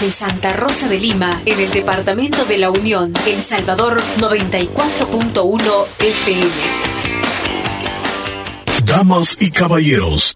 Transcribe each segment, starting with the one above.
desde Santa Rosa de Lima, en el departamento de La Unión, El Salvador 94.1 FM. Damas y caballeros,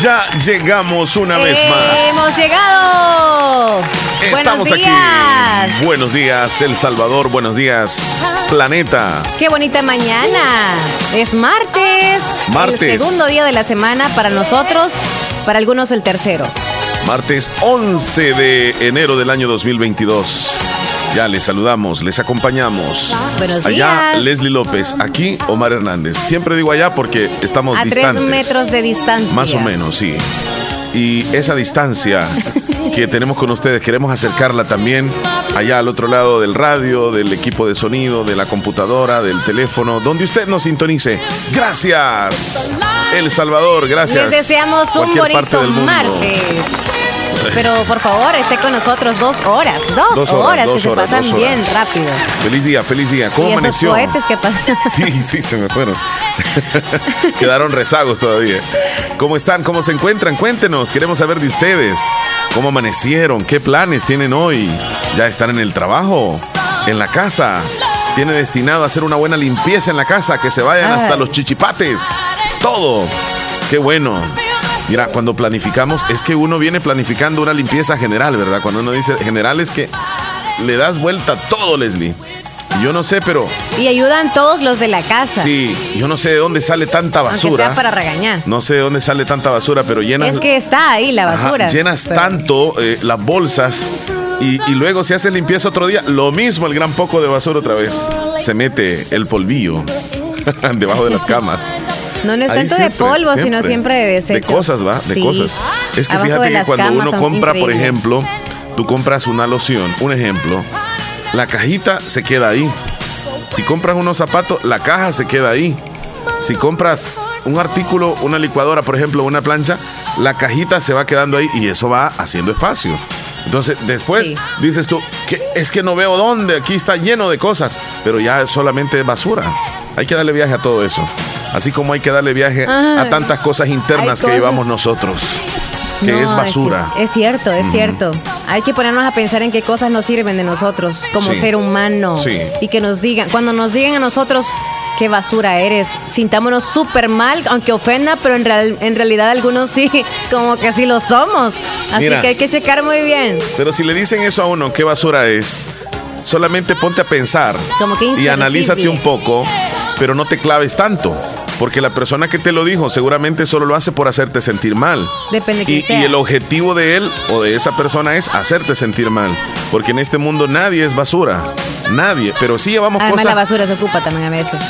Ya llegamos una vez más. Hemos llegado. Estamos Buenos días. aquí. Buenos días, El Salvador. Buenos días, planeta. Qué bonita mañana. Es martes. Martes. El segundo día de la semana para nosotros, para algunos el tercero. Martes 11 de enero del año 2022. Ya les saludamos, les acompañamos. Buenos allá días. Leslie López, aquí Omar Hernández. Siempre digo allá porque estamos A tres distantes. metros de distancia. Más o menos, sí. Y esa distancia que tenemos con ustedes, queremos acercarla también allá al otro lado del radio, del equipo de sonido, de la computadora, del teléfono, donde usted nos sintonice. Gracias. El Salvador, gracias. Les deseamos un bonito martes. Pero por favor, esté con nosotros dos horas. Dos, Dos horas, horas, dos que se pasan bien rápido. Feliz día, feliz día. ¿Cómo y esos amaneció? cohetes que pasan. Sí, sí, se me fueron. Quedaron rezagos todavía. ¿Cómo están? ¿Cómo se encuentran? Cuéntenos, queremos saber de ustedes. ¿Cómo amanecieron? ¿Qué planes tienen hoy? ¿Ya están en el trabajo? ¿En la casa? ¿Tiene destinado a hacer una buena limpieza en la casa? Que se vayan Ay. hasta los chichipates. Todo. Qué bueno. Mira, cuando planificamos, es que uno viene planificando una limpieza general, ¿verdad? Cuando uno dice general es que le das vuelta a todo, Leslie. Yo no sé, pero Y ayudan todos los de la casa. Sí, yo no sé de dónde sale tanta basura. sea para regañar. No sé de dónde sale tanta basura, pero llenas, Es que está ahí la Ajá, basura. llenas Pero- tanto eh, las bolsas y, y luego se hace limpieza otro día. Lo mismo el gran poco de basura otra vez. Se mete el polvillo debajo de las camas. No, no es Ahí tanto siempre, de polvo, sino siempre de desechos. De cosas, ¿va? De Sí. cosas. Es que Abajo fíjate que cuando uno compra, por ejemplo, tú compras una loción, un ejemplo, la cajita se queda ahí. Si compras unos zapatos, la caja se queda ahí. Si compras un artículo, una licuadora, por ejemplo, una plancha, la cajita se va quedando ahí y eso va haciendo espacio. Entonces, después Sí. dices tú, que es que no veo dónde, aquí está lleno de cosas, pero ya es solamente basura. Hay que darle viaje a todo eso. Así como hay que darle viaje a tantas cosas internas que llevamos nosotros, que No, es basura. Es, es cierto, es cierto. Hay que ponernos a pensar en qué cosas nos sirven de nosotros como Sí. ser humano. Sí. Y que nos digan, cuando nos digan a nosotros qué basura eres, sintámonos súper mal, aunque ofenda, pero en, real- en realidad algunos sí, como que sí lo somos. Así Mira. que hay que checar muy bien. Pero si le dicen eso a uno, ¿qué basura es? Solamente ponte a pensar Como que y analízate un poco, pero no te claves tanto. Porque la persona que te lo dijo seguramente solo lo hace por hacerte sentir mal. Depende de Y, quién sea. y el objetivo de él o de esa persona es hacerte sentir mal. Porque en este mundo nadie es basura. Nadie. Pero sí llevamos Además la cosas. basura se ocupa también a veces.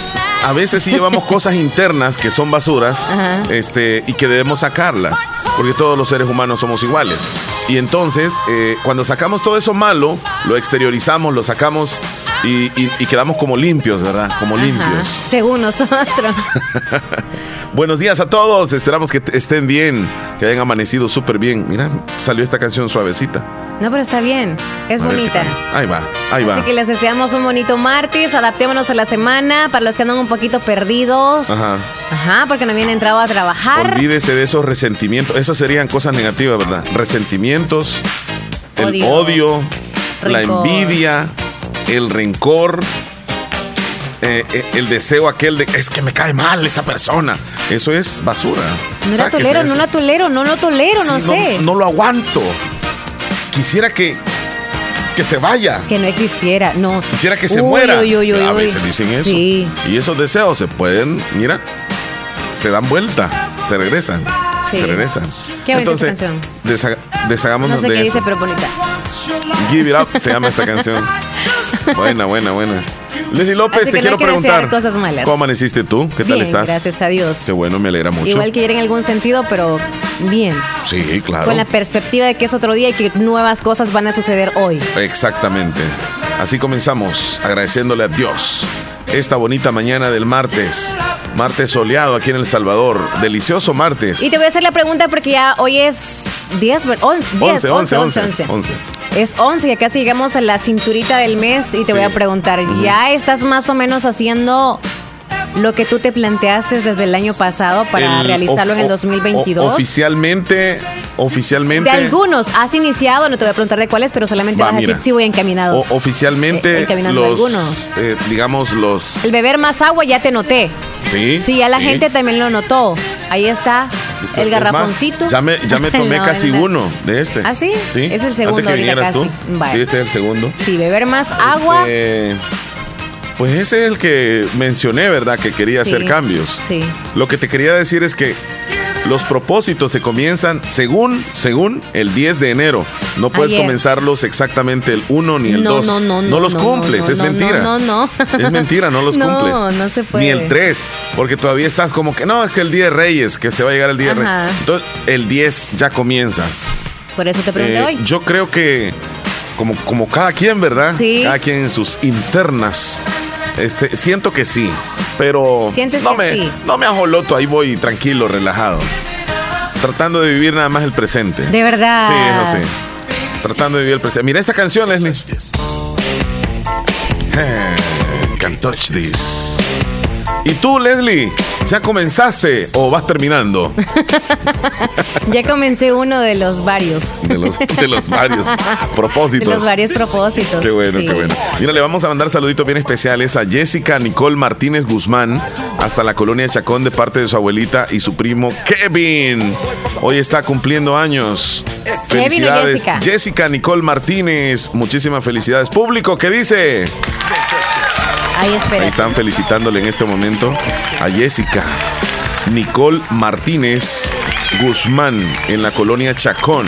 A veces sí llevamos cosas internas que son basuras Ajá. este, y que debemos sacarlas. Porque todos los seres humanos somos iguales. Y entonces, eh, cuando sacamos todo eso malo, lo exteriorizamos, lo sacamos y, y- y quedamos como limpios, ¿verdad? Como Ajá, limpios. Según nosotros. Buenos días a todos. Esperamos que estén bien, que hayan amanecido súper bien. Mira, salió esta canción suavecita. No, pero está bien. Es A bonita. Ahí va, ahí va. Así que les deseamos un bonito martes, adaptémonos a la semana, para los que andan un poquito perdidos. Ajá. Ajá, porque no habían entrado a trabajar. Olvídese de esos resentimientos. Esas serían cosas negativas, ¿verdad? Resentimientos, el Odio. la envidia, el rencor, eh, eh, el deseo aquel de es que me cae mal esa persona. Eso es basura. No la tolero, eso. no la tolero, no lo tolero, no sé. No lo aguanto. Quisiera que, que se vaya. Que no existiera, no. Quisiera que se Uy, muera. uy, uy, a veces dicen eso. Sí. Y esos deseos se pueden, mira, se dan vuelta, se regresan. Sí. Se regresan. Qué Entonces, canción. desha- deshagámonos No sé de qué eso. dice, pero bonita. Give it up se llama esta canción. Buena, buena, buena. Leslie López, Así te que no quiero hay que desear preguntar. cosas malas. ¿Cómo amaneciste tú? ¿Qué tal estás? gracias a Dios. Qué bueno, me alegra mucho. Igual que ir en algún sentido, pero bien. Sí, claro. Con la perspectiva de que es otro día y que nuevas cosas van a suceder hoy. Exactamente. Así comenzamos agradeciéndole a Dios esta bonita mañana del martes. Martes soleado aquí en El Salvador. Delicioso martes. Y te voy a hacer la pregunta porque ya hoy es 10, ver- 11, 10, 11, 11, 11, 11. 11. Es 11, ya casi llegamos a la cinturita del mes y te Sí. voy a preguntar, ¿ya estás más o menos haciendo lo que tú te planteaste desde el año pasado para El- realizarlo en el o- 2022? oficialmente, oficialmente. de algunos, has iniciado, no te voy a preguntar de cuáles, pero solamente Va, vas a decir si voy encaminado. oficialmente Eh, encaminando los, algunos. eh, digamos los, El beber más agua ya te noté. sí, Sí, ya la sí. gente también lo notó. Ahí está el garrafoncito. más, ya me, ya me tomé No, casi no. uno de este. ¿Ah, sí? Sí. Es el segundo Antes que vinieras tú. Vale. Sí, este es el segundo. Sí, beber más agua. Eh, pues ese es el que mencioné, ¿verdad? Que quería Sí, hacer cambios. sí. Lo que te quería decir es que los propósitos se comienzan según, según el 10 de enero. No puedes Ayer. comenzarlos exactamente el 1 ni el No, 2. no, no, no, los no, cumples, no, es no, mentira. no, no, no. Es mentira, no los No, cumples. no se puede. Ni el 3, porque todavía estás como que no, es que el día de Reyes, que se va a llegar el día de Ajá. Reyes. Entonces, el 10 ya comienzas. Por eso te pregunté Eh, hoy. Yo creo que como, como cada quien, ¿verdad? Sí. Cada quien en sus internas. Este, siento que sí, pero Sientes no que me, sí. no me ajoloto, ahí voy tranquilo, relajado. Tratando de vivir nada más el presente. De verdad. Sí, eso sí. Tratando de vivir el presente. Mira esta canción, Leslie. Eh, Can't touch this. ¿Y tú, Leslie? ¿Ya comenzaste o vas terminando? Ya comencé uno de los varios. De los, de los varios De propósitos. los varios propósitos. Qué bueno, Sí. qué bueno. Mira, le vamos a mandar saluditos bien especiales a Jessica Nicole Martínez Guzmán, hasta la colonia Chacón de parte de su abuelita y su primo Kevin. Hoy está cumpliendo años. Felicidades. Jessica. Jessica Nicole Martínez, muchísimas felicidades. Público, ¿qué dice? Ahí están felicitándole en este momento a Jessica Nicole Martínez Guzmán en la colonia Chacón.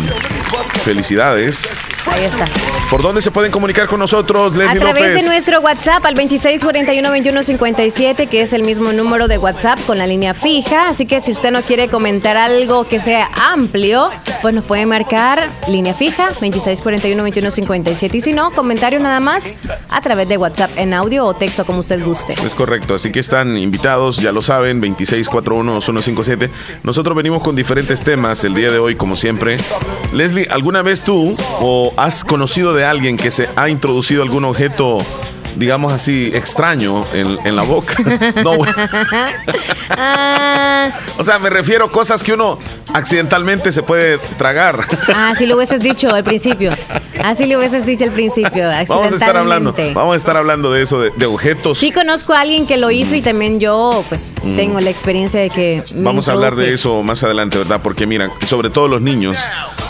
Felicidades. Ahí está. ¿Por dónde se pueden comunicar con nosotros, A Leslie través López? de nuestro WhatsApp al 2641-2157, que es el mismo número de WhatsApp con la línea fija. Así que si usted no quiere comentar algo que sea amplio, pues nos puede marcar línea fija 2641-2157. Y si no, comentario nada más a través de WhatsApp en audio o texto como usted guste. Es correcto, así que están invitados, ya lo saben, 2641-2157. Nosotros venimos con diferentes temas el día de hoy, como siempre. Leslie, ¿alguna vez tú o has conocido de alguien que se ha introducido algún objeto, digamos así, extraño en, en la boca? no, güey. Ah, o sea, me refiero a cosas que uno accidentalmente se puede tragar. ah, así lo hubieses dicho al principio. Así lo hubieses dicho al principio. Vamos a estar hablando, vamos a estar hablando de eso, de, de objetos. Sí conozco a alguien que lo hizo y también yo pues tengo la experiencia de que Mm. Vamos a hablar de eso más adelante, ¿verdad? Porque mira, sobre todo los niños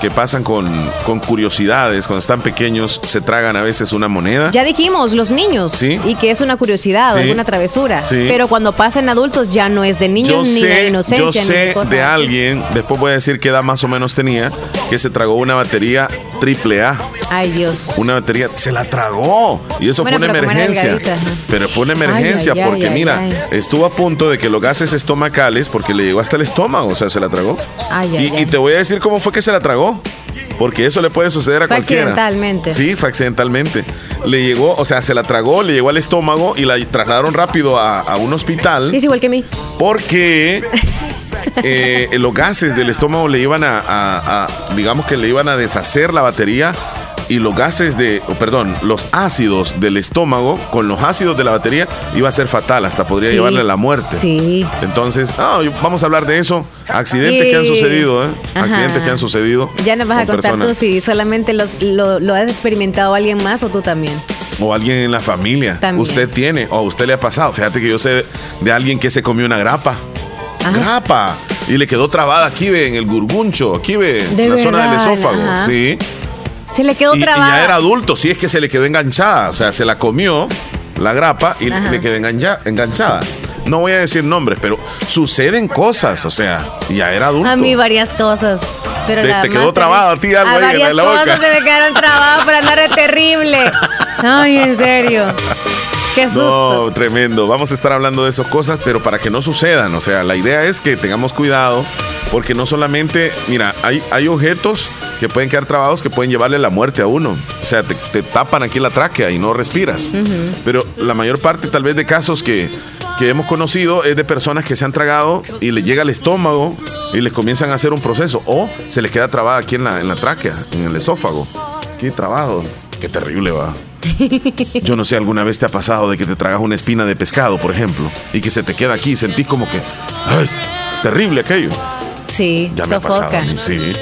que pasan con, con curiosidades, cuando están pequeños, se tragan a veces una moneda. Ya dijimos, los niños. Sí. Y que es una curiosidad o Sí. alguna travesura. Sí. Pero cuando pasan adultos ya no es de yo niños ni de inocencia. yo ni de sé cosas de alguien, después voy a decir qué edad más o menos tenía, que se tragó una batería triple A. Ay, Dios. Una batería, se la tragó. Y eso Bueno, fue una emergencia. Pero fue una emergencia Ay, ay, porque ay, mira, estuvo a punto de que los gases estomacales, porque le llegó hasta el estómago, o sea, se la tragó. Y, te voy a decir cómo fue que se la tragó. Porque eso le puede suceder a Fue cualquiera. accidentalmente. Sí, fue accidentalmente. Le llegó, o sea, se la tragó, le llegó al estómago y la trasladaron rápido a, a un hospital Es igual que mí. porque eh, los gases del estómago le iban a, a- a- digamos que le iban a deshacer la batería y los gases de, oh, perdón, los ácidos del estómago con los ácidos de la batería iba a ser fatal, hasta podría Sí. llevarle a la muerte. Sí. Entonces, ah, vamos a hablar de eso. Accidentes que han sucedido, ¿eh? Ajá. Accidentes que han sucedido. Ya nos vas a con contar personas. tú si solamente los- lo, lo has experimentado alguien más o tú también. O alguien en la familia. También. Usted tiene, o a usted le ha pasado. Fíjate que yo sé de alguien que se comió una grapa. Ajá. Grapa. Y le quedó trabada aquí, ve, en el gurguncho, aquí, ve, en la zona del esófago. ajá. Sí. Se le quedó Y, y trabada. ya era adulto, sí es que se le quedó enganchada. O sea, se la comió la grapa y le, Ajá. le quedó engancha- enganchada. No voy a decir nombres, pero suceden cosas, o sea, ya era adulto. A mí varias cosas. Pero Te- la te quedó más trabado a ti algo ahí en la- boca. cosas se me quedaron trabadas para andar de terrible. Ay, en serio. Qué susto. No, tremendo. Vamos a estar hablando de esas cosas, pero para que no sucedan. O sea, la idea es que tengamos cuidado, porque no solamente, mira, hay, hay objetos que pueden quedar trabados que pueden llevarle la muerte a uno. O sea, te, te tapan aquí la tráquea y no respiras. Pero la mayor parte tal vez de casos que, que hemos conocido es de personas que se han tragado y les llega al estómago y les comienzan a hacer un proceso o se les queda trabada aquí en la, en la tráquea, en el esófago. Qué trabado. Qué terrible va. Yo no sé, alguna vez te ha pasado de que te tragas una espina de pescado, por ejemplo, y que se te queda aquí y sentís como que "Ay, es terrible aquello. Sí, Ya me ha pasado. Sí.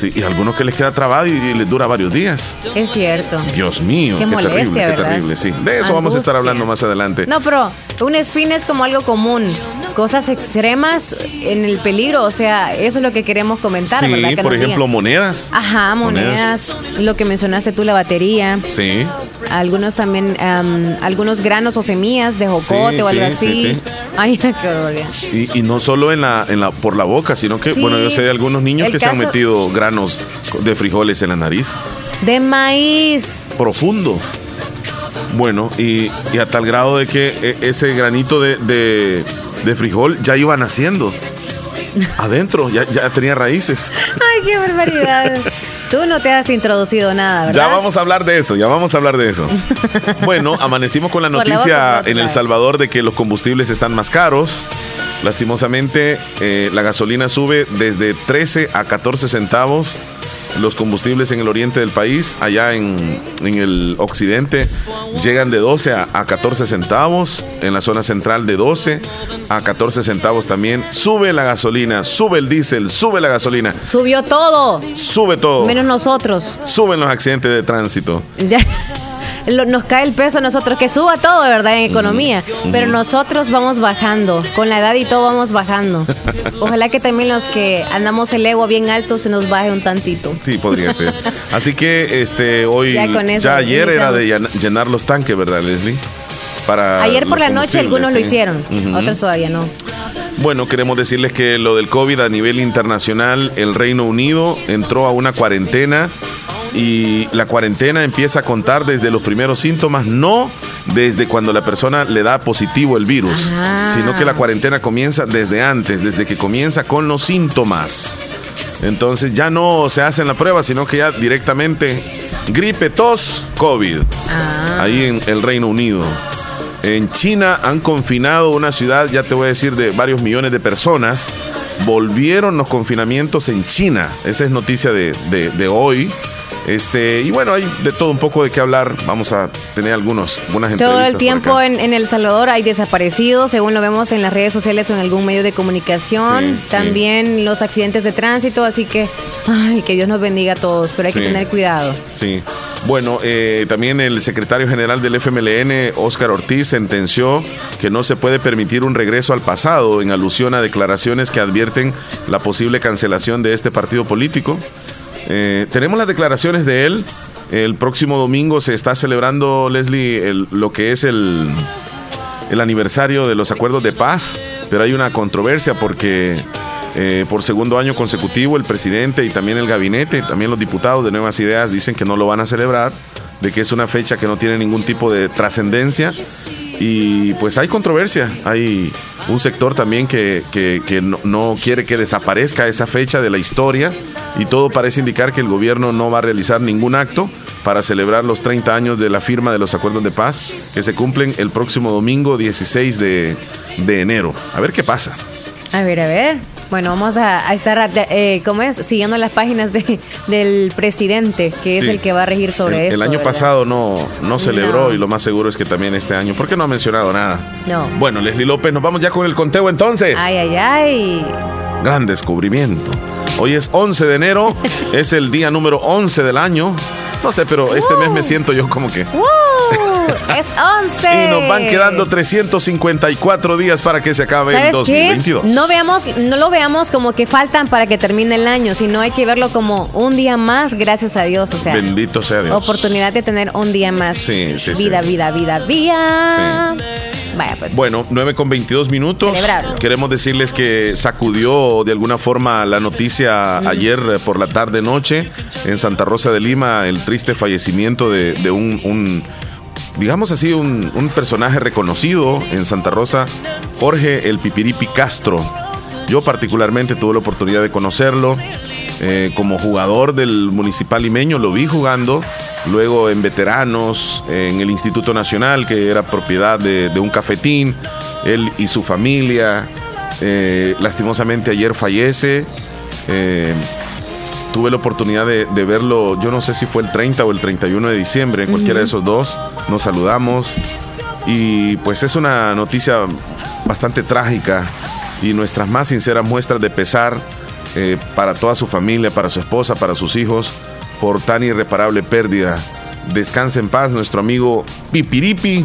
Sí, y algunos que les queda trabado y, y les dura varios días. Es cierto. Dios mío, Qué qué, terrible, molestia, qué terrible, sí. De eso vamos a estar hablando más adelante. No, pero una espina es como algo común. Cosas extremas en el peligro, o sea, eso es lo que queremos comentar, sí, ¿verdad? Que por ejemplo, digan. monedas. Ajá, monedas, lo que mencionaste tú, la batería, Sí. Algunos también, am, algunos granos o semillas de jocote Sí, o algo sí, así. sí, sí. Ay, qué barbaridad. Y, y no solo en la, en la, por la boca, sino que, bueno, yo sé de algunos niños que se han metido granos de frijoles en la nariz. De maíz. Profundo. Bueno, y, y a tal grado de que eh, ese granito de, de- de frijol ya iba naciendo. Adentro, ya, ya tenía raíces. Ay, qué barbaridad. Tú no te has introducido nada, ¿verdad? Ya vamos a hablar de eso, ya vamos a hablar de eso. Bueno, amanecimos con la noticia boca, en El. Salvador de que los combustibles están más caros. Lastimosamente, eh, la gasolina sube desde 13 a 14 centavos. Los combustibles en el oriente del país, allá en, en el occidente, llegan de 12 a, a 14 centavos. En la zona central de 12 a 14 centavos también. Sube la gasolina, sube el diésel, sube la gasolina, Subió todo, sube todo. menos nosotros. Suben los accidentes de tránsito. Ya. Lo- Nos cae el peso a nosotros, que suba todo, verdad, en economía. Pero nosotros vamos bajando. Con la edad y todo vamos bajando. Ojalá que también los que andamos el ego bien alto se nos baje un tantito. Sí, podría ser. Así que este hoy Ya con eso ayer era de llenar los tanques, ¿verdad, Leslie? Para Ayer por la noche algunos lo hicieron, otros todavía no. Bueno, queremos decirles que lo del COVID a nivel internacional, el Reino Unido entró a una cuarentena y la cuarentena empieza a contar desde los primeros síntomas, no desde cuando la persona le da positivo el virus, Ah. sino que la cuarentena comienza desde antes, desde que comienza con los síntomas. Entonces ya no se hacen la prueba, sino que ya directamente gripe, tos, COVID. Ah. Ahí en el Reino Unido. En China han confinado una ciudad, ya te voy a decir, de varios millones de personas. Volvieron los confinamientos en China. Esa es noticia de, de- de hoy. Este, y bueno, hay de todo un poco de qué hablar. Vamos a tener algunos, algunas entrevistas. Todo el tiempo en, en El Salvador hay desaparecidos, según lo vemos en las redes sociales o en algún medio de comunicación. Sí, sí. También los accidentes de tránsito, así que, ay, que Dios nos bendiga a todos, pero hay que tener cuidado. Sí. Bueno, eh, también el secretario general del FMLN, Óscar Ortiz, sentenció que no se puede permitir un regreso al pasado en alusión a declaraciones que advierten la posible cancelación de este partido político. Eh, tenemos las declaraciones de él. El próximo domingo se está celebrando, Leslie, lo que es el, el aniversario de los acuerdos de paz, pero hay una controversia porque eh, por segundo año consecutivo el presidente y también el gabinete, también los diputados de Nuevas Ideas dicen que no lo van a celebrar, de que es una fecha que no tiene ningún tipo de trascendencia. Y pues hay controversia, hay un sector también que, que- no quiere que desaparezca esa fecha de la historia y todo parece indicar que el gobierno no va a realizar ningún acto para celebrar los 30 años de la firma de los acuerdos de paz que se cumplen el próximo domingo 16 de, de enero. A ver qué pasa. A ver, a ver. Bueno, vamos a, a estar, eh, ¿cómo es? Siguiendo las páginas de, del presidente, que es Sí. el que va a regir sobre el, esto. el año ¿verdad? pasado no, no celebró No. y lo más seguro es que también este año. ¿Por qué no ha mencionado nada? No. Bueno, Leslie López, nos vamos ya con el conteo entonces. Ay, ay, ay. Gran descubrimiento. Hoy es 11 de enero, es el día número 11 del año. No sé, pero este mes me siento yo como que... ¡Woo! es 11. Y nos van quedando 354 días para que se acabe el ¿Sabes 2022. qué? No veamos, no lo veamos como que faltan para que termine el año, sino hay que verlo como un día más, gracias a Dios. O sea, Bendito sea Dios. oportunidad de tener un día más. Sí, sí, sí. vida, vida, vida, vida. Vaya, pues. Bueno, 9 con 22 minutos. Celebrarlo. Queremos decirles que sacudió de alguna forma la noticia ayer eh, por la tarde noche en Santa Rosa de Lima el triste fallecimiento de, de un, un- digamos así, un, un personaje reconocido en Santa Rosa, Jorge el Pipiripi Castro. Yo particularmente tuve la oportunidad de conocerlo. Eh, como jugador del Municipal Limeño, lo vi jugando, luego en veteranos, en el Instituto Nacional, que era propiedad de, de un cafetín, él y su familia. Eh, lastimosamente ayer fallece. Eh, tuve la oportunidad de, de, verlo, yo no sé si fue el 30 o el 31 de diciembre, en cualquiera uh -huh. de esos dos. Nos saludamos y pues es una noticia bastante trágica y nuestras más sinceras muestras de pesar eh, para toda su familia, para su esposa, para sus hijos, por tan irreparable pérdida. Descanse en paz nuestro amigo Pipiripi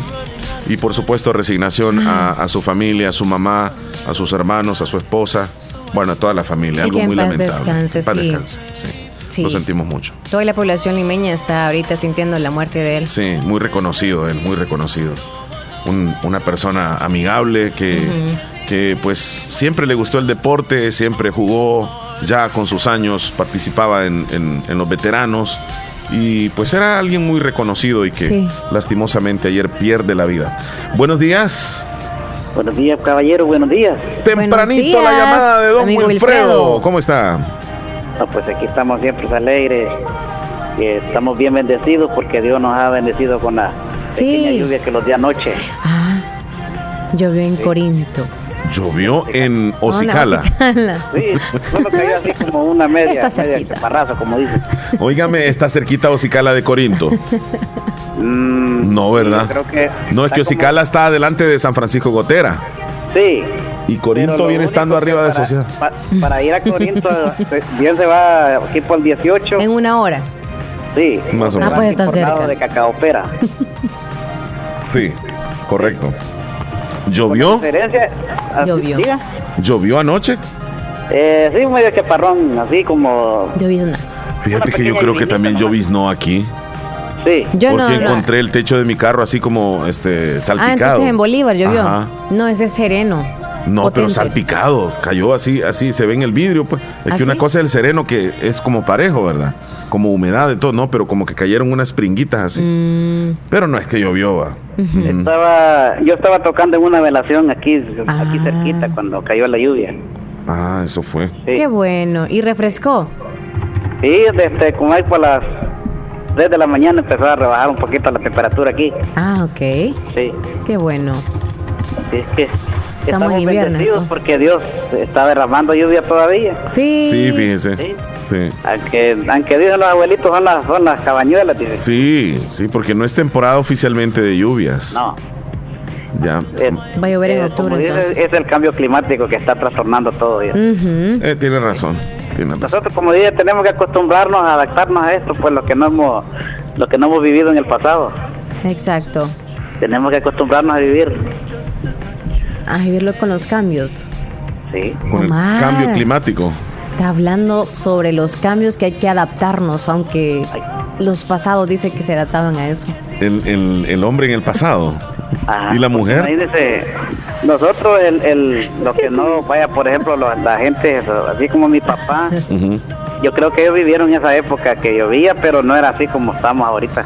y por supuesto resignación a, a, su familia, a su mamá, a sus hermanos, a su esposa, bueno, a toda la familia. Algo muy lamentable. Descanse, sí. descanse, sí. Sí. Lo sentimos mucho. Toda la población limeña está ahorita sintiendo la muerte de él. Sí, muy reconocido él, muy reconocido. Un, una persona amigable que, uh -huh. que pues siempre le gustó el deporte, siempre jugó, ya con sus años participaba en, en, en los veteranos y pues era alguien muy reconocido y que sí. lastimosamente ayer pierde la vida. Buenos días. Buenos días, caballero, buenos días. Tempranito días, la llamada de don Wilfredo. Wilfredo. ¿Cómo está? No, pues aquí estamos siempre alegres, y estamos bien bendecidos porque Dios nos ha bendecido con la sí. pequeña lluvia que los dio anoche. Ah, llovió en sí. Corinto. Llovió en Ocicala. Sí, solo cayó así como una media, está cerquita. media como dicen. Óigame, está cerquita Ocicala de Corinto. Mm, no, ¿verdad? Creo que no, es que Ocicala como... está adelante de San Francisco Gotera. Sí. Y Corinto viene estando arriba de Sociedad. Pa, para ir a Corinto, bien se va aquí por el 18. En una hora. Sí. Más o menos. Ah, pues está cerca. de Cacaopera. sí, correcto. ¿Llovió? Llovió. ¿Llovió anoche? Eh, sí, medio chaparrón, así como. Llovizna. Fíjate que yo creo que también lloviznó aquí. Sí. Yo porque no, encontré el techo de mi carro así como este salpicado. Ah, entonces en Bolívar llovió. Ajá. No, ese es sereno. No, Potente. pero salpicado, cayó así, así, se ve en el vidrio, pues. Es ¿Ah, que una sí? cosa es el sereno que es como parejo, ¿verdad? Como humedad y todo, no, pero como que cayeron unas pringuitas así. Mm, Pero no es que llovió, va. Ujú. Estaba, yo estaba tocando en una velación aquí, aquí Ah. cerquita cuando cayó la lluvia. Ah, eso fue. Sí, Qué bueno. ¿Y refrescó? sí desde como ahí por las 3 de la mañana empezó a rebajar un poquito la temperatura aquí. Ah, ok. Sí, Qué bueno. sí, es que Estamos en invierno, bendecidos ¿no? porque Dios está derramando lluvia todavía. Sí. Sí, fíjese. Sí. Sí. Aunque, aunque dicen los abuelitos son las, son las cabañuelas, dice. Sí, sí, porque no es temporada oficialmente de lluvias. No. Ya. eh, Va a llover en eh, octubre, dice, es el cambio climático que está trastornando todo. Eh, tiene razón. Tiene razón. Nosotros, como dije, tenemos que acostumbrarnos a adaptarnos a esto, pues lo que no hemos, lo que no hemos vivido en el pasado. Exacto. Tenemos que acostumbrarnos a vivir. A vivirlo con los cambios. Sí. Con el Omar. cambio climático. Está hablando sobre los cambios que hay que adaptarnos, aunque los pasados dice que se adaptaban a eso. El, el, el hombre en el pasado. Ajá. ¿Y la mujer? Imagínese, nosotros, el, el, lo que no vaya, por ejemplo, lo- la gente, así como mi papá, Ujú. yo creo que ellos vivieron esa época que llovía, pero no era así como estamos ahorita.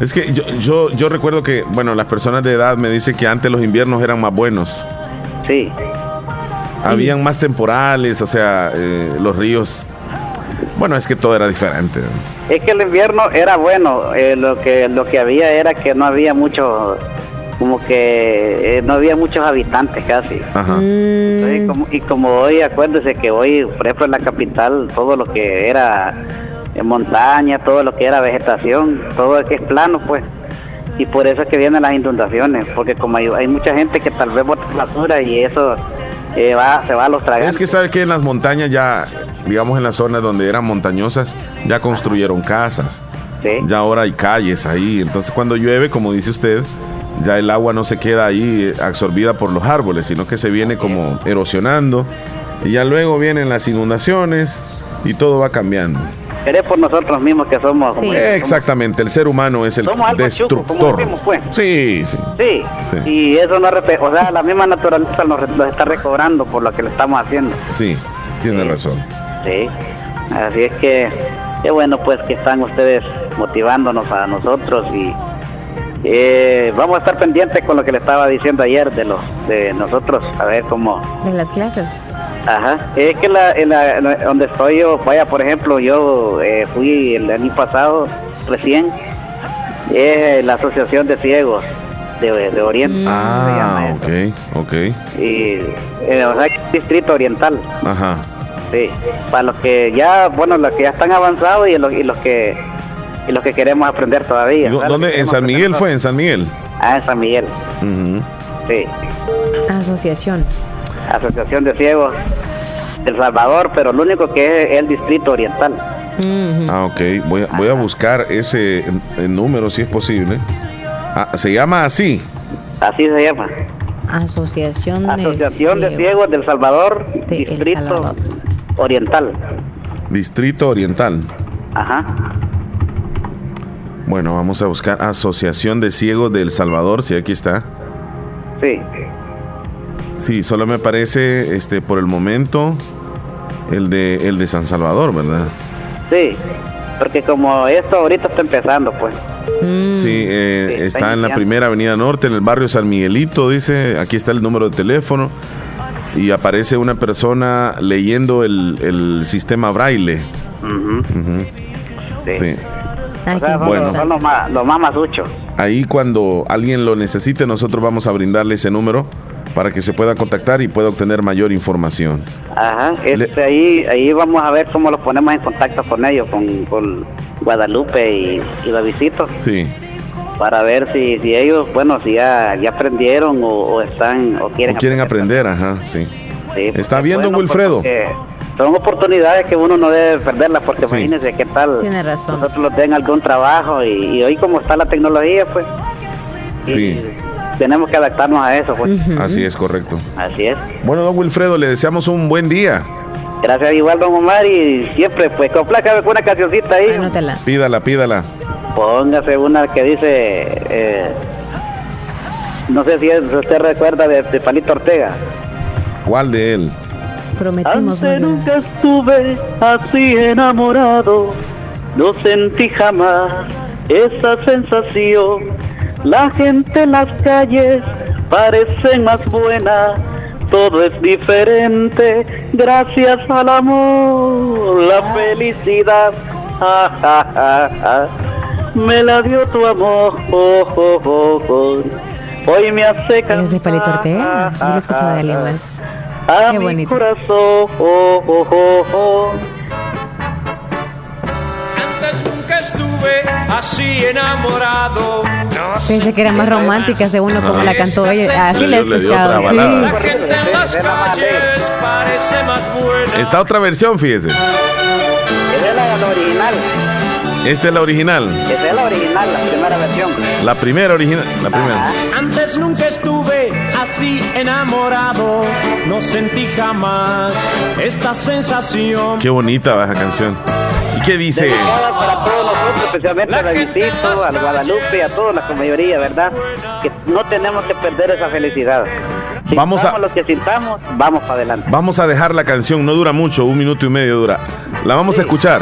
Es que yo, yo, yo recuerdo que, bueno, las personas de edad me dicen que antes los inviernos eran más buenos. Sí, Habían más temporales, o sea, eh, los ríos. Bueno, es que todo era diferente. es que el invierno era bueno, eh, lo que lo que había era que no había mucho, como que eh, no había muchos habitantes casi. Ajá. Como- y como hoy, acuérdese que hoy, por ejemplo, en la capital, todo lo que era montaña, todo lo que era vegetación, todo lo que es plano, pues. Y por eso es que vienen las inundaciones, porque como hay, hay mucha gente que tal vez bota basura y eso eh, va, se va a los tragantes. Es que sabe que en las montañas ya, digamos en las zonas donde eran montañosas, ya construyeron casas. Sí. Ya ahora hay calles ahí. Entonces cuando llueve, como dice usted, ya el agua no se queda ahí eh, absorbida por los árboles, sino que se viene como erosionando. Y ya luego vienen las inundaciones y todo va cambiando. Es por nosotros mismos que somos. Sí. como- Exactamente, el ser humano es el Somos algo chuco, como destructor. decimos, pues. Sí, sí. Sí, Sí. y eso no o sea, la misma naturaleza nos, nos está recobrando por lo que le estamos haciendo. Sí, tiene Sí. razón. Sí, así es que qué bueno pues que están ustedes motivándonos a nosotros y, Eh, vamos a estar pendientes con lo que le estaba diciendo ayer de los de nosotros, a ver cómo. De las clases. Ajá. Es que la, en la- en la- donde estoy yo, vaya, por ejemplo, yo eh, fui el año pasado, recién, es la Asociación de Ciegos de, de Oriente. llama Ah, ok, ok. Y eh, o sea, Distrito Oriental. Ajá. Sí, para los que ya, bueno, los que ya están avanzados y los, y los que y los que queremos aprender ¿Y todavía. ¿Dónde? ¿En San Miguel fue? ¿En San Miguel? Ah, en San Miguel, sí. Asociación. Asociación de Ciegos El Salvador, pero lo único que es el Distrito Oriental. Ah, ok. Voy a, voy a buscar ese eh, número si es posible. Ah, se llama así. Así se llama. Asociación de Asociación de Ciegos. Ciegos del Salvador, De El Distrito Salvador. Oriental. Distrito Oriental. Ajá. Bueno, vamos a buscar Asociación de Ciegos de El Salvador, si aquí está. Sí. Sí, solo me parece este por el momento el de el de San Salvador, ¿verdad? Sí. Porque como esto ahorita está empezando, pues. Mm. Sí, eh, Sí, está está en la primera avenida norte, en el barrio San Miguelito, dice, aquí está el número de teléfono y aparece una persona leyendo el, el sistema braille. Sí. sí. Ay, O sea, qué son, Bueno. los, son los más, los más masuchos. Ahí cuando alguien lo necesite, nosotros vamos a brindarle ese número para que se pueda contactar y pueda obtener mayor información. Ajá, este, ahí, ahí vamos a ver cómo los ponemos en contacto con ellos, con, con Guadalupe y, y Davidito, Sí. para ver si, si ellos, bueno, si ya, ya aprendieron o, o están o quieren, ¿O quieren aprender? Ajá, sí. Sí, ¿Está es viendo, bueno, Wilfredo? son oportunidades que uno no debe perderlas, porque Sí. imagínense qué tal Tiene razón. nosotros los den algún trabajo y, y hoy como está la tecnología, pues, y Sí. Tenemos que adaptarnos a eso, pues. Así es, correcto. así es. Bueno, don Wilfredo, le deseamos un buen día. Gracias igual, don Omar, y siempre, pues, complácame con una cancioncita ahí. Anótala. Pídala, pídala. Póngase una que dice, eh, no sé si es- usted recuerda de, de Palito Ortega. ¿Cuál de él? Prometimos Antes nunca estuve así enamorado, no sentí jamás esa sensación. La gente en las calles parece más buena, todo es diferente gracias al amor, la felicidad. ja, ja, ja, ja, me la dio tu amor. oh, oh, oh, oh. Hoy me hace cantar. ¿Es de Palito Ortega? Yo lo escuchaba de alguien más. A Qué mi bonito. corazón. Así enamorado. No Pensé sé que era más romántica según lo como la cantó ella. Así la he escuchado. otra Sí. La gente en las calles parece más buena. Está otra versión, fíjese. Esa es la, la original. Esta es la original. Esa es la original, la primera versión. La primera original. La primera. Ajá. Antes nunca estuve así enamorado. No sentí jamás esta sensación. Qué bonita va esa canción. ¿Y qué dice? Para todos nosotros, especialmente a Davidito, al Guadalupe, a todos, la mayoría, ¿verdad? Que no tenemos que perder esa felicidad. Vamos a- lo que sintamos, vamos para adelante. Vamos a dejar la canción, no dura mucho, un minuto y medio dura. La vamos a escuchar.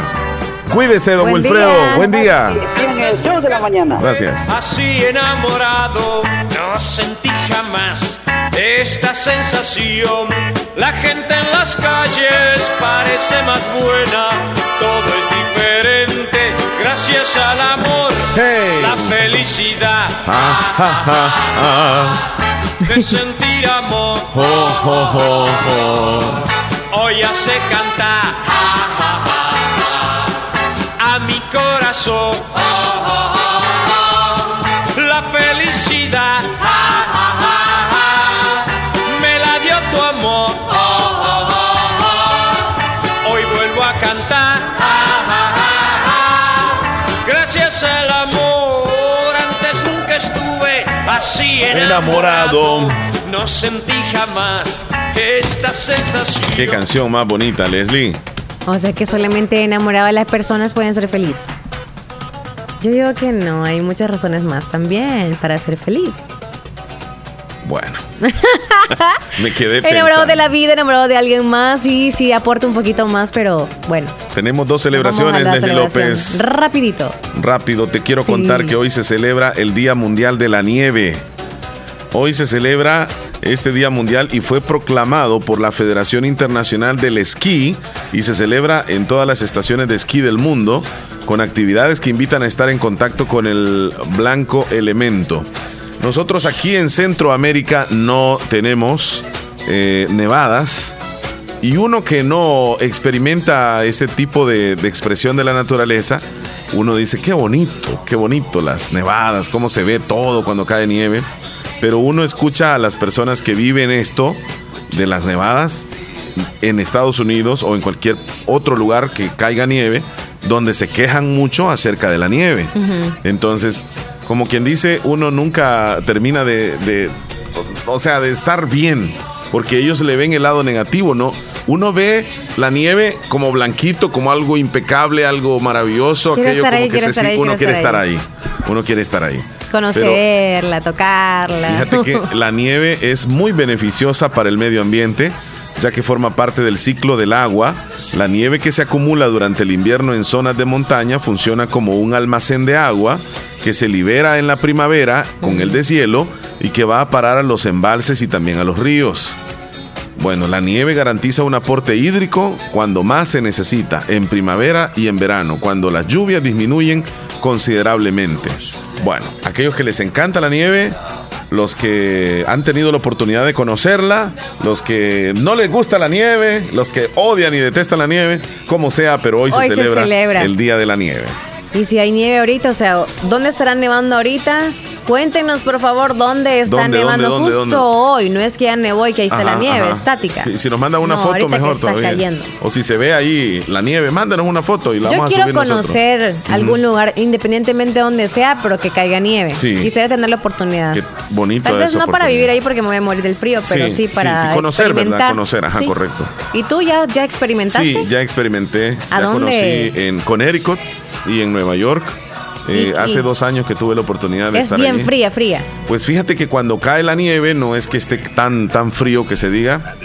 Cuídese, don Buen Wilfredo. día. Buen día. En el show de la mañana. Gracias. Así enamorado, no sentí jamás esta sensación. La gente en las calles parece más buena, todo es diferente gracias al amor, Hey. la felicidad Ah, ah. de sentir amor. Jo, jo. Hoy hace cantar a mi corazón así Enamorado. enamorado no sentí jamás esta sensación Qué canción más bonita, Leslie. O sea que solamente enamorado de las personas pueden ser feliz. Yo digo que no, hay muchas razones más también para ser feliz. Bueno. Me quedé Enamorado de la vida, enamorado de alguien más. Sí, sí, aporta un poquito más, pero bueno. Tenemos dos celebraciones, Leslie. López. Rapidito. Rápido, te quiero Sí. contar que hoy se celebra el Día Mundial de la Nieve. Hoy se celebra este Día Mundial y fue proclamado por la Federación Internacional del Esquí y se celebra en todas las estaciones de esquí del mundo con actividades que invitan a estar en contacto con el blanco elemento. Nosotros aquí en Centroamérica no tenemos eh, nevadas, y uno que no experimenta ese tipo de, de expresión de la naturaleza, uno dice, qué bonito, qué bonito las nevadas, cómo se ve todo cuando cae nieve. Pero uno escucha a las personas que viven esto de las nevadas en Estados Unidos o en cualquier otro lugar que caiga nieve, donde se quejan mucho acerca de la nieve. Entonces, como quien dice, uno nunca termina de, de- o sea, de estar bien, porque ellos le ven el lado negativo, ¿no? Uno ve la nieve como blanquito, como algo impecable, algo maravilloso, Quiere aquello estar como ahí, que se estar ahí, uno quiere estar ahí. Uno quiere estar ahí. Pero- Conocerla, tocarla. Fíjate que la nieve es muy beneficiosa para el medio ambiente, ya que forma parte del ciclo del agua. La nieve que se acumula durante el invierno en zonas de montaña funciona como un almacén de agua que se libera en la primavera con el deshielo y que va a parar a los embalses y también a los ríos. Bueno, la nieve garantiza un aporte hídrico cuando más se necesita, en primavera y en verano, cuando las lluvias disminuyen considerablemente. Bueno, aquellos que les encanta la nieve, los que han tenido la oportunidad de conocerla, los que no les gusta la nieve, los que odian y detestan la nieve, como sea, pero hoy, Hoy se, celebra. el Día de la Nieve. Y si hay nieve ahorita, o sea, ¿dónde estará nevando ahorita? Cuéntenos, por favor, dónde está ¿Dónde, nevando dónde, justo dónde? hoy. No es que ya nevó y que ahí está la nieve, ajá. estática. Y Si nos manda una No, foto, mejor está todavía. cayendo. O si se ve ahí la nieve, mándanos una foto y la Yo vamos a quiero subir nosotros. conocer algún lugar, independientemente de donde sea, pero que caiga nieve. Sí. Quisiera tener la oportunidad. Qué bonito Tal vez no para vivir ahí porque me voy a morir del frío, pero Sí, sí, para sí, conocer, ¿verdad? Conocer, ajá, correcto. ¿Y tú ya, ya experimentaste? Sí, ya experimenté. ¿A ya dónde? conocí en Connecticut y en Nueva York. Eh, hace dos años que tuve la oportunidad de es estar bien allí. fría, fría. Pues fíjate que cuando cae la nieve no es que esté tan tan frío que se diga,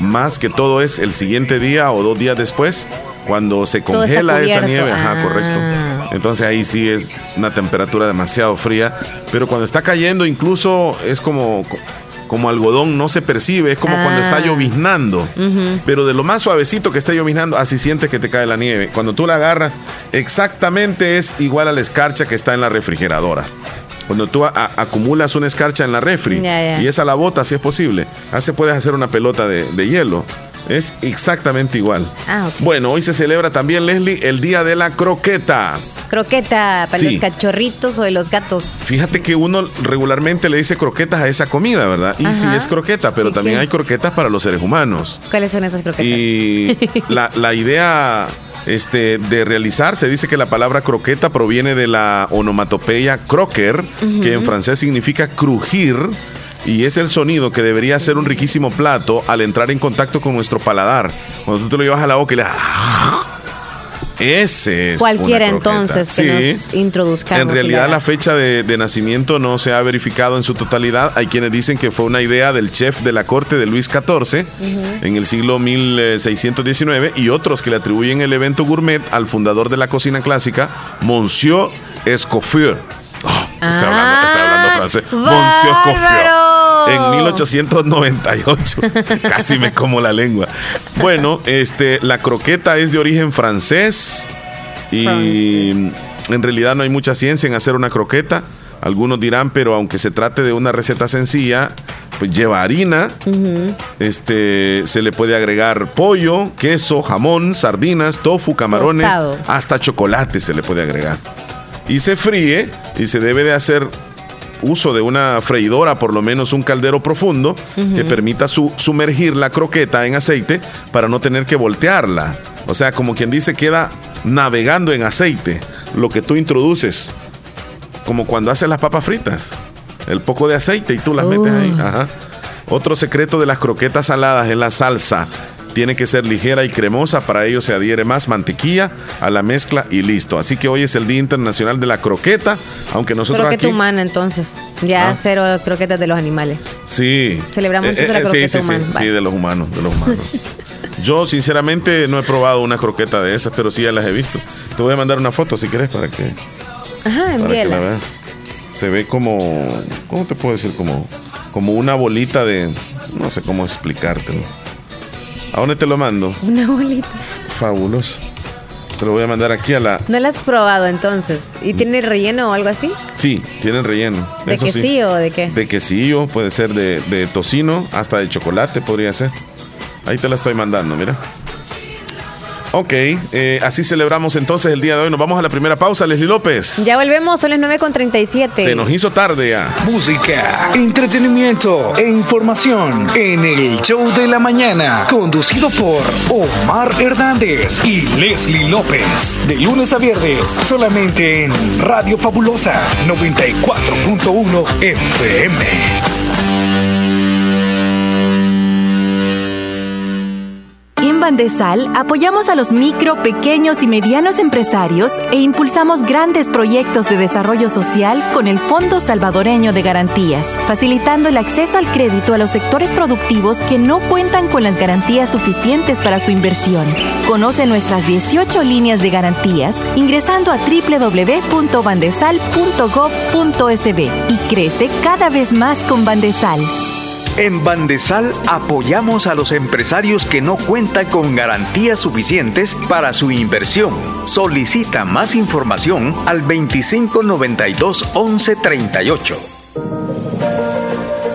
más que todo es el siguiente día o dos días después cuando se congela esa nieve, ajá, Ah. correcto. Entonces ahí sí es una temperatura demasiado fría, pero cuando está cayendo incluso es como como algodón no se percibe, es como cuando está Ah. lloviznando. Pero de lo más suavecito que está lloviznando, así sientes que te cae la nieve. Cuando tú la agarras, exactamente es igual a la escarcha que está en la refrigeradora. Cuando tú acumulas una escarcha en la refri y esa la bota, si es posible, así puedes hacer una pelota de, de hielo. Es exactamente igual. Ah. Bueno, hoy se celebra también, Leslie, el Día de la Croqueta. Croqueta para Sí. los cachorritos o de los gatos. Fíjate que uno regularmente le dice croquetas a esa comida, ¿verdad? Y sí es croqueta, pero ¿Y también qué? hay croquetas para los seres humanos. ¿Cuáles son esas croquetas? Y la, la idea este, de realizar, se dice que la palabra croqueta proviene de la onomatopeya croquer, que en francés significa crujir. Y es el sonido que debería ser un riquísimo plato al entrar en contacto con nuestro paladar. Cuando tú te lo llevas a la boca y le ese es. Cualquiera una entonces que nos introduzcamos. En realidad la fecha de, de nacimiento no se ha verificado en su totalidad. Hay quienes dicen que fue una idea del chef de la corte de Luis XIV en el siglo 1619 y otros que le atribuyen el evento gourmet al fundador de la cocina clásica, Monsieur Escoffier. Oh, estoy, hablando, estoy hablando Ah, francés. Monsieur bárbaro. En 1898. Casi me como la lengua. Bueno, este, la croqueta es de origen francés y en realidad no hay mucha ciencia en hacer una croqueta. Algunos dirán, pero aunque se trate de una receta sencilla, pues lleva harina, este, se le puede agregar pollo, queso, jamón, sardinas, tofu, camarones, Tostado. hasta chocolate se le puede agregar. Y se fríe y se debe de hacer uso de una freidora, por lo menos un caldero profundo, que permita su- sumergir la croqueta en aceite para no tener que voltearla. O sea, como quien dice, queda navegando en aceite lo que tú introduces, como cuando haces las papas fritas. El poco de aceite y tú las metes ahí. Ajá. Otro secreto de las croquetas saladas es la salsa tiene que ser ligera y cremosa, para ello se adhiere más mantequilla a la mezcla y listo. Así que hoy es el Día Internacional de la Croqueta, aunque nosotros Croqueta aquí... humana, entonces. Ya Ah. cero croquetas de los animales. Sí. Celebramos Eh, entonces la eh, croqueta sí, sí, sí, humana. sí, Vale. de los humanos, de los humanos. Yo sinceramente no he probado una croqueta de esas, pero sí ya las he visto. Te voy a mandar una foto si quieres para que, Ajá, para que la envíela. veas. Se ve como, ¿cómo te puedo decir? Como, como una bolita de, no sé cómo explicártelo. ¿A dónde te lo mando? Una bolita. Fabuloso. Te lo voy a mandar aquí a la... ¿No la has probado entonces? ¿Y tiene relleno o algo así? Sí, tienen relleno. ¿De eso sí. quesillo o de qué? De quesillo, puede ser de, de tocino, hasta de chocolate podría ser. Ahí te la estoy mandando, mira. Ok, eh, así celebramos entonces el día de hoy. Nos vamos a la primera pausa, Leslie López. Ya volvemos, son las 9.37. Se nos hizo tarde ya. Música, entretenimiento e información en el show de la mañana, conducido por Omar Hernández y Leslie López. De lunes a viernes, solamente en Radio Fabulosa 94.1 FM. Bandesal apoyamos a los micro, pequeños y medianos empresarios e impulsamos grandes proyectos de desarrollo social con el Fondo Salvadoreño de Garantías, facilitando el acceso al crédito a los sectores productivos que no cuentan con las garantías suficientes para su inversión. Conoce nuestras 18 líneas de garantías ingresando a www.bandesal.gov.sb y crece cada vez más con Bandesal. En Bandesal apoyamos a los empresarios que no cuentan con garantías suficientes para su inversión. Solicita más información al 2592 1138.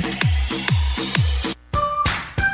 Patreon.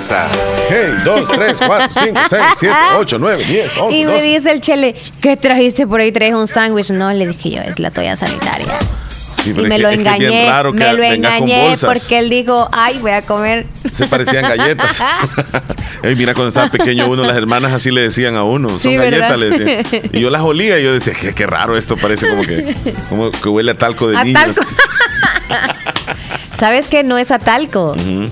Hey, 2, 3, 4, 5, 6, 7, 8, 9, 10, 11, Y me 12. dice el chele, ¿qué trajiste por ahí? ¿Traes un sándwich? No, le dije yo, es la toalla sanitaria. Sí, Y me es lo que- es que es bien engañé, raro que me lo engañé porque él dijo, ay, voy a comer. Se parecían galletas. Ey, mira, cuando estaba pequeño uno, las hermanas así le decían a uno. Son galletas, le decían. Y yo las olía y yo decía, qué, qué raro esto, parece como que, como que huele a talco de A niños. talco. ¿Sabes que no es a talco? Ujú.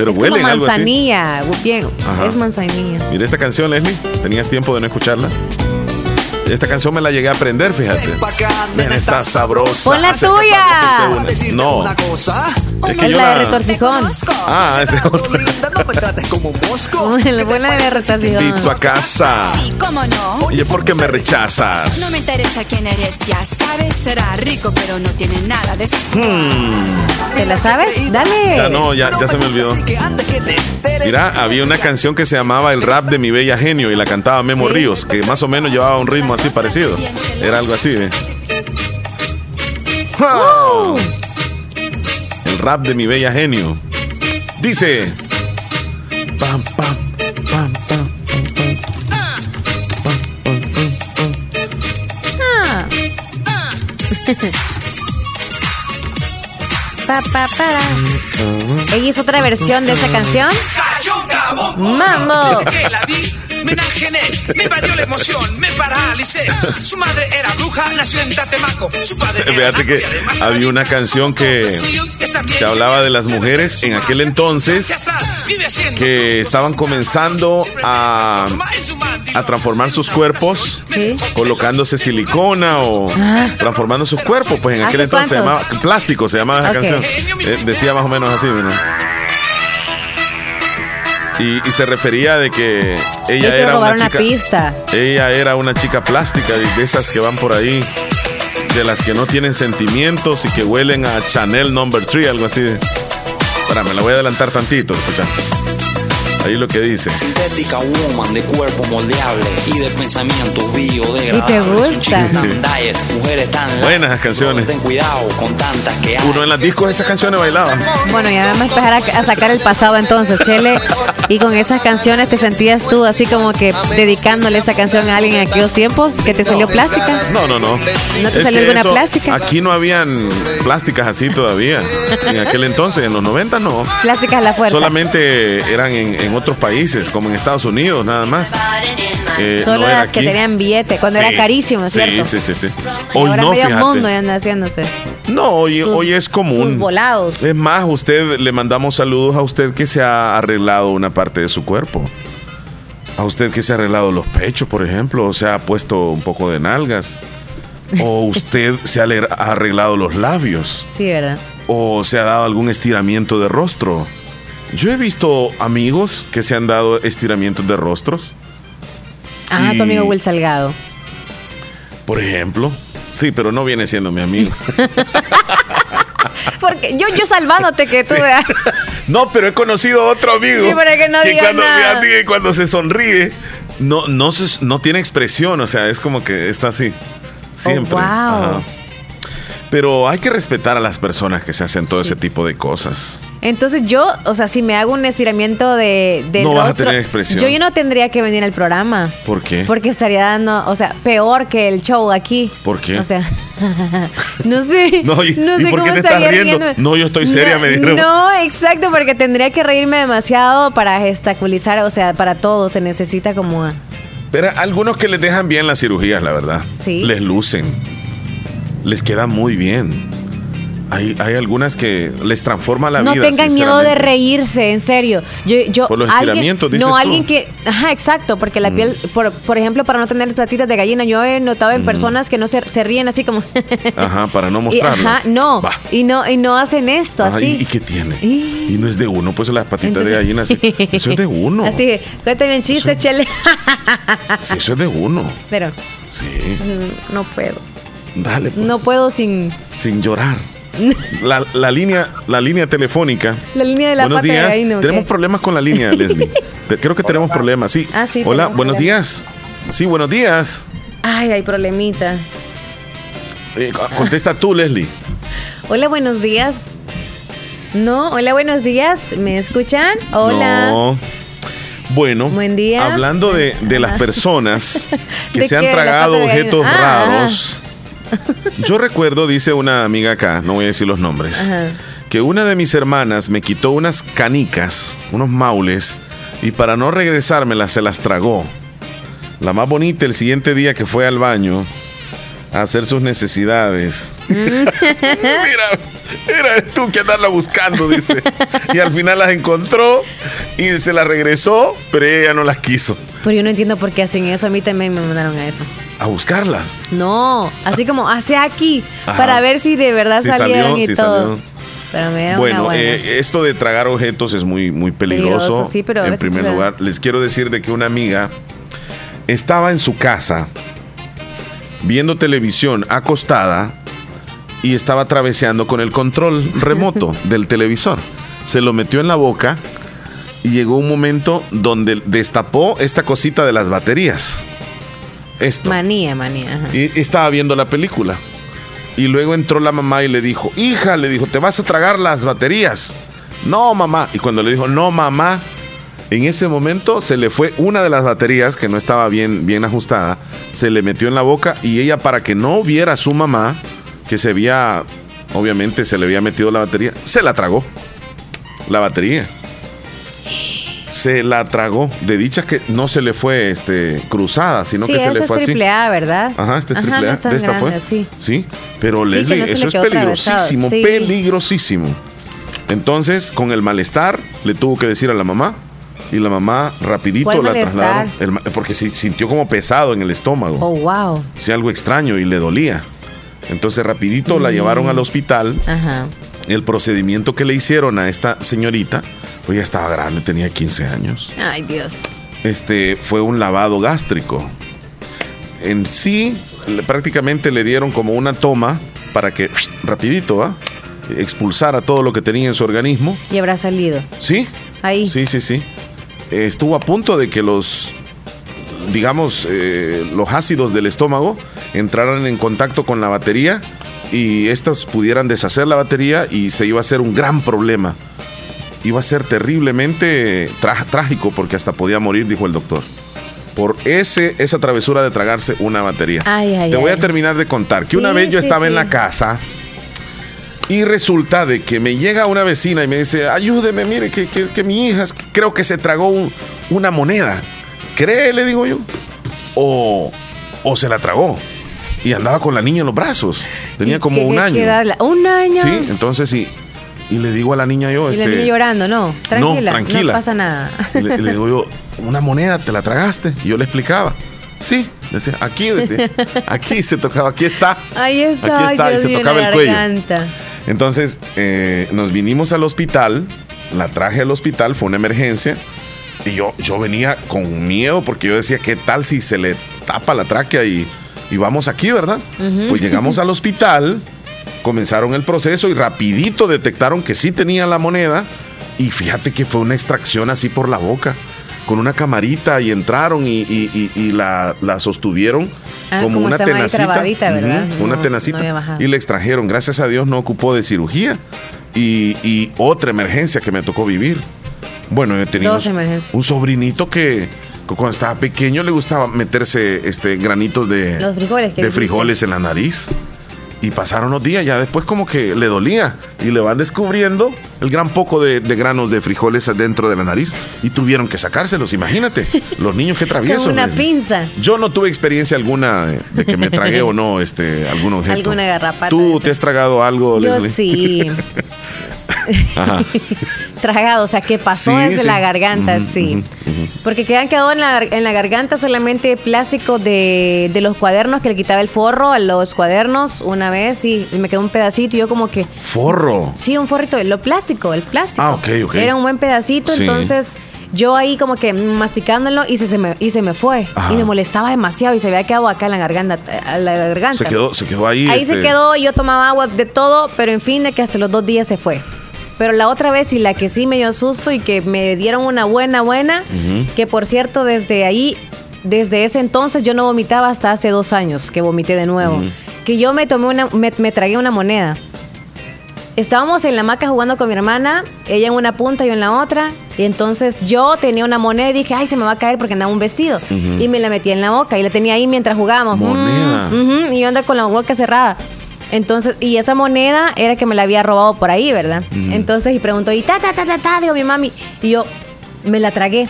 Pero es huelen como algo así. manzanilla. Bien, Ajá. es manzanilla. Mira esta canción, Leslie. ¿Tenías tiempo de no escucharla? Esta canción me la llegué a aprender, fíjate. Ven, está sabrosa. Pon la tuya. No. Es que la de retorcijón. Ah, ese es otro. La buena de la retorcijón. Invito a casa. Sí, cómo no. Oye, ¿por qué me rechazas? No me interesa quién eres, ya sabes, será rico, pero no tiene nada de eso. ¿Te la sabes? Dale. Hmm. Ya no, ya, ya se me olvidó. Mira, había una canción que se llamaba El rap de mi bella genio y la cantaba Memo Sí. Ríos, que más o menos llevaba un ritmo así parecido. Era algo así, ¿eh? El rap de mi bella genio. Dice. Pam, pam, pam, pam, Ah. Pa, pa, para. Ella hizo otra versión de esa canción. ¡Mambo! Me enajené, me invadió la emoción, me paralicé. Su madre era bruja, nació en Tatemaco. Su padre era Fíjate que había una canción que, que hablaba de las mujeres en aquel entonces que estaban comenzando a, a transformar sus cuerpos, colocándose silicona o transformando sus cuerpos. Pues en aquel ¿Hace entonces se llamaba plástico, se llamaba esa Ok. canción. Eh, decía más o menos así, mira. Y, y se refería de que ella era una una chica. pista. Ella era una chica plástica, de de esas que van por ahí, de las que no tienen sentimientos y que huelen a Chanel Number 3, algo así. Espera, me la voy a adelantar tantito, escucha. Ahí lo que dice. Sintética woman de cuerpo moldeable y de pensamientos biodegradables. ¿Y te gusta? Mujeres tan Buenas las canciones. Ten cuidado con tantas que hay. Uno en las discos esas canciones bailaba. Bueno, ya vamos a empezar a, a sacar el pasado entonces, Chele. Y con esas canciones te sentías tú así como que dedicándole esa canción a alguien en aquellos tiempos que te salió plástica. No, no, no. ¿No te Es salió alguna eso- plástica? Aquí no habían plásticas así todavía. En aquel entonces, en los 90 no. Plástica es la fuerza. Solamente eran en, en otros países, como en Estados Unidos, nada más. Eh, Solo no las que tenían billete, cuando Sí, era carísimo, ¿cierto? Sí, sí, sí, sí. Hoy ahora no, medio fíjate. mundo ya anda haciéndose. No, hoy, Sus- hoy es común. sus volados. Es más, usted le mandamos saludos a usted que se ha arreglado una parte de su cuerpo. A usted que se ha arreglado los pechos, por ejemplo, o se ha puesto un poco de nalgas. O usted se ha arreglado los labios. Sí, ¿verdad? O se ha dado algún estiramiento de rostro. Yo he visto amigos que se han dado estiramientos de rostros. Ah, Y- tu amigo Will Salgado. Por ejemplo. Sí, pero no viene siendo mi amigo. Porque yo, yo salvándote que tú Sí. veas. No, pero he conocido otro amigo. Sí, pero es que no diga cuando, nada. que cuando se sonríe, no, no, se- no tiene expresión, o sea, es como que está así. Siempre. Oh, wow. Ajá. Pero hay que respetar a las personas que se hacen todo ese tipo de cosas. Entonces yo, o sea, si me hago un estiramiento de, No vas a tener expresión. Yo, yo no tendría que venir al programa. ¿Por qué? Porque estaría dando, o sea, peor que el show aquí. ¿Por qué? O sea, no sé. No, ¿y- no y sé por cómo qué te estás estaría riendo? riéndome. No, yo estoy seria, no, me dijeron. No, exacto, porque tendría que reírme demasiado para gestaculizar, o sea, para todo se necesita como... a- Pero algunos que les dejan bien las cirugías, la verdad. Sí. Les lucen. Les queda muy bien. Hay, hay algunas que les transforma la no vida. tengan miedo de reírse, en serio. Yo, yo, Por los alguien- estiramientos, dices No, tú. Mm. alguien que. Ajá, exacto, porque la piel, por, por ejemplo, para no tener platitas de gallina, yo he notado en personas que no se, se ríen así como. Ajá, para no y, mostrarlas. ajá, no. Y no, y no hacen esto, Ajá, así. ¿y, y qué tiene? Y no es de uno, pues las patitas de gallina. sí. Eso es de uno. Así, cuéntame un chiste, chele. Sí, eso es de uno. Pero Sí. mm, no puedo. Dale, pues, No puedo sin. sin llorar. La, la línea, la línea telefónica. La línea de la buenos pata de días. gallina, ¿o tenemos qué? problemas con la línea, Leslie. Creo que tenemos problemas, sí. Ah, sí, Hola, buenos problemas. días. Sí, buenos días. Ay, hay problemita. Eh, co- contesta tú, Leslie. Hola, buenos días. No, hola, buenos días. ¿Me escuchan? Hola. No. Bueno, Buen día. hablando de, de las personas que ¿De se han tragado objetos? Ah, raros, Yo recuerdo, dice una amiga acá, no voy a decir los nombres, Ajá. que una de mis hermanas me quitó unas canicas, unos maules, y para no regresármelas se las tragó. La más bonita el siguiente día que fue al baño a hacer sus necesidades. Mira, era tú que andarla buscando, dice. Y al final las encontró y se las regresó, pero ella no las quiso. Pero yo no entiendo por qué hacen eso. A mí también me mandaron a eso. A buscarlas. No, así como hace aquí Ajá. para ver si de verdad salieron salió, y todo. salió. Pero me Bueno, eh, esto de tragar objetos es muy, muy peligroso. Peligroso, sí, pero en primer lugar, les quiero decir de que una amiga estaba en su casa viendo televisión acostada y estaba traveseando con el control remoto del televisor. Se lo metió en la boca y llegó un momento donde destapó esta cosita de las baterías. Esto. Manía, manía. ajá. Y estaba viendo la película. Y luego entró la mamá y le dijo, hija, le dijo, te vas a tragar las baterías. No, mamá. Y cuando le dijo, no, mamá, en ese momento se le fue una de las baterías que no estaba bien, bien ajustada, se le metió en la boca y ella para que no viera a su mamá, que se había, obviamente se le había metido la batería, se la tragó. La batería. Se la tragó. De dicha que no se le fue este, cruzada, sino sí, que se le es fue así. triple A, ¿verdad? Ajá, este es Ajá, triple no A. es de esta grande, fue. sí. Sí, pero Sí, Leslie, no se le eso es peligrosísimo, peligrosísimo. Entonces, con el malestar, le tuvo que decir a la mamá. Y la mamá rapidito ¿Cuál la malestar? trasladaron. El porque se sintió como pesado en el estómago. Oh, wow. Sí, algo extraño y le dolía. Entonces, rapidito la Mm. llevaron al hospital. Ajá. El procedimiento que le hicieron a esta señorita, pues ya estaba grande, tenía 15 años Ay, Dios. este, fue un lavado gástrico. En sí, le- prácticamente le dieron como una toma para que rapidito ¿ah? expulsara todo lo que tenía en su organismo. Y habrá salido. ¿Sí? Ahí. Sí, sí, sí. Estuvo a punto de que los, digamos, eh, los ácidos del estómago entraran en contacto con la batería y estos pudieran deshacer la batería y se iba a hacer un gran problema. Iba a ser terriblemente trágico porque hasta podía morir, dijo el doctor. Por ese, esa travesura de tragarse una batería. Ay, ay, Te voy a terminar de contar que Sí, una vez yo sí, estaba en la casa y resulta de que me llega una vecina y me dice, ayúdeme, mire, que, que- que mi hija creo que se tragó un- una moneda. ¿Cree? Le digo yo. O, o se la tragó. Y andaba con la niña en los brazos. Tenía como ¿Qué- un año. la- un año. Sí, entonces sí. Y le digo a la niña yo, Y la este, niña llorando, no. Tranquila. No, tranquila. pasa nada. y le, digo yo, una moneda, ¿te la tragaste? Y yo le explicaba. Sí, decía, aquí, decía, aquí se tocaba, aquí está. Ahí está. Aquí está, ay, y se tocaba la el cuello. garganta. Entonces eh, nos vinimos al hospital, la traje al hospital, fue una emergencia. Y yo, yo venía con miedo porque yo decía, ¿qué tal si se le tapa la tráquea y, y vamos aquí, verdad? Pues llegamos al hospital, comenzaron el proceso y rapidito detectaron que sí tenía la moneda. Y fíjate que fue una extracción así por la boca, con una camarita y entraron y, y- y- y la, la sostuvieron Ah, como, como una tenacita. ¿verdad? Una No, tenacita. no y le extrajeron. Gracias a Dios no ocupó de cirugía. Y, y otra emergencia que me tocó vivir. Bueno, yo tenía un- un sobrinito que cuando estaba pequeño le gustaba meterse este granitos de, Los frijoles de en la nariz. Y pasaron los días, ya después como que le dolía. Y le van descubriendo el gran poco de, de granos de frijoles dentro de la nariz. Y tuvieron que sacárselos, imagínate. Los niños que traviesos. Con una pinza. Yo no tuve experiencia alguna de, de que me tragué o no este, algún objeto. Alguna garrapata. ¿Tú te has tragado algo, Yo Leslie? sí. Ajá. Tragado, o sea, que pasó Sí, desde sí. la garganta, sí. Porque quedan quedado en la, en la garganta solamente plástico de, de los cuadernos que le quitaba el forro a los cuadernos una vez y me quedó un pedacito y yo como que, Forro. sí, un forrito, lo plástico, el plástico. Ah, ok, ok. Era un buen pedacito, Sí. entonces yo ahí como que masticándolo y se, se me, y se me fue. Ajá. Y me molestaba demasiado y se había quedado acá en la garganta. la garganta. Se quedó, se quedó ahí. Ahí este, se quedó, yo tomaba agua de todo, pero en fin, de que hasta los dos días se fue. Pero la otra vez y la que sí me dio susto y que me dieron una buena, buena, que por cierto desde ahí, desde ese entonces yo no vomitaba hasta hace dos años que vomité de nuevo. Que yo me tomé una, me, me tragué una moneda. estábamos en la hamaca jugando con mi hermana, ella en una punta y yo en la otra. Y entonces yo tenía una moneda y dije, ay, se me va a caer porque andaba un vestido. Y me la metí en la boca y la tenía ahí mientras jugábamos. Moneda. Mm, y yo andaba con la boca cerrada. Entonces, y esa moneda era que me la había robado por ahí, ¿verdad? Entonces, y preguntó, y ta, ta, ta, ta, ta, digo mi mami. Y yo me la tragué.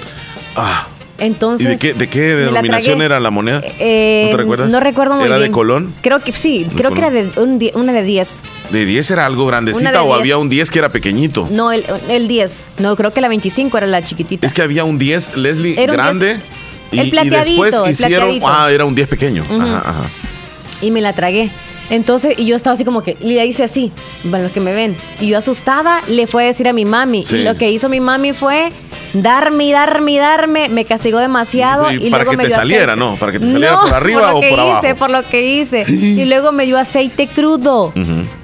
Ah, Entonces. ¿Y de qué, de qué la denominación era la moneda? Eh, ¿No te recuerdas? No recuerdo muy ¿Era bien. de Colón? Creo que sí, De creo que era de un die- una de 10. ¿De 10 era algo grandecita de o 10. había un 10 que era pequeñito? No, el, el 10. No, creo que la 25 era la chiquitita. Es que había un 10, Leslie, Era grande. 10. Y, El y plateadito, después el hicieron. plateadito. Ah, era un 10 pequeño. Ajá, ajá. Y me la tragué. Entonces, y yo estaba así como que, y le hice así, para los que me ven. Y yo asustada le fue a decir a mi mami. Sí. Y lo que hizo mi mami fue darme darme darme. Me castigó demasiado. Y Y, para luego que me te dio saliera, aceite. ¿no? Para que te saliera No, por arriba lo o que por hice, abajo. por lo que hice. y luego me dio aceite crudo.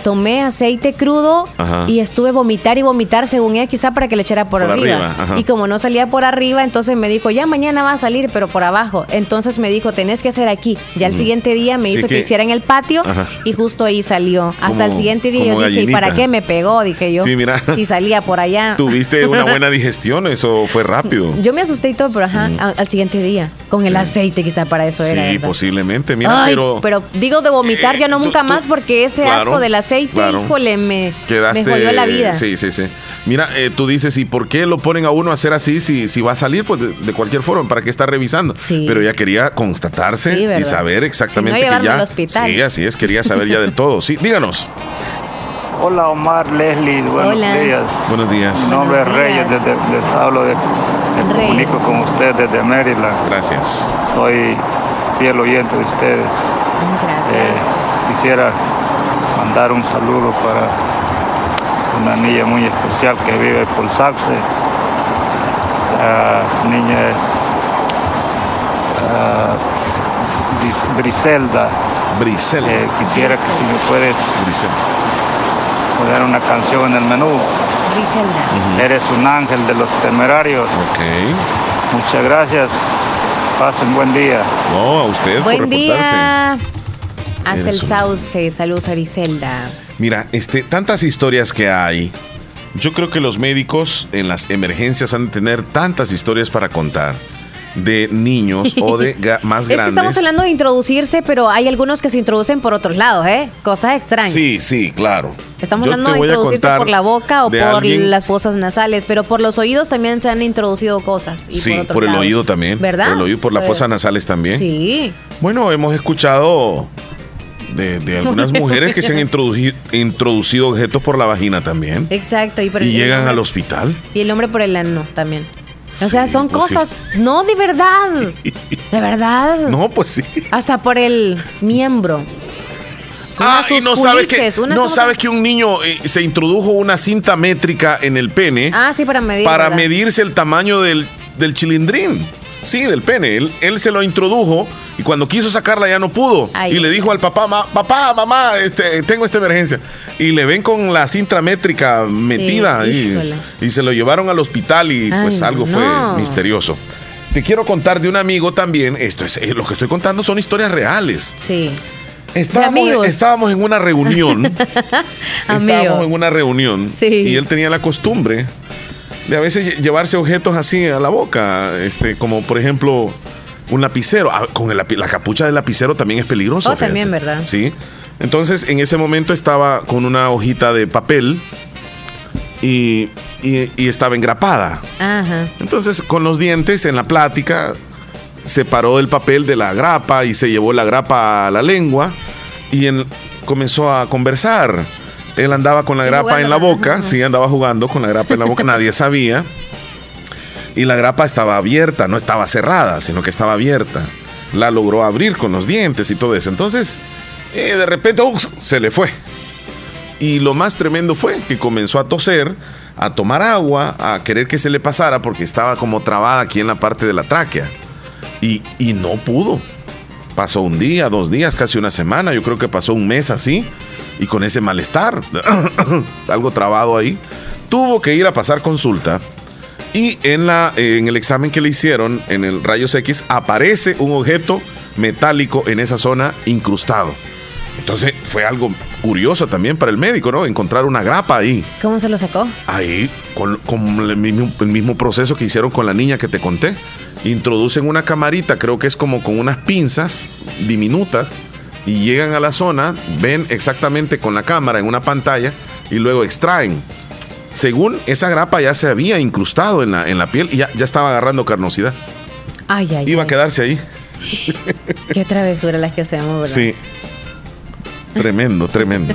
Tomé aceite crudo Ajá. y estuve vomitar y vomitar según ella quizá para que le echara por, Por arriba. Y como no salía por arriba, entonces me dijo, ya mañana va a salir, pero por abajo. Entonces me dijo, tenés que hacer aquí. Ya el siguiente día me Sí, hizo que, que- hiciera en el patio Ajá. Y justo ahí salió. Hasta Como- el siguiente día yo dije, ¿y para qué me pegó? Dije yo. Sí, mira. Si salía por allá. Tuviste una buena digestión, eso fue rápido. Yo me asusté y todo, pero ajá, a- al siguiente día. Con el aceite quizá para eso Sí, era. ¿verdad? posiblemente. Mira, Ay, pero, digo de vomitar ya no nunca más porque ese claro, asco del aceite, claro. híjole, me, quedaste. me jodió la vida. Sí, sí, sí. Mira, eh, tú dices, ¿y por qué lo ponen a uno a hacer así si, si va a salir? Pues de, de cualquier forma, ¿para qué está revisando? Pero ella quería constatarse Sí, y saber exactamente Si no, que ya. al hospital. Sí, así es, quería saber ya del todo. Sí, díganos. Hola Omar, Leslie, buenos Hola. días. Buenos días. Mi nombre es Buenos Reyes, días. desde- les hablo de, me Reyes. comunico con usted desde Maryland. Gracias. Soy fiel oyente de ustedes. Gracias. Eh, quisiera mandar un saludo para una niña muy especial que vive por Saxe. La niña es Bris- Briselda. Briselda. Eh, quisiera que si me puedes poner una canción en el menú. Griselda. Eres un ángel de los temerarios. Muchas gracias. Pasen buen día. No, a usted por Buen reportarse. día. Hasta Eres el un- sauce. Saludos a Griselda. Mira, este, tantas historias que hay. Yo creo que los médicos en las emergencias han de tener tantas historias para contar de niños o de más Es que grandes. estamos hablando de introducirse, pero hay algunos que se introducen por otros lados, ¿eh? Cosas extrañas. Sí, sí, claro. Estamos Yo hablando de introducirse por la boca o por alguien- las fosas nasales, pero por los oídos también se han introducido cosas. Y sí, por, el lados. oído también. ¿Verdad? Por el oído, por las fosas nasales también. Sí. Bueno, hemos escuchado de, de algunas mujeres que se han introduci- introducido objetos por la vagina también. Exacto. Y, por Y el- llegan el al hospital. Y el hombre por el ano también. O sea, son pues sí. cosas. No, de verdad. De verdad. No, pues sí. Hasta por el miembro. Ah, y no sabes que, no sabes que un niño eh, se introdujo una cinta métrica en el pene Ah, sí, para medir. para ¿verdad? medirse el tamaño del, del chilindrín. Sí, del pene. Él, él se lo introdujo y cuando quiso sacarla ya no pudo. Ay. y le dijo al papá, "Ma- papá, mamá, este, tengo esta emergencia. Y le ven con la cinta métrica metida y se lo llevaron al hospital y Ay, pues algo no. fue misterioso. Te quiero contar de un amigo también. Esto es, eh, lo que estoy contando son historias reales. Sí. Estábamos, estábamos en una reunión. estábamos en una reunión. Sí. Y él tenía la costumbre de a veces lle- llevarse objetos así a la boca. Este, como por ejemplo, un lapicero. Ah, con el la capucha del lapicero también es peligroso. Oh, también, ¿verdad? Sí. Entonces, en ese momento estaba con una hojita de papel y, y- y estaba engrapada. Ajá. Entonces, con los dientes en la plática, separó el papel de la grapa y se llevó la grapa a la lengua y en- comenzó a conversar. Él andaba con la grapa en la boca, sí, andaba jugando con la grapa en la boca, nadie sabía. Y la grapa estaba abierta, no estaba cerrada, sino que estaba abierta. La logró abrir con los dientes y todo eso. Entonces, eh, de repente, se le fue. Y lo más tremendo fue que comenzó a toser, a tomar agua, a querer que se le pasara porque estaba como trabada aquí en la parte de la tráquea. Y, y no pudo. Pasó un día, dos días, casi una semana, yo creo que pasó un mes así, y con ese malestar, algo trabado ahí, tuvo que ir a pasar consulta. Y en, la, eh, en el examen que le hicieron, en el rayos X, aparece un objeto metálico en esa zona incrustado. Entonces fue algo curioso también para el médico, ¿no? Encontrar una grapa ahí. ¿Cómo se lo sacó? Ahí, con, con el, mismo, el mismo proceso que hicieron con la niña que te conté. Introducen una camarita, creo que es como con unas pinzas diminutas, y llegan a la zona, ven exactamente con la cámara en una pantalla y luego extraen. Según esa grapa ya se había incrustado en la, en la piel y ya, ya estaba agarrando carnosidad. Ay, ay, Iba a quedarse ahí. Qué travesura las que hacemos, ¿verdad? Sí. Tremendo, tremendo.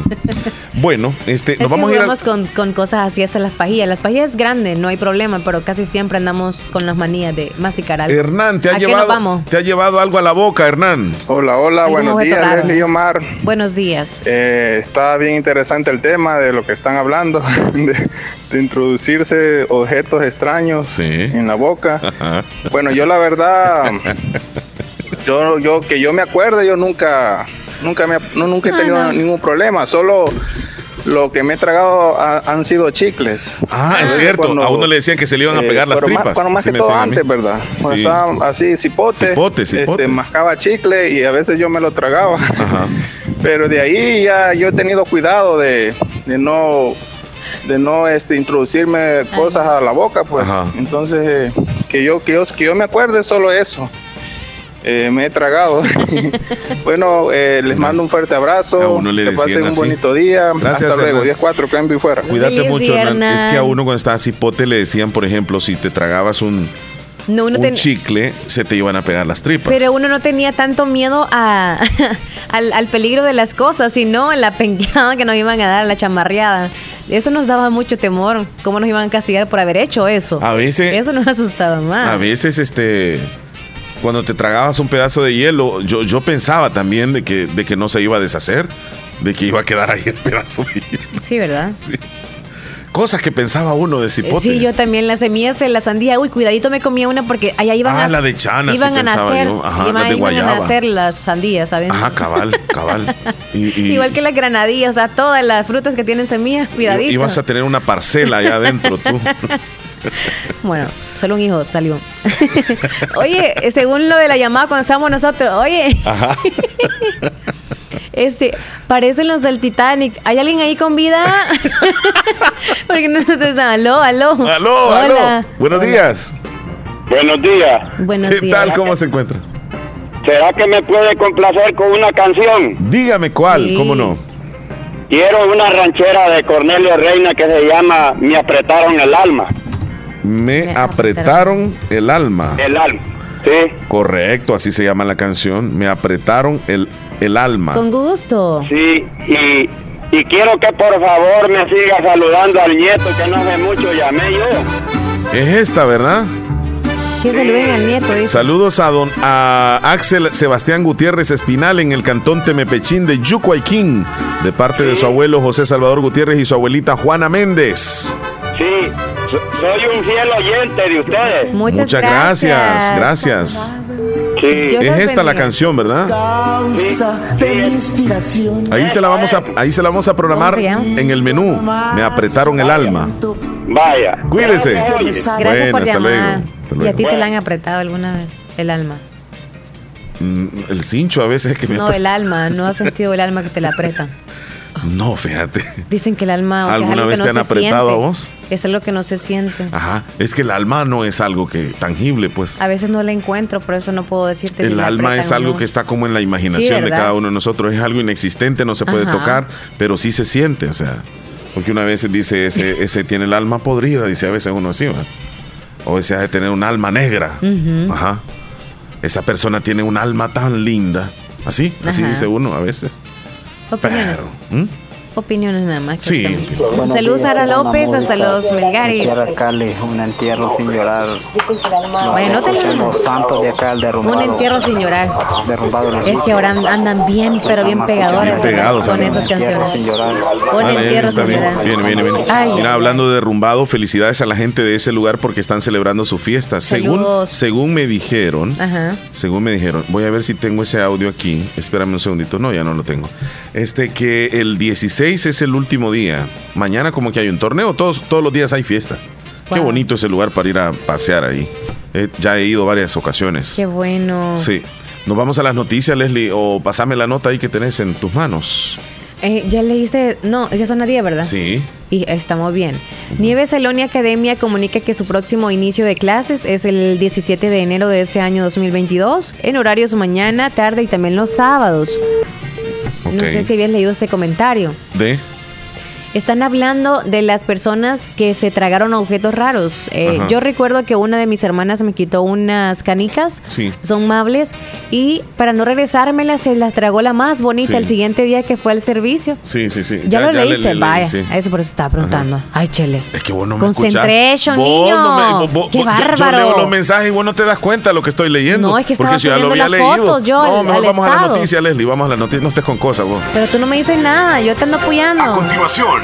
Bueno, este, Es nos que vamos a ir con, con cosas así hasta las pajillas. Las pajillas es grande, no hay problema, pero casi siempre andamos con las manías de masticar algo. Hernán, ¿te ha, ¿A qué llevado, nos vamos? ¿te ha llevado algo a la boca, Hernán? Hola, hola, buenos días, raro. Leslie y Omar. Buenos días. Eh, está bien interesante el tema de lo que están hablando, de, de introducirse objetos extraños en la boca. Bueno, yo la verdad, yo, yo que yo me acuerdo, yo nunca, nunca me, no, nunca he tenido ningún problema, solo lo que me he tragado ha- han sido chicles. Ah, es cierto. cuando- a uno le decían que se le iban a eh, pegar las pero más- tripas. Más Así que me todo antes, ¿verdad? Cuando Sí. estaba así, cipote. Cipote, cipote. Este, mascaba chicle y a veces yo me lo tragaba. Pero de ahí ya yo he tenido cuidado de, de no de no este introducirme cosas a la boca, pues. Entonces, eh, que yo que yo que yo me acuerde solo eso. Eh, me he tragado. bueno, eh, les mando un fuerte abrazo. A uno le que pasen un así. bonito día. Gracias, Hasta luego. Hernán. 10-4, cambio y fuera. Cuídate mucho, Hernán. Es que a uno cuando estaba cipote le decían, por ejemplo, si te tragabas un, No, uno un ten- chicle, se te iban a pegar las tripas. Pero uno no tenía tanto miedo a, al, al peligro de las cosas, sino a la penqueada que nos iban a dar, a la chamarreada. Eso nos daba mucho temor. ¿Cómo nos iban a castigar por haber hecho eso? A veces- Eso nos asustaba más. A veces, este, cuando te tragabas un pedazo de hielo, yo, yo pensaba también de que, de que no se iba a deshacer, de que iba a quedar ahí el pedazo de hielo. Sí, ¿verdad? Cosas que pensaba uno de cipote. Sí, yo también las semillas de la sandía, uy, cuidadito me comía una porque allá iban Ah, a la de chana, sí iban a nacer, yo. Ajá, iban, las de iban a nacer las sandías adentro. Ajá, cabal, cabal. Y, y- Igual que las granadillas, o sea, todas las frutas que tienen semillas, cuidadito. y vas a tener una parcela allá adentro tú. Bueno, solo un hijo salió. oye, según lo de la llamada cuando estábamos nosotros, oye, Ajá. este, parecen los del Titanic. ¿Hay alguien ahí con vida? Porque nosotros, aló, aló. Aló, Hola. aló. Buenos días. Buenos días. Buenos ¿Qué días. tal? ¿Cómo se encuentra? ¿Será que me puede complacer con una canción? Dígame cuál, Sí. ¿cómo no? Quiero una ranchera de Cornelio Reina que se llama Me apretaron el alma. Me apretaron el alma. El alma. Sí. Correcto, así se llama la canción. Me apretaron el, el alma. Con gusto. Sí, y, y quiero que por favor me siga saludando al nieto que no hace mucho llamé yo. Es esta, ¿verdad? Que saluden al nieto. dice. Saludos a don a Axel Sebastián Gutiérrez Espinal en el cantón Temepechín de Yucuayquín, de parte de su abuelo José Salvador Gutiérrez y su abuelita Juana Méndez. Sí, so- soy un fiel oyente de ustedes. Muchas, gracias, gracias. Sí. Es esta la canción, ¿verdad? Ahí se la vamos a, ahí se la vamos a programar en el menú. Me apretaron el alma. Vaya. Cuídese. Gracias Bueno, por hasta llamar. luego. Hasta ¿Y a ti te la han apretado alguna vez? El alma. Mm, El cincho a veces es que me No, el alma. No has sentido el alma que te la apretan. No, fíjate. Dicen que el alma o sea, es ¿Alguna algo vez que te no han apretado a siente. vos? Es algo que no se siente. Ajá. Es que el alma no es algo que tangible, pues. A veces no la encuentro, por eso no puedo decirte. El alma es algo no. que está como en la Sí, imaginación de cada uno de nosotros. Es algo inexistente, no se puede Ajá. tocar, pero sí se siente, o sea. Porque una vez dice, ese, ese tiene el alma podrida, dice a veces uno así. O ese ha de tener un alma negra. Ajá. Esa persona tiene un alma tan linda. Así, así Ajá. dice uno a veces. Opiniones. ¿Mm? Opiniones nada más. que Sí. ahorita. Un saludo Sara López hasta los Melgaris. Cali, un entierro sin llorar. Bueno, no te la- Los santos de acá, el derrumbado. Un entierro sin llorar. derrumbado Es que ahora andan bien, pero bien pegadores Bien pegados, con esas canciones. Un Vale, entierro sin bien. llorar. Viene, viene, viene. Ay. Mira, hablando de derrumbado, felicidades a la gente de ese lugar porque están celebrando su fiesta. Según, Saludos. según me dijeron, Ajá. según me dijeron, voy a ver si tengo ese audio aquí. Espérame un segundito. No, ya no lo tengo. Este que el 16 es el último día. Mañana como que hay un torneo, todos, todos los días hay fiestas. Qué bonito ese lugar para ir a pasear ahí. Eh, ya he ido varias ocasiones. Qué bueno. Sí. Nos vamos a las noticias, Leslie, o pasame la nota ahí que tenés en tus manos. Eh, ya leíste, no, ya son las 10, ¿verdad? Sí. Y estamos bien. Nieves Elonia Academia comunica que su próximo inicio de clases es el 17 de enero de este año 2022, en horarios mañana, tarde y también los sábados. No sé si habías leído este comentario. De. Están hablando de las personas que se tragaron objetos raros. Eh, yo recuerdo que una de mis hermanas me quitó unas canicas, Sí. son mables, y para no regresármelas se las tragó la más bonita Sí. el siguiente día que fue al servicio. Sí, sí, sí. ¿Ya, lo le- leíste? le leí, Vaya, sí. eso por eso estaba preguntando. Ay, chele. Es que vos no me Concentration. Vos niño. no me- vos- vos- Qué yo- Yo, bárbaro. leo los mensajes y vos no te das cuenta de lo que estoy leyendo. No, es que Porque estaba si ya lo subiendo había las leído. fotos yo no, al- mejor al vamos a la noticia, Leslie. Vamos a la noticia. No estés con cosas vos. Pero tú no me dices nada, yo te ando apoyando. A continuación,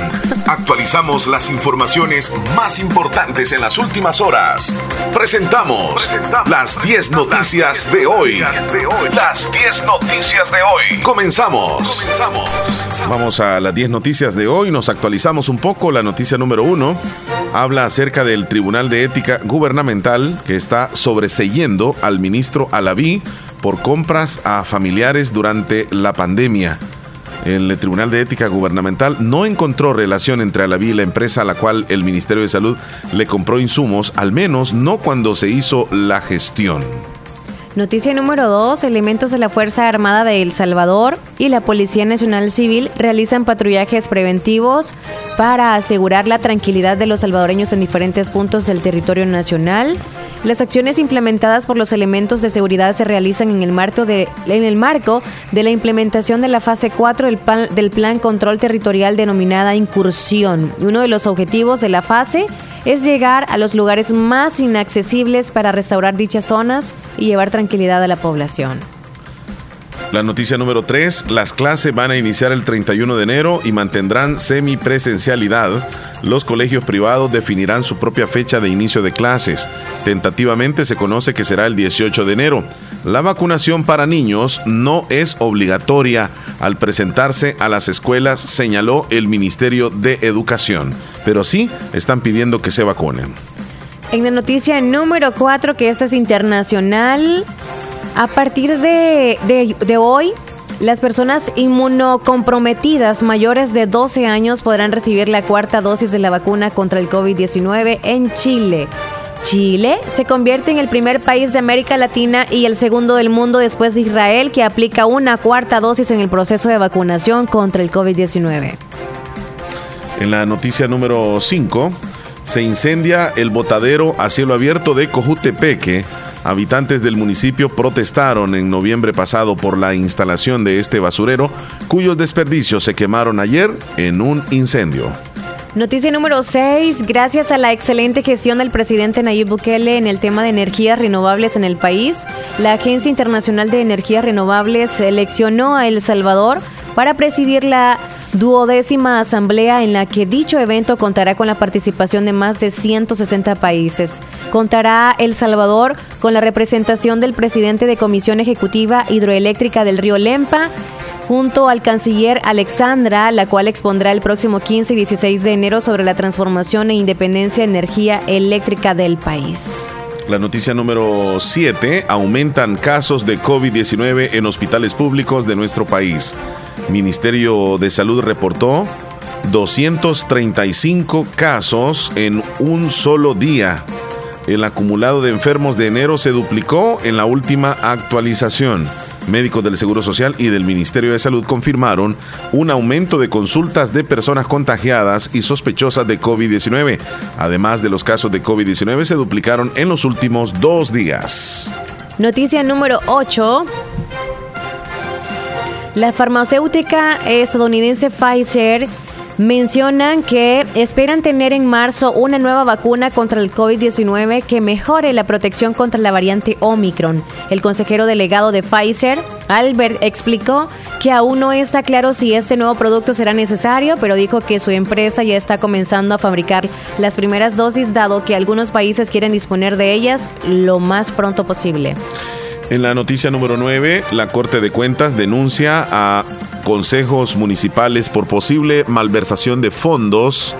actualizamos las informaciones más importantes en las últimas horas. Presentamos las 10 noticias de hoy. Las 10 noticias de hoy. Comenzamos. Comenzamos. Vamos a las 10 noticias de hoy. Nos actualizamos un poco. La noticia número uno habla acerca del Tribunal de Ética Gubernamental que está sobreseyendo al ministro Alaví por compras a familiares durante la pandemia. El Tribunal de Ética Gubernamental no encontró relación entre Alaví y la empresa a la cual el Ministerio de Salud le compró insumos, al menos no cuando se hizo la gestión. Noticia número 2. Elementos de la Fuerza Armada de El Salvador y la Policía Nacional Civil realizan patrullajes preventivos para asegurar la tranquilidad de los salvadoreños en diferentes puntos del territorio nacional. Las acciones implementadas por los elementos de seguridad se realizan en el marco de, la implementación de la fase 4 del plan, del plan control territorial denominada incursión. Uno de los objetivos de la fase es llegar a los lugares más inaccesibles para restaurar dichas zonas y llevar tranquilidad a la población. La noticia número 3, las clases van a iniciar el 31 de enero y mantendrán semipresencialidad. Los colegios privados definirán su propia fecha de inicio de clases. Tentativamente se conoce que será el 18 de enero. La vacunación para niños no es obligatoria al presentarse a las escuelas, señaló el Ministerio de Educación, pero sí están pidiendo que se vacunen. En la noticia número 4, que esta es internacional, a partir de, de- hoy, las personas inmunocomprometidas mayores de 12 años podrán recibir la cuarta dosis de la vacuna contra el COVID-19 en Chile. Chile se convierte en el primer país de América Latina y el segundo del mundo después de Israel que aplica una cuarta dosis en el proceso de vacunación contra el COVID-19. En la noticia número 5, se incendia el botadero a cielo abierto de Cojutepeque. Habitantes del municipio protestaron en noviembre pasado por la instalación de este basurero, cuyos desperdicios se quemaron ayer en un incendio. Noticia número 6. Gracias a la excelente gestión del presidente Nayib Bukele en el tema de energías renovables en el país, la Agencia Internacional de Energías Renovables seleccionó a El Salvador para presidir la duodécima asamblea en la que dicho evento contará con la participación de más de 160 países. Contará El Salvador con la representación del presidente de Comisión Ejecutiva Hidroeléctrica del Río Lempa, junto al canciller Alexandra, la cual expondrá el próximo 15 y 16 de enero sobre la transformación e independencia de energía eléctrica del país. La noticia número 7, aumentan casos de COVID-19 en hospitales públicos de nuestro país. Ministerio de Salud reportó 235 casos en un solo día. El acumulado de enfermos de enero se duplicó en la última actualización. Médicos del Seguro Social y del Ministerio de Salud confirmaron un aumento de consultas de personas contagiadas y sospechosas de COVID-19. Además de los casos de COVID-19 se duplicaron en los últimos dos días. Noticia número 8. La farmacéutica estadounidense Pfizer mencionan que esperan tener en marzo una nueva vacuna contra el COVID-19 que mejore la protección contra la variante Omicron. El consejero delegado de Pfizer, Albert, explicó que aún no está claro si este nuevo producto será necesario, pero dijo que su empresa ya está comenzando a fabricar las primeras dosis, dado que algunos países quieren disponer de ellas lo más pronto posible. En la noticia número 9, la Corte de Cuentas denuncia a consejos municipales por posible malversación de fondos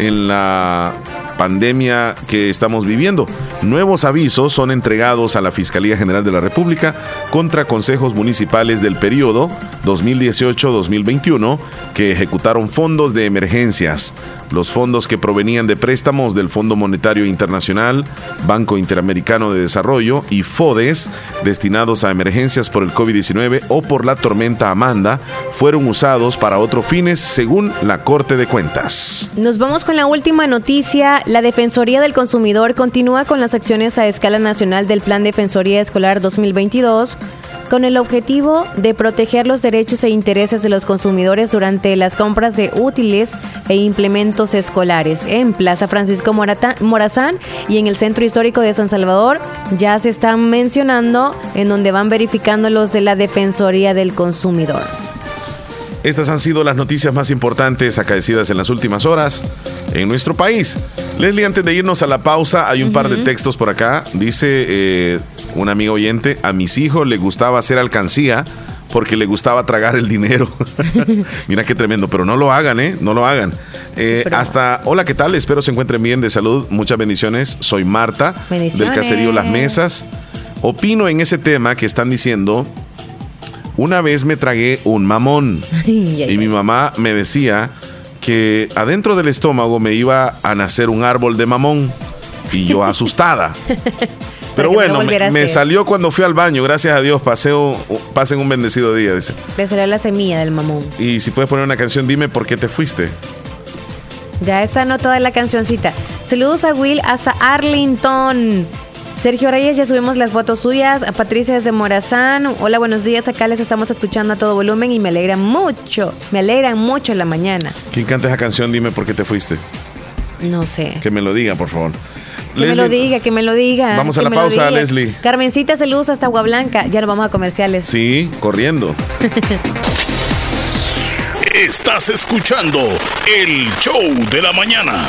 en la pandemia que estamos viviendo. Nuevos avisos son entregados a la Fiscalía General de la República contra consejos municipales del periodo 2018-2021 que ejecutaron fondos de emergencias. Los fondos que provenían de préstamos del Fondo Monetario Internacional, Banco Interamericano de Desarrollo y FODES destinados a emergencias por el COVID-19 o por la tormenta Amanda fueron usados para otros fines según la Corte de Cuentas. Nos vamos con la última noticia. La Defensoría del Consumidor continúa con las acciones a escala nacional del Plan Defensoría Escolar 2022 con el objetivo de proteger los derechos e intereses de los consumidores durante las compras de útiles e implementos escolares. En Plaza Francisco Morazán y en el Centro Histórico de San Salvador ya se están mencionando en donde van verificando los de la Defensoría del Consumidor. Estas han sido las noticias más importantes acaecidas en las últimas horas en nuestro país. Leslie, antes de irnos a la pausa, hay un par de textos por acá. Dice eh, un amigo oyente, a mis hijos les gustaba hacer alcancía porque le gustaba tragar el dinero. Mira qué tremendo, pero no lo hagan, ¿eh? No lo hagan. Eh, hasta, hola, ¿qué tal? Espero se encuentren bien de salud. Muchas bendiciones. Soy Marta, del caserío Las Mesas. Opino en ese tema que están diciendo una vez me tragué un mamón y mi mamá me decía que adentro del estómago me iba a nacer un árbol de mamón y yo asustada. Pero bueno, me, salió cuando fui al baño, gracias a Dios, paseo, pasen un bendecido día, dice. Le salió la semilla del mamón. Y si puedes poner una canción, dime por qué te fuiste. Ya está anotada la cancioncita. Saludos a Will hasta Arlington. Sergio Reyes, ya subimos las fotos suyas. A Patricia desde Morazán. Hola, buenos días. Acá les estamos escuchando a todo volumen y me alegra mucho. Me alegra mucho la mañana. ¿Quién canta esa canción? Dime por qué te fuiste. No sé. Que me lo diga, por favor. Que me lo diga, que me lo diga. Vamos a la pausa, Leslie. Carmencita, saludos hasta Agua Blanca. Ya nos vamos a comerciales. Sí, corriendo. Estás escuchando el show de la mañana.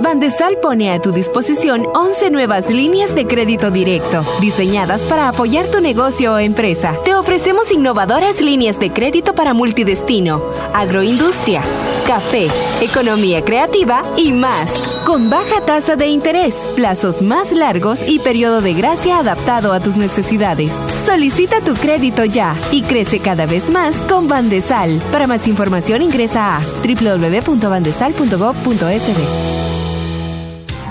Bandesal pone a tu disposición 11 nuevas líneas de crédito directo, diseñadas para apoyar tu negocio o empresa. Te ofrecemos innovadoras líneas de crédito para multidestino, agroindustria, café, economía creativa y más, con baja tasa de interés, plazos más largos y periodo de gracia adaptado a tus necesidades. Solicita tu crédito ya y crece cada vez más con Bandesal. Para más información ingresa a www.bandesal.gov.sb.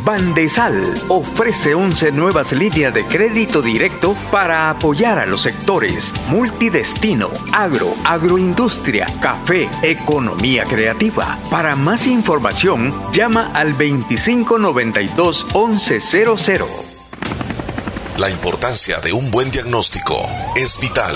Bandesal ofrece 11 nuevas líneas de crédito directo para apoyar a los sectores multidestino, agro, agroindustria, café, economía creativa. Para más información, llama al 2592 1100. La importancia de un buen diagnóstico es vital.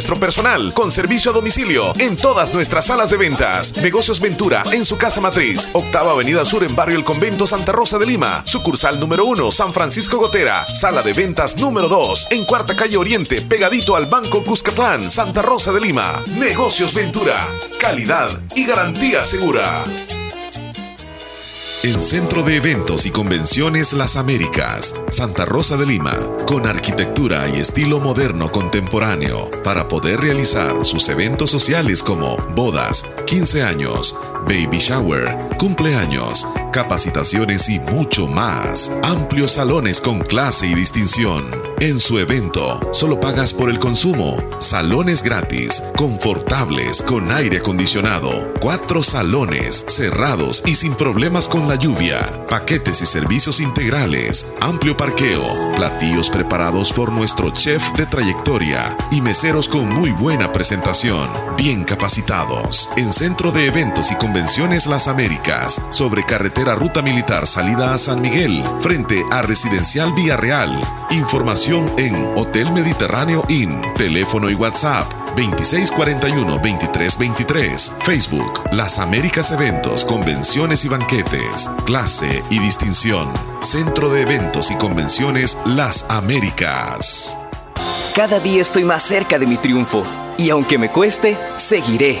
nuestro personal con servicio a domicilio en todas nuestras salas de ventas. Negocios Ventura en su casa matriz, octava avenida sur en barrio El Convento Santa Rosa de Lima, sucursal número 1 San Francisco Gotera, sala de ventas número 2 en cuarta calle Oriente, pegadito al Banco Cuscatlán, Santa Rosa de Lima. Negocios Ventura, calidad y garantía segura. El Centro de Eventos y Convenciones Las Américas, Santa Rosa de Lima, con arquitectura y estilo moderno contemporáneo, para poder realizar sus eventos sociales como bodas, 15 años, baby shower, cumpleaños, capacitaciones y mucho más. Amplios salones con clase y distinción. En su evento, solo pagas por el consumo. Salones gratis, confortables, con aire acondicionado. Cuatro salones, cerrados y sin problemas con la lluvia. Paquetes y servicios integrales. Amplio parqueo. Platillos preparados por nuestro chef de trayectoria. Y meseros con muy buena presentación. Bien capacitados. En Centro de Eventos y Convenciones Las Américas. Sobre carretera Ruta Militar salida a San Miguel. Frente a Residencial Villarreal. Información en Hotel Mediterráneo Inn. Teléfono y WhatsApp 2641-2323. Facebook Las Américas Eventos, Convenciones y Banquetes. Clase y distinción. Centro de Eventos y Convenciones Las Américas. Cada día estoy más cerca de mi triunfo. Y aunque me cueste, seguiré.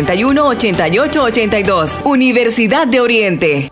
8882 Universidad de Oriente.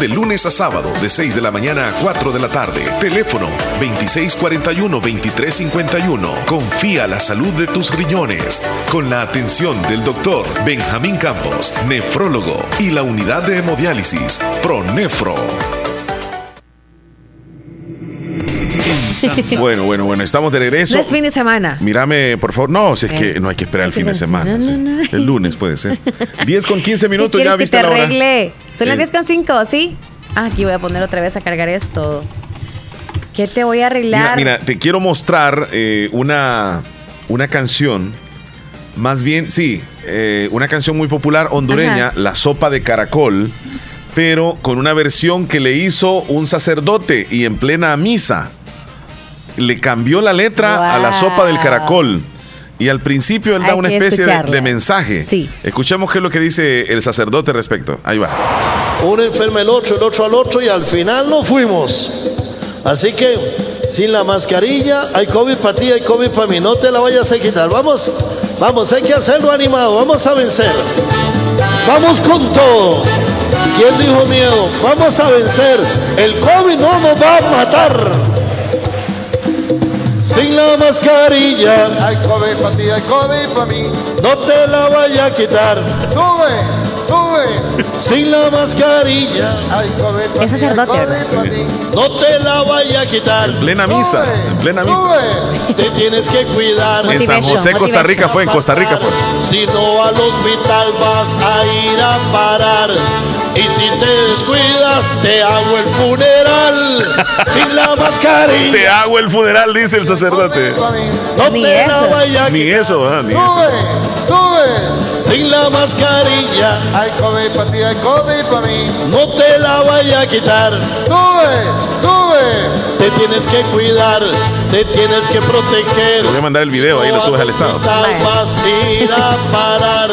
de lunes a sábado de 6 de la mañana a 4 de la tarde. Teléfono 2641-2351. Confía la salud de tus riñones con la atención del doctor Benjamín Campos, nefrólogo y la unidad de hemodiálisis Pronefro. Bueno, bueno, bueno, estamos de regreso. No es fin de semana. Mírame, por favor. No, si es que no hay que esperar el fin de semana. No, no, no. El lunes puede ser. 10 con 15 ¿Qué minutos, quieres ya que viste te la hora. arregle? Son las Eh. 10 con 5, ¿sí? Ah, aquí voy a poner otra vez a cargar esto. ¿Qué te voy a Mira, arreglar? mira, te quiero mostrar eh, una, una canción, más bien, sí, eh, una canción muy popular hondureña, Ajá. La Sopa de Caracol, pero con una versión que le hizo un sacerdote y en plena misa. Le cambió la letra a la sopa del caracol. Y al principio él da una especie de mensaje. Sí. Escuchemos qué es lo que dice el sacerdote respecto. Ahí va. Uno enferma el otro, el otro al otro y al final no fuimos. Así que sin la mascarilla hay COVID para ti, hay COVID para mí. No te la vayas a quitar. Vamos, vamos, hay que hacerlo animado. Vamos a vencer. Vamos con todo. ¿Quién dijo miedo? Vamos a vencer. El COVID no nos va a matar. Sin la mascarilla. Hay COVID para ti, hay COVID para mí. No te la vaya a quitar. Sube. Sin la mascarilla. Es sacerdote. No te la vaya a quitar. En plena misa. En plena misa. Te tienes que cuidar. En San José, Costa Rica fue. En Costa Rica fue. Si no al hospital vas a ir a parar. Y si te descuidas, te hago el funeral. Sin la mascarilla. Te hago el funeral, dice el sacerdote. No Ni te eso. la vaya a Ni eso, ah, ni eso. Sube, sube. Sin la mascarilla. Hay COVID para ti, hay COVID para mí. No te la vaya a quitar. Sube, sube. Te tienes que cuidar, te tienes que proteger. Te voy a mandar el video, ahí lo subes al estado. Vas a ir a parar.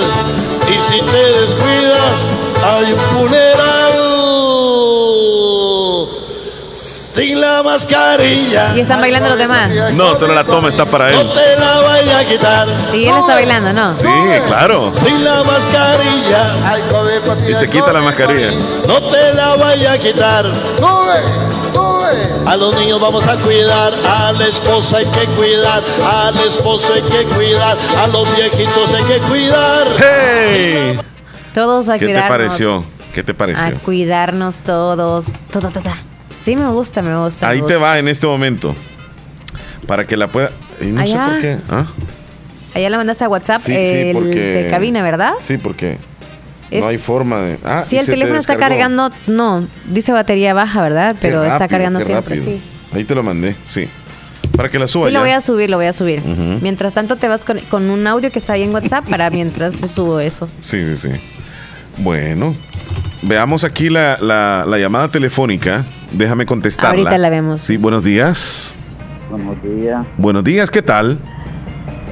Y si te descuidas, hay un funeral. Sin la mascarilla. Y están bailando los demás. No, solo la toma está para No él. te la vaya a quitar. Sí, él está bailando, ¿no? Sí, claro. Sin la mascarilla. Y se quita la mascarilla. No te la vaya a quitar. A los niños vamos a cuidar, a la esposa hay que cuidar, al esposo hay que cuidar, a los viejitos hay que cuidar. ¡Hey! Todos a ¿Qué te cuidarnos. pareció? ¿Qué te A pareció? cuidarnos todos. Todo, todo. Sí, me gusta, me gusta. Ahí me te va en este momento. Para que la pueda. y no sé Allá. por qué. ¿Ah? Allá la mandaste a WhatsApp, Sí, porque- de cabina, ¿verdad? Sí, porque Es- no hay forma de. Ah, el teléfono está cargando, no, dice batería baja, ¿verdad? Pero está cargando siempre, sí. Ahí te lo mandé, sí. Para que la suba Sí, lo voy a subir, lo voy a subir. Mientras tanto, te vas con, con un audio que está ahí en WhatsApp para mientras subo eso. Sí, sí, sí. Bueno, veamos aquí la, la- la llamada telefónica. Déjame contestarla. Ahorita la vemos. Sí, buenos días. Buenos días, Buenos días, ¿qué tal?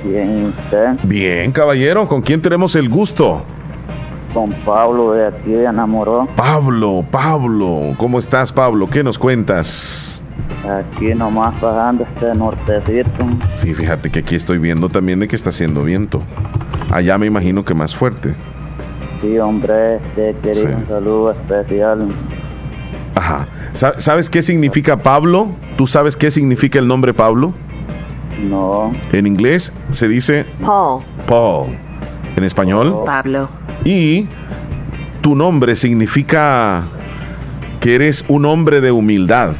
bien, ¿y usted? Bien, caballero, ¿con quién tenemos el gusto? Con Pablo de aquí de Enamoró, Pablo, Pablo, ¿cómo estás, Pablo? ¿Qué nos cuentas? aquí nomás bajando este nortecito. Sí, fíjate que aquí estoy viendo también de que está haciendo viento. Allá me imagino que más fuerte. Sí, hombre, este quería Sí. un saludo especial. Ajá. Sa- ¿Sabes qué significa Pablo? ¿Tú sabes qué significa el nombre Pablo? No, En inglés se dice Paul. Paul. En español. Pablo. Y tu nombre significa que eres un hombre de humildad.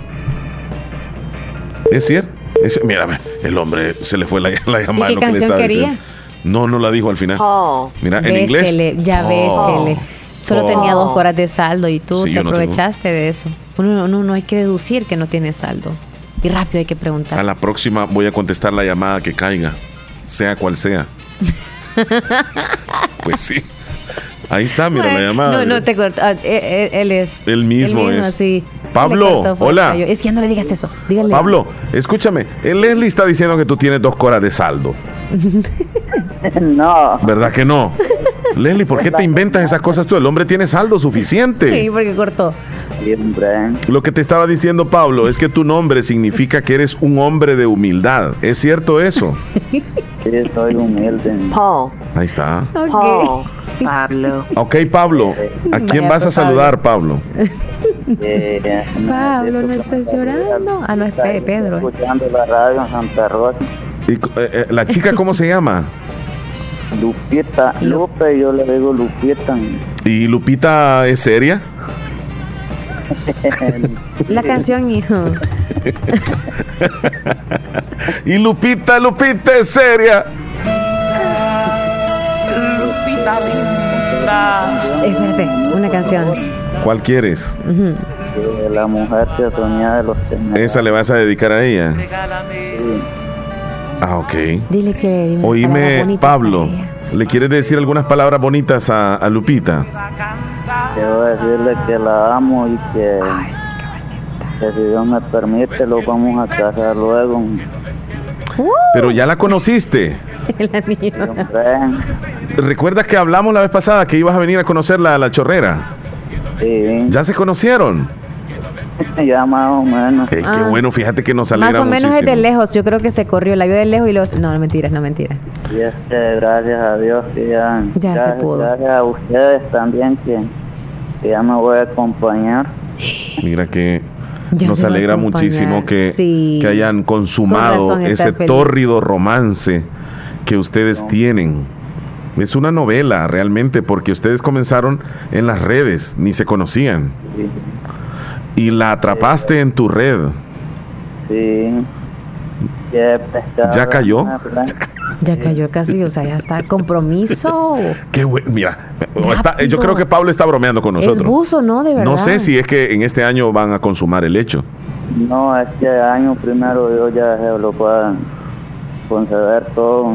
¿Es cierto? Es- mírame, el hombre se le fue la, la llamada. qué en lo que le canción quería? diciendo. No, no la dijo al final. Paul. Mira, en Ves, inglés. Ya ves, Paul. Chele. Solo Paul. tenía dos horas de saldo y tú Sí, te yo no tengo. aprovechaste de eso. Uno no, no hay que deducir que no tiene saldo. Y rápido hay que preguntar. A la próxima voy a contestar la llamada que caiga, sea cual sea. Pues sí. Ahí está, mira la llamada. No, no te corto. Ah, él, él- él es. El mismo es. sí. Pablo, hola. Es que ya no le digas eso. Dígale. Pablo, escúchame. El Leslie está diciendo que tú tienes dos coras de saldo. no. ¿Verdad que no? Leslie, ¿por qué te inventas esas cosas tú? El hombre tiene saldo suficiente. Sí, porque cortó. Sí, hombre, Lo que te estaba diciendo Pablo es que tu nombre significa que eres un hombre de humildad. ¿Es cierto eso? sí, soy humilde. Paul. Ahí está. Paul. Pablo. Ok, Pablo. ¿A quién Vaya, vas a pues, saludar, Pablo? Eh, Pablo, no estás llorando. Ah, no, es Pe- Pedro. escuchando la radio en Santa Rosa. Y, eh, eh, ¿La chica cómo se llama? Lupita, Lupe, yo le digo Lupita. ¿Y Lupita es seria? La canción, hijo. y Lupita, Lupita es seria. Lupita linda. Espérate, una canción. ¿Cuál quieres? La mujer que soñaba de los temerosos. Esa le vas a dedicar a ella. Ah, ok. Dile que Oíme, Pablo. ¿le quieres decir algunas palabras bonitas a, a Lupita? Quiero decirle que la amo y que, que si Dios me permite lo vamos a casar luego. Pero ya la conociste. La. ¿Recuerdas que hablamos la vez pasada que ibas a venir a conocerla a la chorrera? Sí. ¿Ya se conocieron? ya más o menos. Ey, qué Ah. bueno, fíjate que nos alegra Más o menos es muchísimo. de lejos. Yo creo que se corrió. La vio de lejos y los. No, no mentiras, no mentiras. Y es que gracias a Dios que ya, Ya se gracias, pudo. gracias a ustedes también que, que ya me voy a acompañar. Mira que Ya nos se alegra muchísimo que, sí. que hayan consumado Con ese feliz. tórrido romance que ustedes tienen. Es una novela realmente porque ustedes comenzaron en las redes, ni se conocían. Y la atrapaste en tu red. Sí. ¿Ya cayó? Ya cayó casi, o sea, ya está. Compromiso. Qué bueno, mira, está- yo creo que Pablo está bromeando con Es nosotros. buzo, ¿no? De verdad. No sé si es que en este año van a consumar el hecho. No, es que año primero Dios ya lo pueda conceder todo.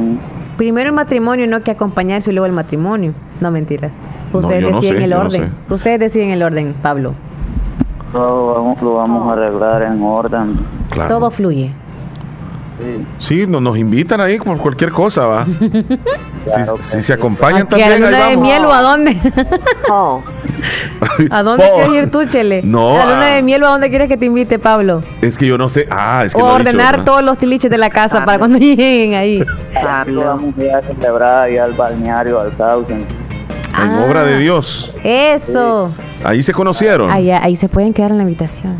Primero el matrimonio, no que acompañarse y luego el matrimonio. No mentiras. Ustedes yo no deciden sé, el yo no orden. Ustedes deciden el orden, Pablo. Todo vamos, lo vamos a arreglar en orden. Claro. Todo fluye. Sí, no, nos invitan ahí por cualquier cosa, va. si, si se acompañan ¿Que a la también, ahí luna de vamos. miel o a dónde? ¿A dónde quieres ir tú, Chele? No, ¿A la luna ah. de miel o a dónde quieres que te invite, Pablo? Es que yo no sé. Ah, es que o dicho, ordenar todos los tiliches de la casa para cuando lleguen ahí. Lo vamos a ir a celebrar ahí al balneario, al sauce. En Ah. obra de Dios. Eso. Ahí se conocieron. Ahí, ahí se pueden quedar en la habitación.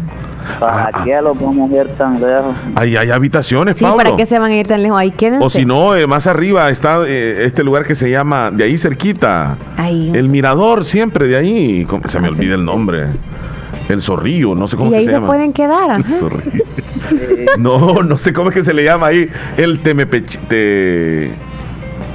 ¿Para qué lo vamos a ir tan lejos? Ahí hay habitaciones, Sí, Pablo. ¿para qué se van a ir tan lejos? Ahí quédense. O si no, eh, más arriba está eh, este lugar que se llama, de ahí cerquita. Ahí. El mirador, siempre de ahí. Se me olvida el nombre. El zorrillo, no sé cómo Y que ahí se, se llama. pueden quedar. ajá. Zorrillo. No, no sé cómo es que se le llama ahí. El temepech... te-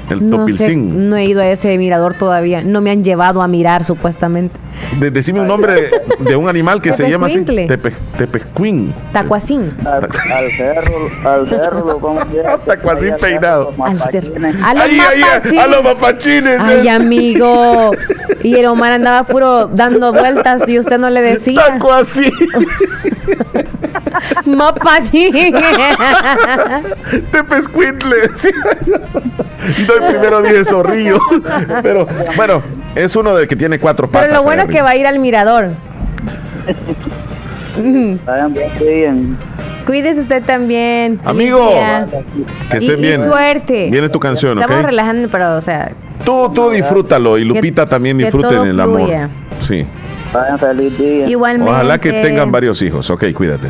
El No sé, no he ido a ese mirador todavía. No me han llevado a mirar, supuestamente. De- decime un nombre de, de un animal que se llama así. Tepe, tepezcuín. Tacuacín. Al, al cerro, al cerro lo Tacuacín peinado. Al cerro. A los Ay, ay, ay, mapachines. a los mapachines. Ay, amigo. Y el Omar andaba puro dando vueltas y usted no le decía. Tacuacín. Mapachín. Tepezcuintle. Sí. No, primero dije zorrillo. Pero bueno, es uno de que tiene cuatro patas. Pero lo bueno ahí es que va a ir al mirador. Cuídese usted también. Amigo, Lidia. que Y- estén y bien. suerte. Viene tu canción, Estamos ¿ok? relajando, pero, o sea, Tú, tú disfrútalo y Que- Lupita también disfruten el amor. fluya. Sí. Vayan feliz día. igualmente. Ojalá que tengan varios hijos. Ok, cuídate.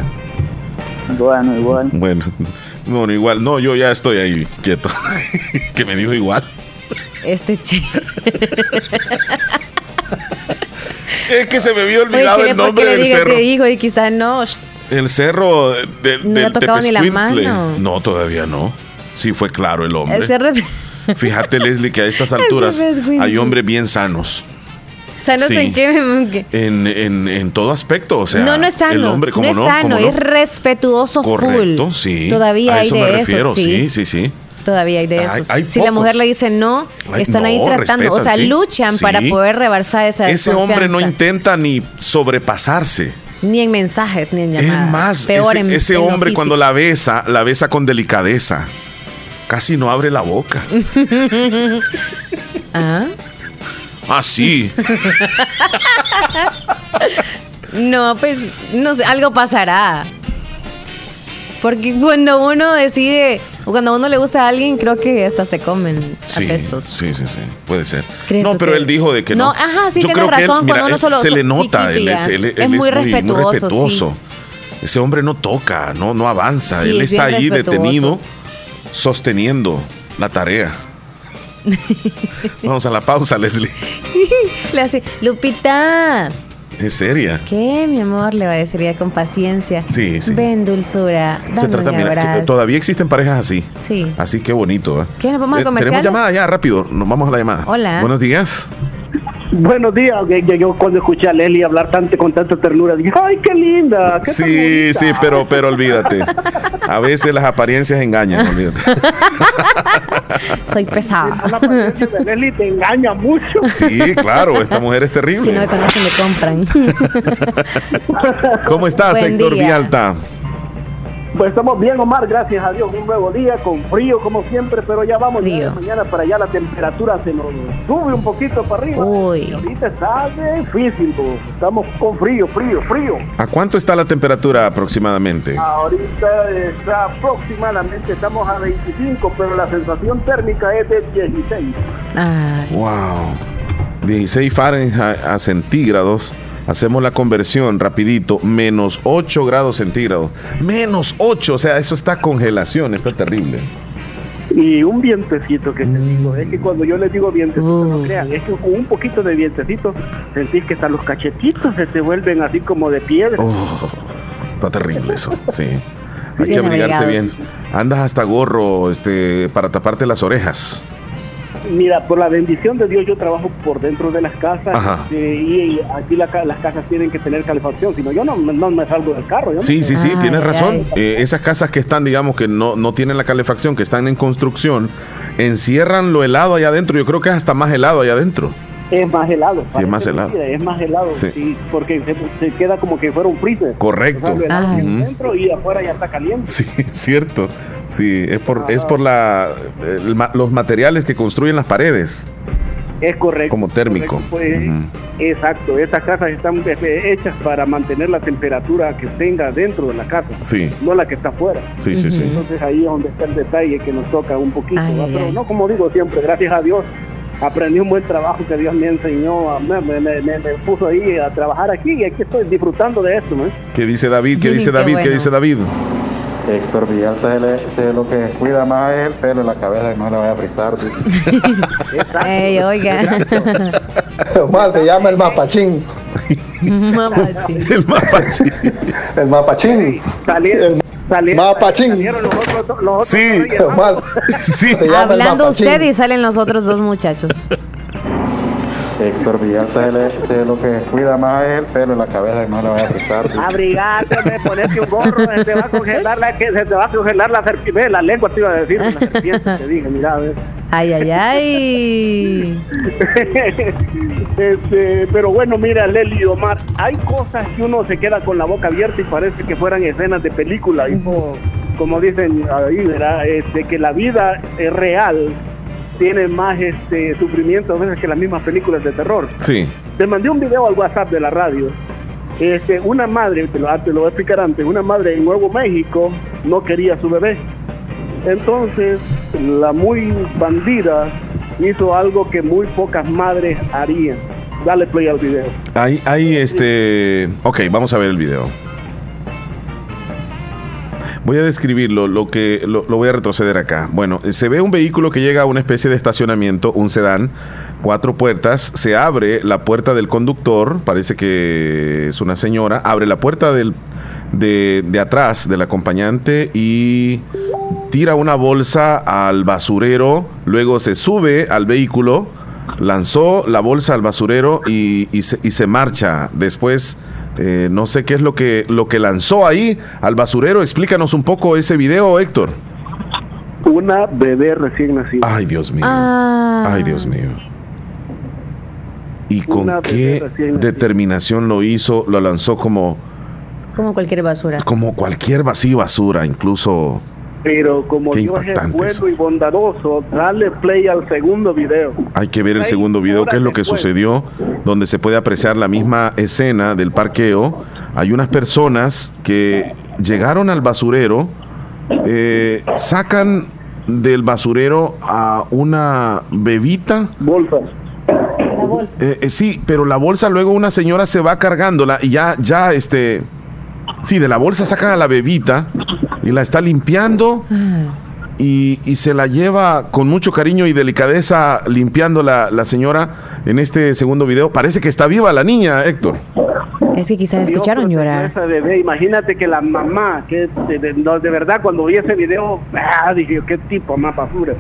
Bueno, igual. Bueno, bueno, igual. No, yo ya estoy ahí quieto. que me dijo igual. Este che. Es que se me había Oye, olvidado Chile, el ¿por qué nombre del diga cerro. que dijo y quizás no? El cerro de- de- No ha del tocado ni la mano. No, todavía no. Sí fue claro el hombre. El cerro. Fíjate, Leslie, que a estas alturas hay hombres bien sanos. ¿Sanos Sí. en qué? En, en, en todo aspecto. O sea, no, no es sano. El hombre, no ¿cómo es no? sano, ¿Cómo no? es respetuoso Correcto, full. sí. Todavía a hay eso de me eso, refiero, sí. sí, sí, sí. Todavía hay de esos. hay si la mujer le dice no, están ahí tratando. o sea, sí. luchan Sí. para poder rebarsar esa Ese hombre no intenta ni sobrepasarse. Ni en mensajes, ni en llamadas. Es más, Peor ese, en, ese en hombre cuando la besa, la besa con delicadeza. Casi no abre la boca. ¿Ah? Así. No, pues, no sé, algo pasará. Porque cuando uno decide, o cuando a uno le gusta a alguien, creo que hasta se comen a Sí, besos. sí, sí, sí, puede ser. ¿Crees No, pero que- él dijo de que no. No, ajá, sí, Yo tienes creo que él, razón, mira, cuando uno solo- se le nota, él es, él- Es él muy respetuoso, respetuoso. Ese hombre no toca, no, no avanza. Sí, él es está ahí detenido, sosteniendo la tarea. Vamos a la pausa, Leslie. Le hace, Lupita, Es seria. ¿qué, mi amor? Le va a decir ya con paciencia. Sí, sí. Ven, dulzura, dame Se trata, un mira, todavía existen parejas así. Sí. Así que bonito. ¿eh? ¿Qué, nos vamos a Eh, comerciales? Tenemos llamada ya, rápido. Nos vamos a la llamada. Hola. Buenos días. Buenos días. Yo cuando escuché a Leslie hablar tanto con tanta ternura, dije, ay, qué linda. Qué Sí, bonita". sí, pero, pero olvídate. A veces las apariencias engañan, olvídate. Soy pesada. La apariencia de Leslie te engaña mucho. Sí, claro, esta mujer es Si no me terrible. conocen, me compran. ¿Cómo estás, Buen Héctor día. Vialta? Pues estamos bien, Omar, gracias a Dios. Un nuevo día con frío como siempre, pero ya vamos ya de mañana para allá. La temperatura se nos sube un poquito para arriba. Y ahorita está difícil, bo. estamos con frío, frío, frío. ¿A cuánto está la temperatura aproximadamente? Ahorita está aproximadamente, estamos a 25, pero la sensación térmica es de 16. Wow. 16 Fahrenheit a centígrados. Hacemos la conversión rapidito. Menos 8 grados centígrados. Menos 8. O sea, eso está congelación. Está terrible. Y un vientecito que te digo, es que cuando yo les digo vientecito, no crean, es que con un poquito de vientecito sentís que hasta los cachetitos se te vuelven así como de piedra. Oh, está terrible eso. Sí. Hay que Bien abrigarse bien. Andas hasta gorro este, para taparte las orejas. Mira, por la bendición de Dios yo trabajo por dentro de las casas este, y, aquí la las casas tienen que tener calefacción, si no yo no, no me salgo del carro. yo no Sí, sí, sí, tienes razón. Eh, esas casas que están, digamos, que no, no tienen la calefacción, que están en construcción, encierran lo helado allá adentro. Yo creo que es hasta más helado allá adentro. Es más helado. Sí, es más helado. mentira, Es más helado, Sí. sí, porque se, se queda como que fuera un freezer. Correcto. O sea, helado Ah. dentro y afuera ya está caliente. Sí, cierto. Sí, es por, es por la, el los materiales que construyen las paredes, Es correcto. como térmico. Pues. Exacto, estas casas están eh, hechas para mantener la temperatura que tenga dentro de la casa, Sí, no la que está afuera. Sí, sí, sí. Entonces ahí es donde está el detalle que nos toca un poquito. Pero no, como digo siempre, gracias a Dios, aprendí un buen trabajo que Dios me enseñó, a- me, me- me- me puso ahí a trabajar aquí y aquí estoy disfrutando de esto. ¿Qué dice David? ¿Qué dice Qué David? ¿Qué bueno. dice David? Héctor Villalta se se lo que cuida más es el pelo en la cabeza que no le vaya a frizar. Ey, oiga. Omar, te llama el mapachín. Mapachín. El mapachín. El mapachín. Salieron, mapachín. salieron los otros, los otros Sí. Sí. Hablando mapachín. usted y salen los otros dos muchachos. Héctor Villalta lo que cuida más es el pelo en la cabeza no le vaya a frizar. Abrigate, ponerte un gorro, se te va a congelar la, que se te va a congelar la serpiente, la lengua te iba a decir, la serpiente, te dije, mira, a ver. Ay, ay, ay. Este, pero bueno, mira, Leli y Omar, hay cosas que uno se queda con la boca abierta y parece que fueran escenas de película, y como, como dicen ahí, ¿verdad? Este, que la vida es real tiene más este sufrimiento a veces que las mismas películas de terror. Sí. Te mandé un video al WhatsApp de la radio. Este, una madre, te lo, te lo voy a explicar antes, una madre en Nuevo México no quería a su bebé. Entonces, la muy bandida hizo algo que muy pocas madres harían. Dale play al video. Hay, hay este. Ok, vamos a ver el video. Voy a describirlo, lo que lo, voy a retroceder acá. Bueno, se ve un vehículo que llega a una especie de estacionamiento, un sedán, cuatro puertas, se abre la puerta del conductor, parece que es una señora, abre la puerta del, de, de atrás del acompañante y tira una bolsa al basurero, luego se sube al vehículo, lanzó la bolsa al basurero y se, y se marcha. Después, eh, no sé qué es lo que, lo que lanzó ahí al basurero. Explícanos un poco ese video, Héctor. Una bebé recién nacida. Ay, Dios mío. Ah. Ay, Dios mío. ¿Y con Una qué determinación lo hizo? Lo lanzó como, Como cualquier basura. como cualquier vacío basura, incluso... Pero como Qué Dios es bueno y bondadoso, dale play al segundo video. Hay que ver el segundo video, qué es lo que después. sucedió, donde se puede apreciar la misma escena del parqueo. Hay unas personas que llegaron al basurero, eh, sacan del basurero a una bebita. Bolsa. Eh, eh, sí, pero la bolsa luego una señora se va cargándola y ya, ya, este, sí, de la bolsa sacan a la bebita y la está limpiando y, se la lleva con mucho cariño y delicadeza limpiando la, la señora en este segundo video. Parece que está viva la niña, Héctor. Es que quizás escucharon llorar. esa bebé. Imagínate que la mamá, que de, de- no, de verdad cuando vi ese video, ah, dije, qué tipo más basura.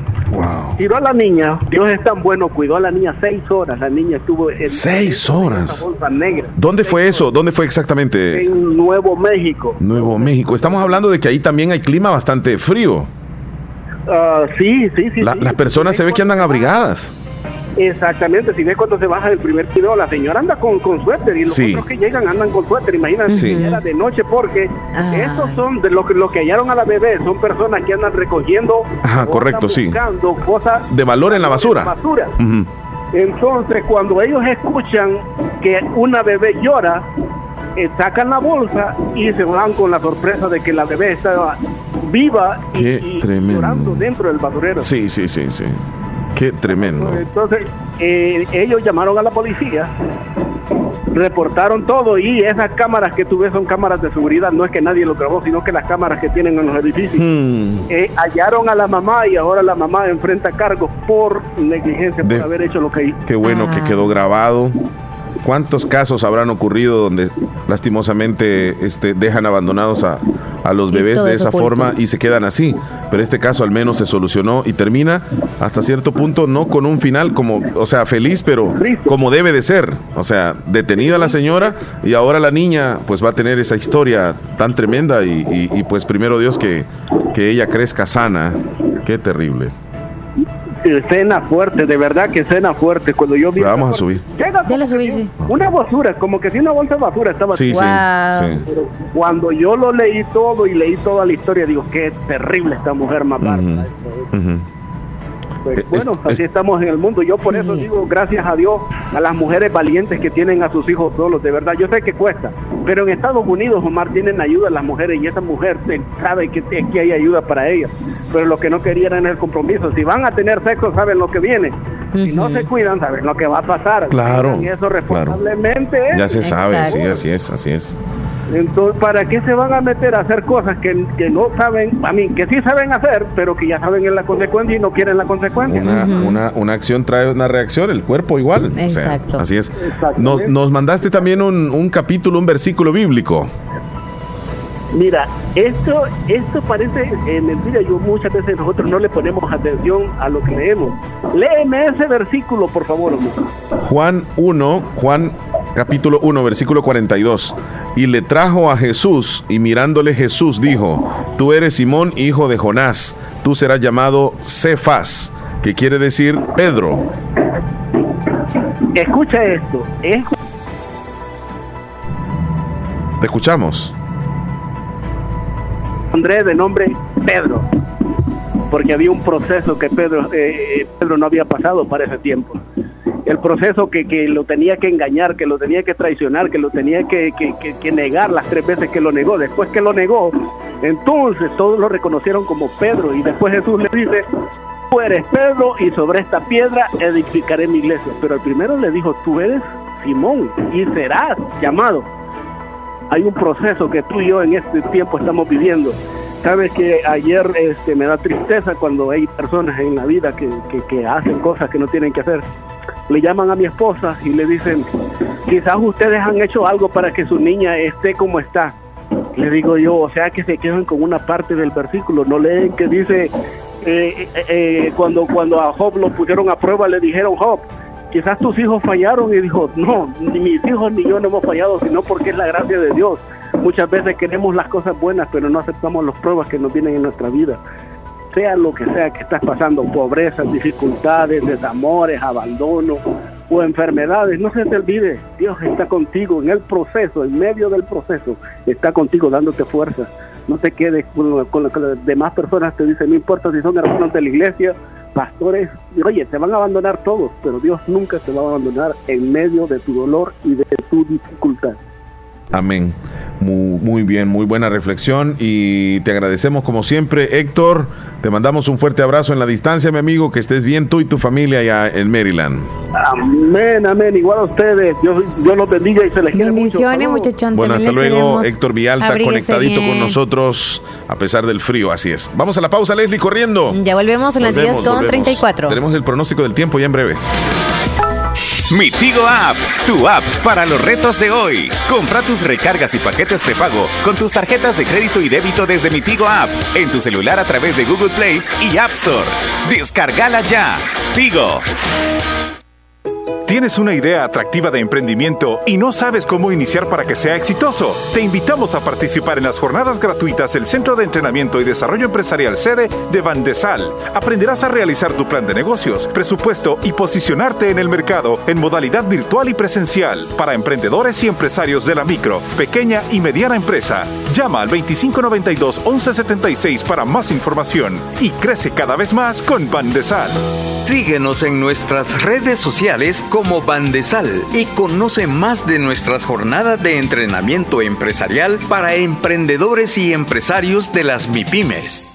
Tiró a la niña, Dios es tan bueno, cuidó a la niña seis horas. La niña estuvo en Seis en horas. bolsa negra ¿Dónde fue eso? ¿Dónde fue exactamente? en Nuevo México. Nuevo México. Estamos hablando de que ahí también hay clima bastante frío. Ah, sí, sí, sí. La- sí. las personas se ve que andan abrigadas. Exactamente, si ves cuando se baja del primer video, la señora anda con, con suéter y los Sí. otros que llegan andan con suéter, imagínate Sí. si era de noche porque esos son de lo que, lo que hallaron a la bebé, son personas que andan recogiendo Ajá, correcto, andan sí. buscando cosas De valor en la basura. Entonces, cuando ellos escuchan que una bebé llora, eh, sacan la bolsa y se van con la sorpresa de que la bebé estaba viva y, Qué y llorando dentro del basurero. Sí, sí, sí, sí. Qué tremendo. Entonces, eh, ellos llamaron a la policía, reportaron todo y esas cámaras que tú ves son cámaras de seguridad, no es que nadie lo grabó, sino que las cámaras que tienen en los edificios. Hmm. Eh, hallaron a la mamá y ahora la mamá enfrenta cargos por negligencia, De- por haber hecho lo que hizo. Qué bueno que quedó grabado. ¿Cuántos casos habrán ocurrido donde lastimosamente este, dejan abandonados a, a los bebés de esa forma y se quedan así? Pero este caso al menos se solucionó y termina hasta cierto punto no con un final como, o sea, feliz, pero como debe de ser. O sea, detenida la señora y ahora la niña pues va a tener esa historia tan tremenda y, y- y, pues primero Dios que, que ella crezca sana. Qué terrible. Cena fuerte, de verdad que cena fuerte. Cuando yo vi. La vamos a subir. Llega Ya la subí, sí. Una basura, como que si una bolsa de basura estaba Sí, sí, Wow. sí. Pero cuando yo lo leí todo y leí toda la historia, digo, qué terrible esta mujer más. Ujú. Pues, Es- bueno, así estamos en el mundo. Yo por eso digo, gracias a Dios, a las mujeres valientes que tienen a sus hijos solos. De verdad, yo sé que cuesta, pero en Estados Unidos, Omar, tienen ayuda a las mujeres y esa mujer sabe que, que hay ayuda para ellas. Pero lo que no querían era el compromiso. Si van a tener sexo, saben lo que viene. Si no se cuidan, saben lo que va a pasar. Claro, Y eso claro. responsablemente. Ya se sabe, Exacto. sí, así es, así es. Entonces, ¿para qué se van a meter a hacer cosas que, que no saben, a mí, que sí saben hacer, pero que ya saben en la consecuencia y no quieren la consecuencia? Una, una, una acción trae una reacción, el cuerpo igual. O sea, Exacto. así es. Nos, nos mandaste también un, un capítulo, un versículo bíblico. Mira, esto, esto parece eh, mentira. Yo muchas veces nosotros no le ponemos atención a lo que leemos. Léeme ese versículo, por favor. hombre. Juan 1, Juan capítulo 1, versículo 42. Y le trajo a Jesús, y mirándole Jesús dijo, tú eres Simón, hijo de Jonás, tú serás llamado Cefas, que quiere decir Pedro. Escucha esto. Es Te escuchamos. Andrés de nombre Pedro, porque había un proceso que Pedro, eh, eh, Pedro no había pasado para ese tiempo. El proceso que, que lo tenía que engañar, que lo tenía que traicionar, que lo tenía que, que- que- negar las tres veces que lo negó. Después que lo negó, entonces todos lo reconocieron como Pedro y después Jesús le dice, tú eres Pedro y sobre esta piedra edificaré mi iglesia. Pero el primero le dijo, tú eres Simón y serás llamado hay un proceso que tú y yo en este tiempo estamos viviendo. Sabes que ayer este, me da tristeza cuando hay personas en la vida que, que- hacen cosas que no tienen que hacer. Le llaman a mi esposa y le dicen, quizás ustedes han hecho algo para que su niña esté como está. Le digo yo, o sea que se quedan con una parte del versículo, no leen que dice, eh, eh, eh, cuando, cuando a Job lo pusieron a prueba, le dijeron, Job, quizás tus hijos fallaron y dijo, no, ni mis hijos ni yo no hemos fallado, sino porque es la gracia de Dios. Muchas veces queremos las cosas buenas, pero no aceptamos las pruebas que nos vienen en nuestra vida. Sea lo que sea que estás pasando, pobreza, dificultades, desamores, abandono o enfermedades, no se te olvide, Dios está contigo en el proceso, en medio del proceso, está contigo dándote fuerza. No te quedes con con que las demás personas te dicen, no importa si son hermanos de la iglesia, pastores, oye, te van a abandonar todos, pero Dios nunca te va a abandonar en medio de tu dolor y de tu dificultad. Amén. Muy, muy bien, muy buena reflexión y te agradecemos como siempre, Héctor. Te mandamos un fuerte abrazo en la distancia, mi amigo, que estés bien tú y tu familia allá en Maryland. Amén, amén, igual a ustedes, Dios, Dios los bendiga y se les quiere. Bendiciones, muchachón. Bueno, hasta luego, queremos. Héctor Vialta, Abríguese conectadito con nosotros a pesar del frío, así es. Vamos a la pausa, Leslie, corriendo. Ya volvemos en las 10 Volvemos, con volvemos. 34. Tenemos el pronóstico del tiempo ya en breve. Mi Tigo App, tu app para los retos de hoy. Compra tus recargas y paquetes prepago con tus tarjetas de crédito y débito desde Mi Tigo App en tu celular a través de Google Play y App Store. Descárgala ya. Tigo. ¿Tienes una idea atractiva de emprendimiento y no sabes cómo iniciar para que sea exitoso? Te invitamos a participar en las jornadas gratuitas del Centro de Entrenamiento y Desarrollo Empresarial sede de Bandesal. Aprenderás a realizar tu plan de negocios, presupuesto y posicionarte en el mercado en modalidad virtual y presencial para emprendedores y empresarios de la micro, pequeña y mediana empresa. Llama al 2592-1176 para más información y crece cada vez más con Bandesal. Síguenos en nuestras redes sociales como Bandesal y conoce más de nuestras jornadas de entrenamiento empresarial para emprendedores y empresarios de las MIPIMES.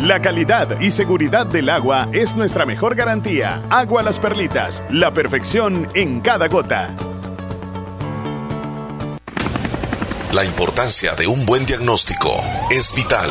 La calidad y seguridad del agua es nuestra mejor garantía. Agua Las Perlitas, la perfección en cada gota. La importancia de un buen diagnóstico es vital.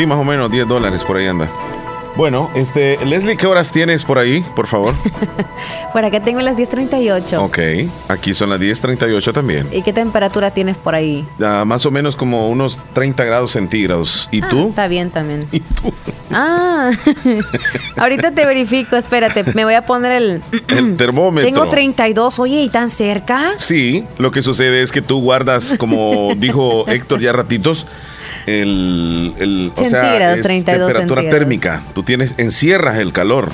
Sí, más o menos 10 dólares por ahí anda. Bueno, este, Leslie, ¿qué horas tienes por ahí, por favor? Por acá tengo las 10.38. ok, aquí son las 10.38 también. ¿Y qué temperatura tienes por ahí? Ah, más o menos como unos 30 grados centígrados. ¿Y Ah, tú? Está bien también. Ah, ahorita te verifico, espérate, me voy a poner el... El termómetro. Tengo 32, oye, ¿y tan cerca? Sí, lo que sucede es que tú guardas, como dijo Héctor ya ratitos, el, el o sea, es 32 temperatura térmica. Tú tienes, encierras el calor.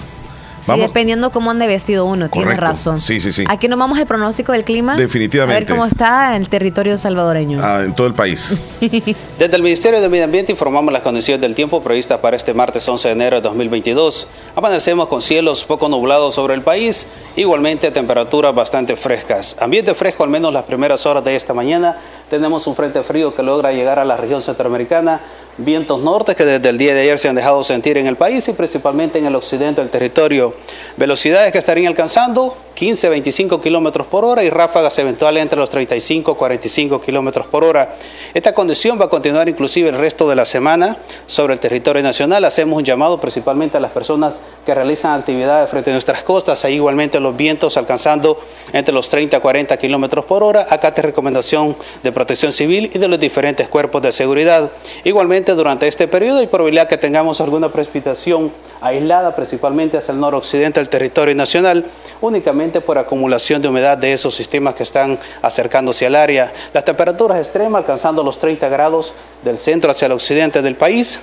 Sí, dependiendo cómo ande vestido uno, tienes Correcto. razón. Sí, sí, sí. Aquí nos vamos al pronóstico del clima. Definitivamente. A ver cómo está el territorio salvadoreño. ah, en todo el país. Desde el Ministerio de Medio Ambiente informamos las condiciones del tiempo previstas para este martes 11 de enero de 2022. Amanecemos con cielos poco nublados sobre el país, igualmente temperaturas bastante frescas. Ambiente fresco al menos las primeras horas de esta mañana. Tenemos un frente frío que logra llegar a la región centroamericana. Vientos norte que desde el día de ayer se han dejado sentir en el país y principalmente en el occidente del territorio. Velocidades que estarían alcanzando 15-25 kilómetros por hora y ráfagas eventuales entre los 35-45 kilómetros por hora. Esta condición va a continuar inclusive el resto de la semana sobre el territorio nacional. Hacemos un llamado principalmente a las personas que realizan actividades frente a nuestras costas, e igualmente los vientos alcanzando entre los 30 a 40 kilómetros por hora. Acá te recomendación de protección civil y de los diferentes cuerpos de seguridad. Igualmente durante este periodo hay probabilidad que tengamos alguna precipitación aislada, principalmente hacia el noroccidente del territorio nacional, únicamente por acumulación de humedad de esos sistemas que están acercándose al área. Las temperaturas extremas alcanzando los 30 grados del centro hacia el occidente del país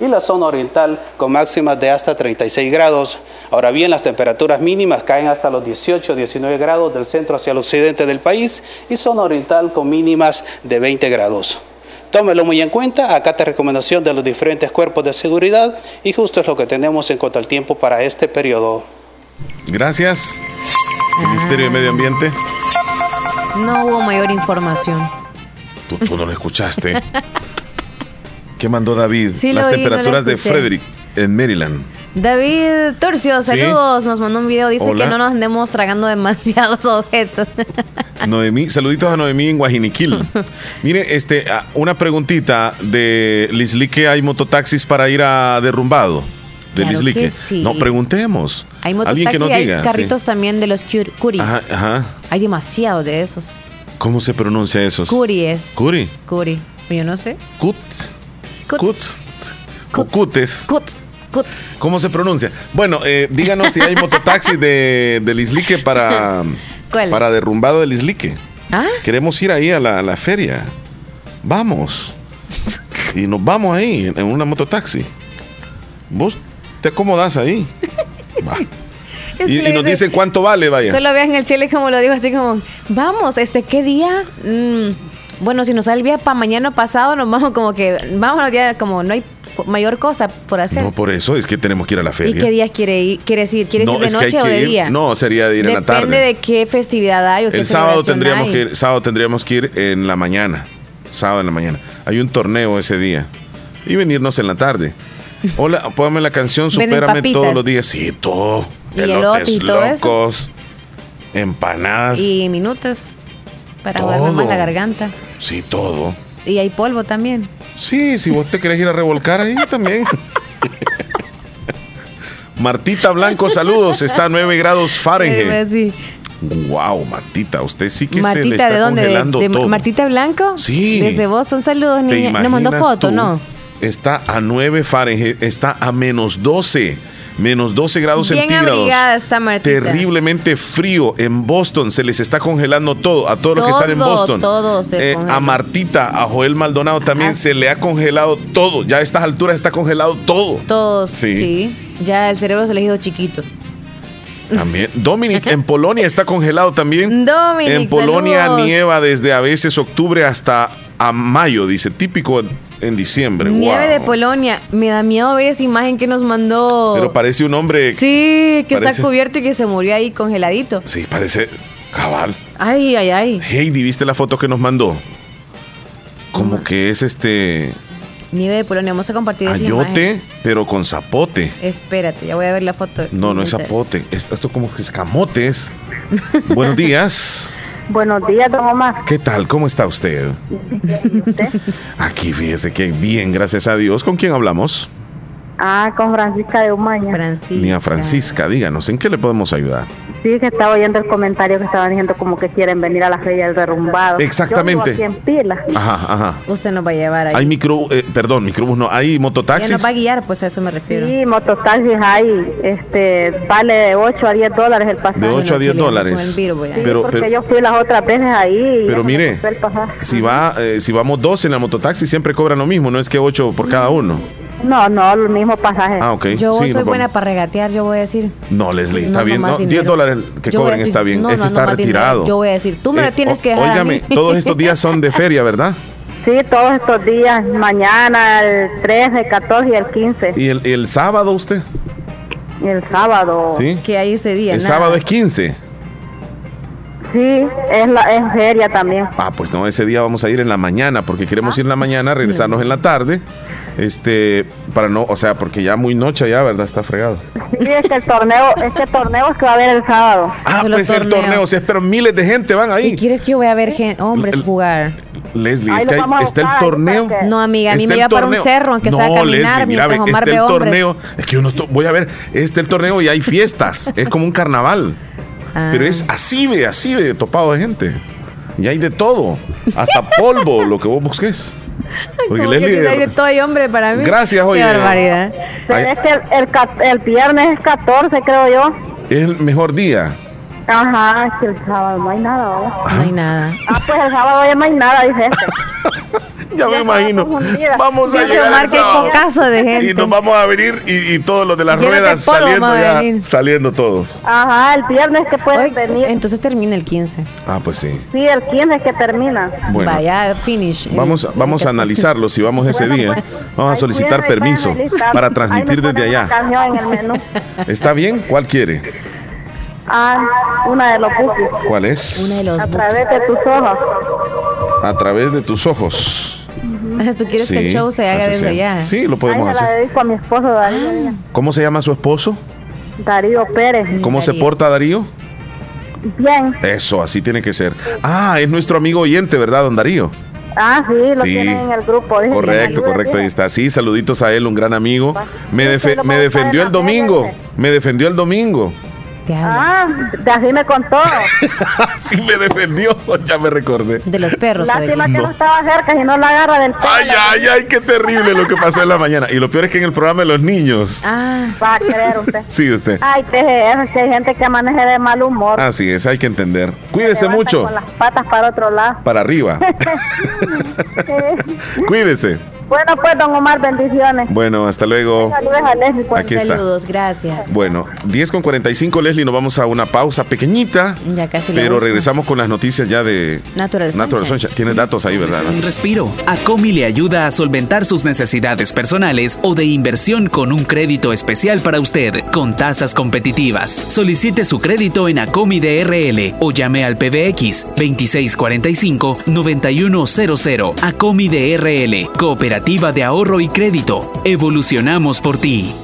y la zona oriental con máximas de hasta 36 grados. Ahora bien, las temperaturas mínimas caen hasta los 18, 19 grados del centro hacia el occidente del país y zona oriental con mínimas de 20 grados. Tómelo muy en cuenta, acá te recomendación de los diferentes cuerpos de seguridad y justo es lo que tenemos en cuanto al tiempo para este periodo. Gracias. Ministerio de Medio Ambiente. No hubo mayor información. Tú, tú no lo escuchaste. ¿Qué mandó David? Sí, lo Las oí, no lo temperaturas de. Frederick en Maryland. David Turcio, Sí. saludos. Nos mandó un video. Dice Hola. que no nos andemos tragando demasiados objetos. Noemí, saluditos a Noemí en Guajiniquil. Mire, este, ah, una preguntita de Lislique, ¿hay mototaxis para ir a derrumbado? De Claro Lislique. que sí. No, preguntemos. Hay Alguien que nos hay diga. sí. carritos también de los cur- Curi. Ajá, ajá. Hay demasiado de esos. ¿Cómo se pronuncia esos? Curi es. Curi. Curi. Yo no sé. Cut. Cut. Cut. O Cutes. Cut. Cut. ¿Cómo se pronuncia? Bueno, eh, díganos si hay mototaxi de, de Lislique para, ¿Cuál? para derrumbado de Lislique. ¿Ah? Queremos ir ahí a la, a la feria. Vamos. Y nos vamos ahí en, en una mototaxi. Vos te acomodas ahí. Va. Y, nos dice- dicen cuánto vale, vaya. Solo vean el chile como lo digo, así como, vamos, este, ¿qué día? Mm, bueno, si nos sale el día para mañana pasado, nos vamos como que, vámonos ya, como no hay mayor cosa por hacer. No, por eso es que tenemos que ir a la ¿Y feria. qué días quiere ir, quieres ir? ¿Quieres No, ir de noche o de ir- día? No, sería de ir en la Depende tarde. de qué festividad hay o qué El sábado tendríamos hay. que ir, sábado tendríamos que ir en la mañana. Sábado en la mañana. Hay un torneo ese día. Y venirnos en la tarde. Hola, póngame la canción Supérame todos los días. Sí, todo. Y Elotes elote y todo eso. locos. Empanadas. Y minutos para jugarme más la garganta. Sí, todo. Y hay polvo también. Sí, si vos te querés ir a revolcar ahí también. Martita Blanco, saludos. Está a 9 grados Fahrenheit. Sí. Wow, Martita, usted sí que se le Martita, está ¿de dónde? ¿De, congelando de todo. Martita Blanco? Sí. Desde Boston, saludos, ¿Te niña. Nos mandó foto, tú? ¿no? Está a 9 Fahrenheit, está a menos 12. Menos 12 grados Bien centígrados. está. Terriblemente frío en Boston. Se les está congelando todo. A todos los que están en Boston. todo se Eh, a Martita, a Joel Maldonado también se le ha congelado todo. Ya a estas alturas está congelado todo. Todos, Sí. sí. Ya el cerebro se le hizo chiquito. También. Dominic, en Polonia está congelado también. Dominic, En Polonia saludos. nieva desde a veces octubre hasta a mayo, dice. Típico en, diciembre. Nieve Wow. de Polonia. Me da miedo ver esa imagen que nos mandó. Pero parece un hombre. sí, que parece- está cubierto y que se murió ahí congeladito. Sí, parece cabal. Ay, ay, ay. Heidi, ¿viste la foto que nos mandó? Como que es este Nieve de Polonia. Vamos a compartir esa imagen. ayote, pero con zapote. Espérate, ya voy a ver la foto. No, no es zapote. Esto, esto como que es camotes. Buenos días. Buenos días, don Omar. ¿Qué tal? ¿Cómo está usted? Aquí fíjese que bien, gracias a Dios. ¿Con quién hablamos? Ah, con Francisca de Umaña. Niña Francisca, díganos, ¿en qué le podemos ayudar? Sí, que estaba oyendo el comentario que estaban diciendo como que quieren venir a la feria del derrumbado. Exactamente. Yo vivo aquí en Pila. Ajá, ajá. Usted nos va a llevar ahí. Hay micro, eh, perdón, microbús no, hay mototaxis. nos va a guiar, pues a eso me refiero. Sí, mototaxis hay, este, vale de 8 a 10 dólares el pasaje. De 8 a 10 dólares. Sí, Pero, porque pero, yo fui las otras veces ahí. y pero mire, si va, eh, si vamos dos en la mototaxi siempre cobran lo mismo, no es que 8 por cada uno. No, no, el mismo pasaje. Ah, ok. Yo Sí, soy buena para regatear, yo voy a decir. No, Leslie, está no bien. No, 10 dinero. dólares que Yo cobren decir, está bien. no, es no, que está retirado. Yo voy a decir, tú me Eh, tienes o- que dejar. Óigame, todos estos días son de feria, ¿verdad? Sí, todos estos días, mañana, el 13, el 14 y el 15. ¿Y el, el sábado usted? Y el sábado. Sí. Que hay ese día. El nada. sábado es 15. Sí, es, la, es feria también. Ah, pues no, ese día vamos a ir en la mañana, porque queremos ir en la mañana, regresarnos en la tarde. Este, para no, o sea, porque ya muy noche ya, ¿verdad? Está fregado. Sí, es que el torneo, es que el torneo es que va a haber el sábado. Ah, puede ser torneos, es, pero miles de gente van ahí. ¿Y quieres que yo vaya a ver gen- hombres jugar? Leslie, es que hay- está el torneo. No, amiga, a mí me lleva para un torneo. cerro, aunque sea a No, caminar, Leslie, mira, ve, está el hombres. torneo. Es que yo no estoy- voy a ver, este el torneo y hay fiestas. es como un carnaval. Ah. Pero es así, ve, así, ve, topado de gente. Y hay de todo. Hasta polvo, lo que vos busques. Porque Como que Leslie- hay de todo y hombre para mí. Gracias, oye. Qué barbaridad. Pero es que el, el, el viernes es 14, creo yo. es el mejor día. Ajá, es que el sábado no hay nada, ¿verdad? No hay nada. Ah, pues el sábado ya no hay nada, dice este. Ya me imagino. Vamos a Dice llegar Omar el sábado. de gente. Y nos vamos a venir y, y todos los de las de ruedas saliendo ya, saliendo todos. Ajá, el viernes que pueden venir. Entonces termina el 15. Ah, pues sí. Sí, el 15 que termina. Bueno. Vaya, finish. Vamos, vamos a analizarlo si vamos ese día. Vamos a solicitar permiso para transmitir desde una allá. canción en el menú. ¿Está bien? ¿Cuál quiere? Ah, una de los buques. ¿Cuál es? A través de tus ojos. A través de tus ojos. ¿Tú quieres que el show se haga así desde allá? Sí, lo podemos se la hacer. dedico a mi esposo Darío. ¿Cómo se llama su esposo? Darío Pérez. ¿Cómo se porta Darío? Bien. Eso, así tiene que ser. Ah, es nuestro amigo oyente, ¿verdad, don Darío? Ah, sí, lo Sí. tienen en el grupo. Correcto, correcto, ahí está. Sí, saluditos a él, un gran amigo. Me, me defendió el domingo. Me defendió el domingo. Ah, de así me contó. sí, me defendió. Ya me recordé. De los perros. Lástima que No. no estaba cerca, si no la agarra del pelo. Ay, ay, ay, qué terrible lo que pasó en la mañana. Y lo peor es que en el programa de los niños. Ah. Va a querer usted. Sí, usted. Ay, eso, que hay gente que maneja de mal humor. Así es, hay que entender. Cuídese mucho. Con las patas para otro lado. Para arriba. Cuídese. Bueno, pues, don Omar, bendiciones. Bueno, hasta luego. Saludos a Leslie. pues. Aquí está. Saludos, gracias. Bueno, 10 con 45, Leslie, nos vamos a una pausa pequeñita. Ya casi Pero regresamos con las noticias ya de Natural Natural Sunshine. Sunshine. Tienes datos ahí, ¿verdad? Un respiro. Acomi le ayuda a solventar sus necesidades personales o de inversión con un crédito especial para usted, con tasas competitivas. Solicite su crédito en Acomi DRL o llame al PBX 2645-9100. Acomi DRL, Cooperativa de Ahorro y Crédito. Evolucionamos por ti.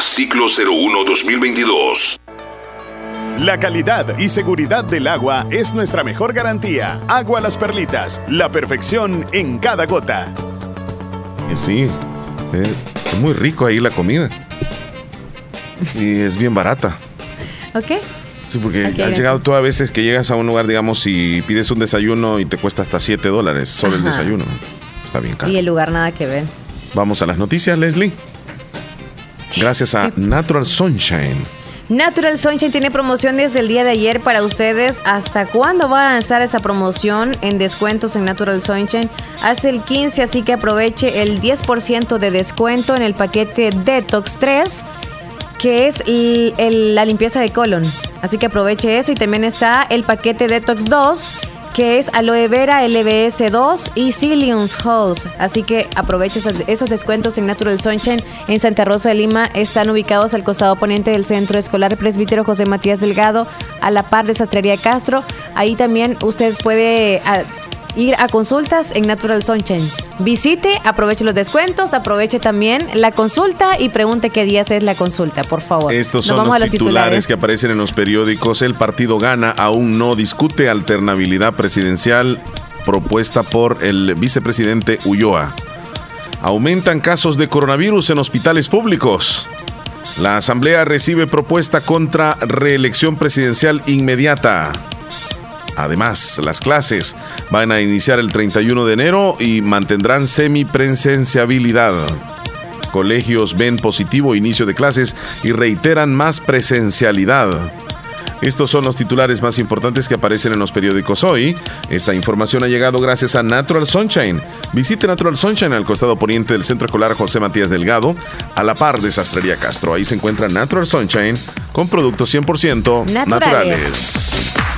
ciclo 01-2022. La calidad y seguridad del agua es nuestra mejor garantía. Agua Las Perlitas, la perfección en cada gota. Y Sí, eh, es muy rico ahí la comida. Y es bien barata. ¿Ok? Sí, porque Ok, has llegado tú a veces que llegas a un lugar, digamos, y pides un desayuno y te cuesta hasta 7 dólares solo el desayuno. Está bien caro. Y el lugar nada que ver. Vamos a las noticias, Leslie. Gracias a Natural Sunshine. Natural Sunshine tiene promoción desde el día de ayer para ustedes. ¿Hasta cuándo va a estar esa promoción en descuentos en Natural Sunshine? Hace el 15, así que aproveche el 10% de descuento en el paquete Detox 3, que es la limpieza de colon. Así que aproveche eso. Y también está el paquete Detox 2, que es aloe vera, LBS 2 y Psyllium Halls. Así que aproveche esos, esos descuentos en Natural Sunshine en Santa Rosa de Lima. Están ubicados al costado poniente del Centro Escolar Presbítero José Matías Delgado, a la par de Sastrería Castro. Ahí también usted puede ah, ir a consultas en Natural Sunshine. Visite, aproveche los descuentos, aproveche también la consulta y pregunte qué días es la consulta, por favor. Estos Nos son los a titulares que aparecen en los periódicos. El partido gana, aún no discute alternabilidad presidencial propuesta por el vicepresidente Ulloa. Aumentan casos de coronavirus en hospitales públicos. La Asamblea recibe propuesta contra reelección presidencial inmediata. Además, las clases van a iniciar el 31 de enero y mantendrán semipresenciabilidad. Colegios ven positivo inicio de clases y reiteran más presencialidad. Estos son los titulares más importantes que aparecen en los periódicos hoy. Esta información ha llegado gracias a Natural Sunshine. Visite Natural Sunshine al costado poniente del Centro Escolar José Matías Delgado, a la par de Sastrería Castro. Ahí se encuentra Natural Sunshine con productos 100% Naturales. naturales.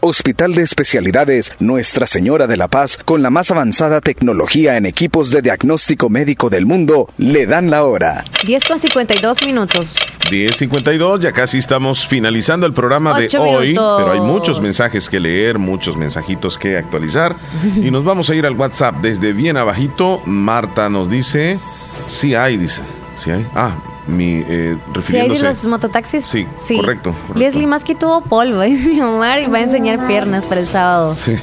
Hospital de Especialidades Nuestra Señora de la Paz, con la más avanzada tecnología en equipos de diagnóstico médico del mundo, le dan la hora. 10 con 52 minutos. 10.52, ya casi estamos finalizando el programa de hoy, minutos. pero hay muchos mensajes que leer, muchos mensajitos que actualizar y nos vamos a ir al WhatsApp desde bien abajito. Marta nos dice, sí hay, dice, sí hay. Ah, mi, eh, ¿Sí hay de refiriéndose. los mototaxis? Sí, correcto, correcto. Leslie más que tuvo polvo, dice Omar, y va a enseñar piernas para el sábado. Sí.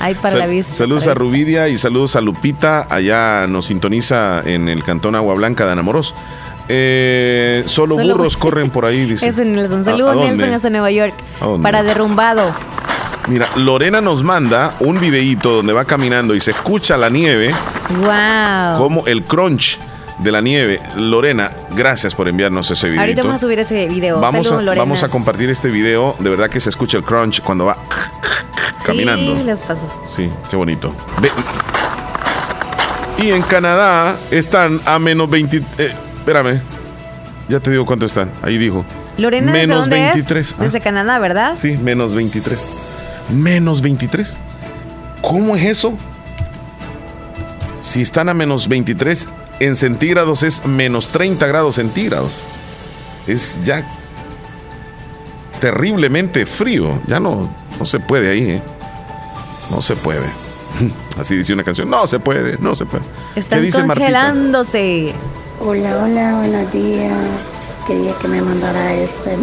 Ahí para la vista. Saludos a Rubidia y saludos a Lupita. Allá nos sintoniza en el cantón Agua Blanca de Anamoros. Eh, solo, Solo burros bur- corren por ahí, dice. Es en Nelson. ¿A- Saludos? Nelson, hasta Nueva York. Para derrumbado. Mira, Lorena nos manda un videíto donde va caminando y se escucha la nieve Wow. como el crunch de la nieve. Lorena, gracias por enviarnos ese videito. Ahorita vamos a subir ese video. Vamos Saludos, a, Lorena. vamos a compartir este video. De verdad que se escucha el crunch cuando va caminando. Sí, los pasas. Sí, qué bonito. Y en Canadá están a menos 20. eh, espérame. Ya te digo cuánto están. Ahí dijo. Lorena, ¿desde menos dónde 23. es? Ah, Desde Canadá, ¿verdad? sí, menos 23. Menos 23. ¿Cómo es eso? Si están a menos 23 en centígrados es menos 30 grados centígrados. Es ya terriblemente frío. Ya no, no se puede ahí. ¿eh? No se puede. Así dice una canción. No se puede, no se puede. Están ¿Qué dice Martita? congelándose. Hola, hola, buenos días. Quería que me mandara ese,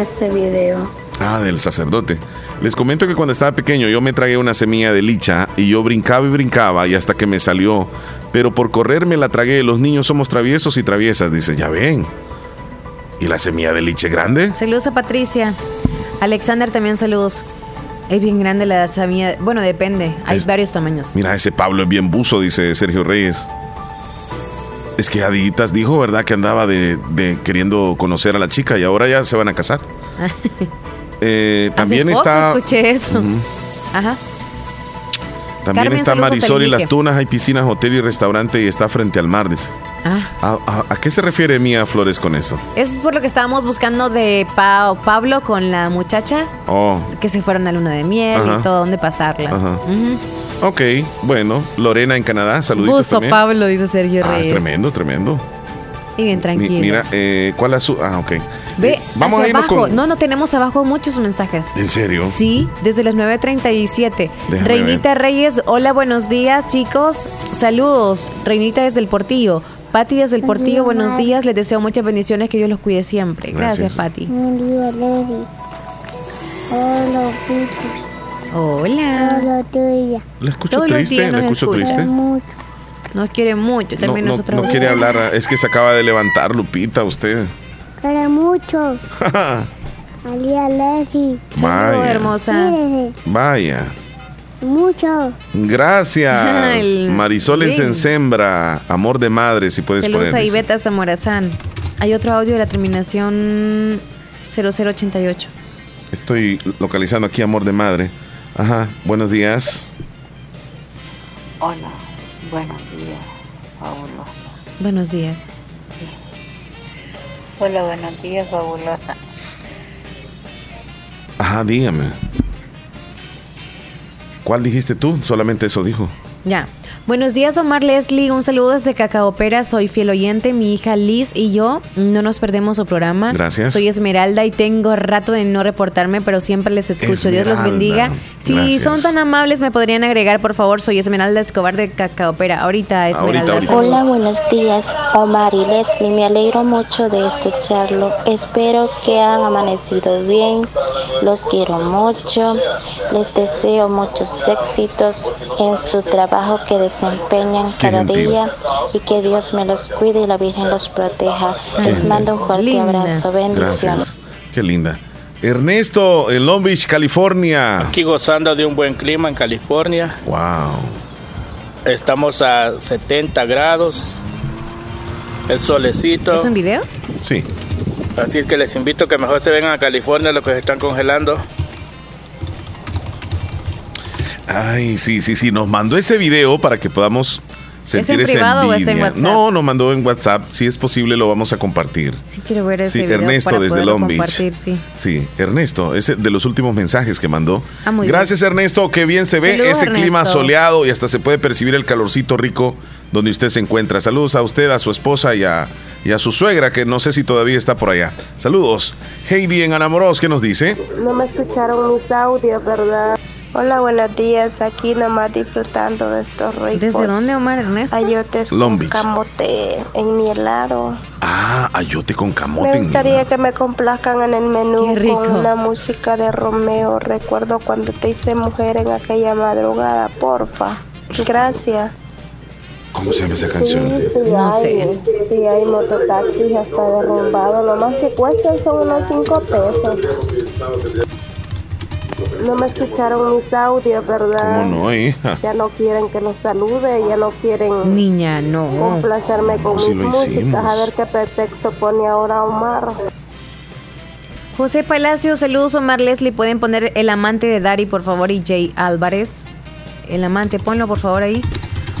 ese video. Ah, del sacerdote. Les comento que cuando estaba pequeño yo me tragué una semilla de licha y yo brincaba y brincaba y hasta que me salió. Pero por correr me la tragué. Los niños somos traviesos y traviesas. Dice, ya ven. ¿Y la semilla de liche grande? Saludos a Patricia. Alexander también saludos. Es bien grande la semilla. Bueno, depende. Hay Es- varios tamaños. Mira, ese Pablo es bien buzo, dice Sergio Reyes. Es que Aditas dijo, ¿verdad? Que andaba de, de queriendo conocer a la chica y ahora ya se van a casar. Eh, también Hace poco está... escuché eso. Ajá. También Carmen, está Marisol y las Tunas, hay piscinas, hotel y restaurante y está frente al mar, dice. Ah, ¿A, a- a qué se refiere Mía Flores con eso? es por lo que estábamos buscando de Pa- Pablo con la muchacha Oh, que se fueron a luna de miel Ajá. y todo, dónde pasarla. Ajá. Ok, bueno. Lorena en Canadá, saluditos Buzo también. Pablo, dice Sergio Ah, es Reyes. tremendo, tremendo. Y bien Mi- tranquilo. mira, eh, ¿cuál es su...? Ah, ok. Ve, Eh, vamos hacia a irnos abajo. con... No, no, tenemos abajo muchos mensajes. ¿En serio? Sí, desde las 9.37. Déjame Reinita Reyes, hola, buenos días, chicos. Saludos. Reinita desde el Portillo. Pati desde el Portillo, buenos días. Les deseo muchas bendiciones, que Dios los cuide siempre. Gracias, Gracias. Pati. Hola, Pichi. Hola. Hola, tuya. La escucho Todos los triste, días la escucho escucha. triste. Nos quiere mucho, No, también no- nosotros. no quiere hablar, es que se acaba de levantar, Lupita, usted. Para mucho. María Lady. Vaya. hermosa. Mírese, Vaya. mucho. Gracias. Marisol en. Sensembra, amor de madre, si puedes Saludos poner. a. Iveta Zamorazán. Hay otro audio de la terminación 0088. Estoy localizando aquí amor de madre. Ajá, buenos días. Hola, buenos. Buenos días. Hola, buenos días, fabulosa. Ajá, dígame. ¿Cuál dijiste tú? Solamente eso dijo. Ya. Buenos días, Omar Leslie. Un saludo desde Cacaopera. Soy fiel oyente. Mi hija Liz y yo no nos perdemos su programa. Gracias. Soy Esmeralda y tengo rato de no reportarme, pero siempre les escucho. Dios los bendiga. Si Gracias. son tan amables, me podrían agregar, por favor. Soy Esmeralda Escobar de Cacaopera. Ahorita, Esmeralda. Hola, buenos días, Omar y Leslie. Me alegro mucho de escucharlo. Espero que han amanecido bien. Los quiero mucho. Les deseo muchos éxitos en su trabajo que desempeñan Qué cada gentil. día y que Dios me los cuide y la Virgen los proteja. Qué Les mando un fuerte Linda. abrazo. Bendiciones. Gracias. Qué linda. Ernesto, en Long Beach, California. Aquí gozando de un buen clima en California. Wow. Estamos a 70 grados. El solecito. ¿Es un video? Sí. Así es que les invito a que mejor se vengan a California los que se están congelando. Ay, sí, sí, sí. Nos mandó ese video para que podamos sentir en esa privado o es en envidia. WhatsApp? No, nos mandó en WhatsApp. Si es posible, lo vamos a compartir. Sí, quiero ver ese Sí, video Ernesto para desde Long Beach. compartir, sí. Sí, Ernesto, ese de los últimos mensajes que mandó. Ah, muy Gracias, Ernesto. Qué bien se ve ese clima soleado y hasta se puede percibir el calorcito rico donde usted se encuentra. Saludos a usted, a su esposa y a, y a su suegra, que no sé si todavía está por allá. Saludos. Heidi en Anamoros, ¿qué nos dice? No me escucharon mis audios, ¿verdad? Hola, buenos días. Aquí nomás disfrutando de estos ricos. ¿Desde dónde, Omar Ernesto? Ayotes Long con Beach. camote en mi helado. Ah, ayote con camote. Me en gustaría que me complazcan en el menú con una música de Romeo. Recuerdo cuando te hice mujer en aquella madrugada, porfa. Gracias. ¿Cómo se llama esa canción? No hay, sé. Sí, hay mototaxis hasta derrumbado. Lo más que cuestan son unos 5 pesos. No me escucharon mis audios, ¿verdad? ¿Cómo no, hija? Ya no quieren que los salude, ya no quieren Niña, no. complacerme con Sí mis lo músicas. hicimos. A ver qué pretexto pone ahora Omar. José Palacio, saludos Omar Leslie. Pueden poner el amante de Dari, por favor, y Jay Álvarez. El amante, ponlo por favor ahí.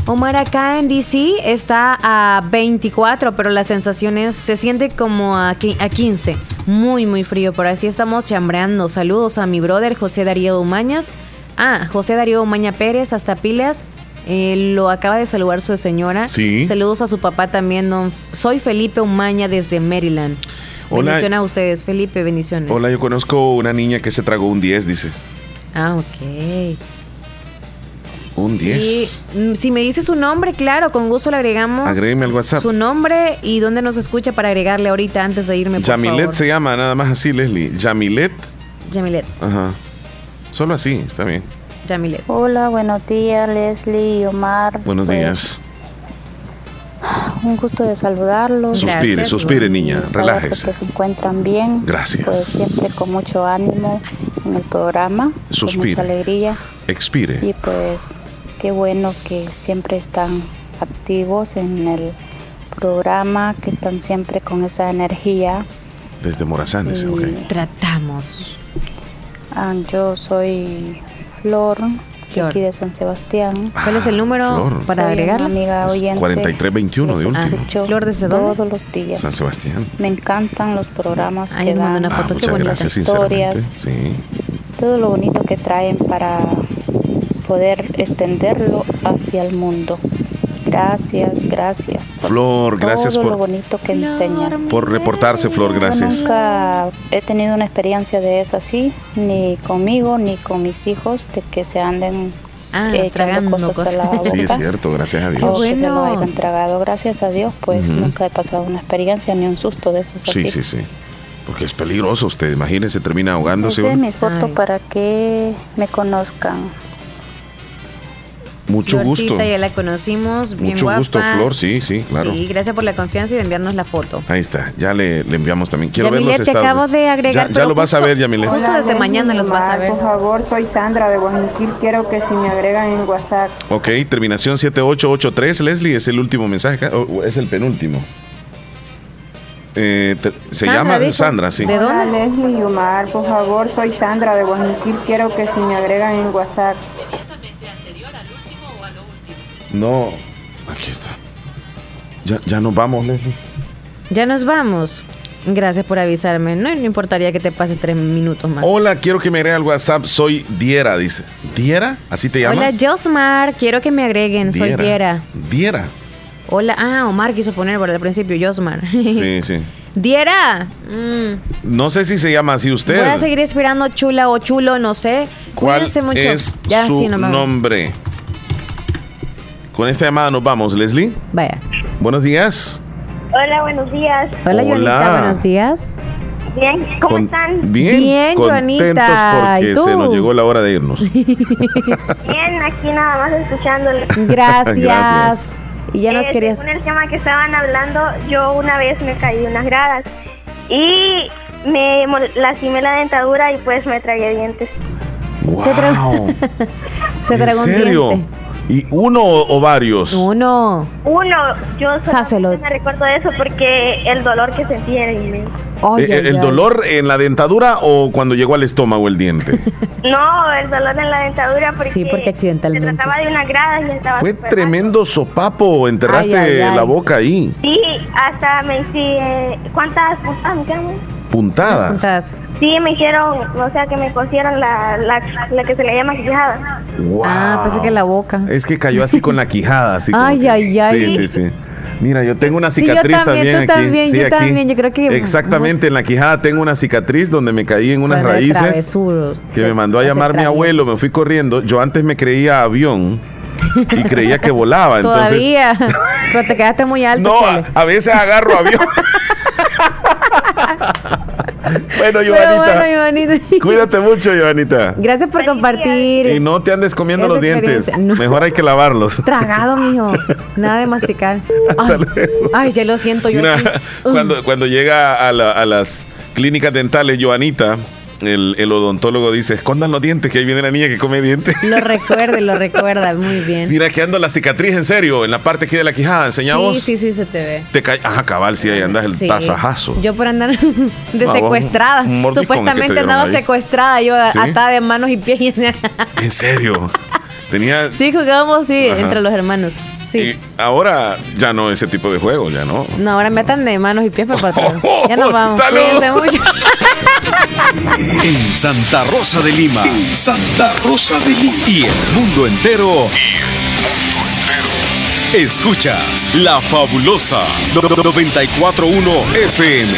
Omar acá en DC está a 24, pero la sensación es, se siente como a, qui- a 15. Muy, muy frío, por así estamos chambreando. Saludos a mi brother José Darío Umañas. Ah, José Darío Umaña Pérez, hasta Pilas. Eh, lo acaba de saludar su señora. Sí. Saludos a su papá también. don- Soy Felipe Umaña desde Maryland. Hola. Bendiciones a ustedes, Felipe, bendiciones. Hola, yo conozco una niña que se tragó un 10, dice. Ah, ok. Un Y 10. mm, si me dice su nombre, claro, con gusto le agregamos. Agrégueme al WhatsApp. Su nombre y dónde nos escucha para agregarle ahorita antes de irme, por Yamilet favor. se llama, nada más así, Leslie. Yamilet. Yamilet. Ajá. Solo así, está bien. Yamilet. Hola, buenos días, Leslie y Omar. Buenos Pues, días. Un gusto de saludarlos. Suspire, suspire, niña. Relájese. que se encuentran bien. Gracias. Pues siempre con mucho ánimo en el programa. Suspire. Con mucha alegría. Expire. Y pues qué bueno que siempre están activos en el programa, que están siempre con esa energía. Desde Morazán, dice, ok. Tratamos. Ah, yo soy Flor. de aquí de San Sebastián. ¿Cuál es el número Flor. para una amiga oyente. 4321 de último. escucho Flor, ¿desde dónde? Todos los días. San Sebastián. Me encantan los programas Ahí que dan, una foto, Ah, muchas gracias, historias, sinceramente. Sí. todo lo bonito que traen para poder extenderlo hacia el mundo. Gracias, gracias. por Flor, gracias todo lo por, bonito que enseñan. por reportarse, Flor, Yo gracias. nunca he tenido una experiencia de eso así, ni conmigo ni con mis hijos, de que se anden Ah, echando tragando cosas, a la cosas. boca. Sí, es cierto, gracias a o Dios. que se lo bueno. hayan tragado. Gracias a Dios, pues Ujú. nunca he pasado una experiencia ni un susto de esos Sí, así. sí, sí. Porque es peligroso usted, imagínese, termina ahogándose Esa es mi foto para que me conozcan. Mucho Florcita, gusto. ya la conocimos, bien Mucho guapa. gusto, Flor, sí, sí, claro. Sí, gracias por la confianza y de enviarnos la foto. Ahí está, ya le, le enviamos también. Quiero ver Yamilet, los te estados. acabo de agregar, Ya, ya lo vas a justo- ver, Yamilet. Justo desde mañana los vas a ver. Por favor, soy Sandra de Guayaquil. Quiero que si me agregan en WhatsApp. Ok, terminación 7883. Leslie, es el último mensaje, o- es el penúltimo. Eh, te- se Sandra, llama dijo. Sandra, sí. Hola, Leslie y Omar. Por favor, soy Sandra de Guayaquil. Quiero que si me agregan en WhatsApp. No, aquí está. Ya, ya nos vamos, Leslie. Ya nos vamos. Gracias por avisarme. No, no importaría que te pases tres minutos más. Hola, quiero que me agregue al WhatsApp. Soy Diera, dice. ¿Diera? ¿Así te llamas? Hola, Josmar. Quiero que me agreguen. Soy Diera. Diera. Hola. Ah, Omar quiso poner por el principio Josmar. Sí, sí. Diera. Mm, No sé si se llama así usted. Voy a seguir esperando chula o chulo, no sé. ¿Cuál Cuídense mucho. es Ya, su sí, nombre? Con esta llamada nos vamos, Leslie. Vaya. Buenos días. Hola, buenos días. Hola, Hola. Joanita. Buenos días. Bien, ¿cómo Con- están? Bien, Bien, contentos Joanita. ¿Y porque tú? se nos llegó la hora de irnos. Bien, aquí nada más escuchándole. Gracias. Gracias. Y ya nos Eh, querías. Según el tema que estaban hablando, yo una vez me caí de unas gradas y me lastimé la dentadura y pues me tragué dientes. Se tragó, Wow. se ¿En tragó un serio? diente. ¿Y uno o, varios? Uno. Uno, yo solamente me recuerdo de eso porque el dolor que sentí era inmenso. Eh, eh, ¿El dolor en la dentadura o cuando llegó al estómago el diente? No, el dolor en la dentadura porque, Sí, porque se accidentalmente. trataba de una grada y estaba Fue tremendo sopapo, enterraste Ay, ay, ay. la boca ahí. Sí, hasta me hice... ¿Cuántas puntadas me? Puntadas. Sí, me hicieron, o sea, que me cosieron la, la, la que se le llama quijada. Wow. Ah, pensé que la boca. Es que cayó así con la quijada, así Ay, que- ay, ay. Sí, sí, sí. Mira, yo tengo una Sí, yo cicatriz también, también, tú aquí. también, sí, yo aquí. también, yo creo que- Exactamente, en la quijada tengo una cicatriz donde me caí en unas raíces que de- me mandó a llamar mi abuelo, me fui corriendo. Yo antes me creía avión y creía que volaba, entonces Todavía. Pero te quedaste muy alto, no, a veces agarro avión. bueno, Giovanita, bueno, Joanita. cuídate mucho, Giovanita. Gracias por compartir. Y no te andes comiendo los dientes. No. Mejor hay que lavarlos. Tragado, mijo. Nada de masticar. Ay, ay, ya lo siento yo. Cuando, cuando llega a, la- a las clínicas dentales, Joanita, el, el odontólogo dice, escondan los dientes, que ahí viene la niña que come dientes. Lo recuerda, lo recuerda. Muy bien. Mira, que ando la cicatriz, en serio, en la parte aquí de la quijada. Enseña Sí, vos. sí, sí, se te ve. Te cae, ajá, cabal, sí, ahí andas el Sí. tasajazo. Yo por andar de No, secuestrada. te Supuestamente andaba ahí. secuestrada, yo ¿Sí? atada de manos y pies. En serio. Tenía... sí, jugábamos, sí, Ajá. entre los hermanos. Sí. Y ahora ya no ese tipo de juego, ya no. No, ahora me atan de manos y pies para atrás. Ya nos vamos. Mucho. En Santa Rosa de Lima. En Santa Rosa de Lima. Y el mundo entero. Escuchas La Fabulosa 941 FM.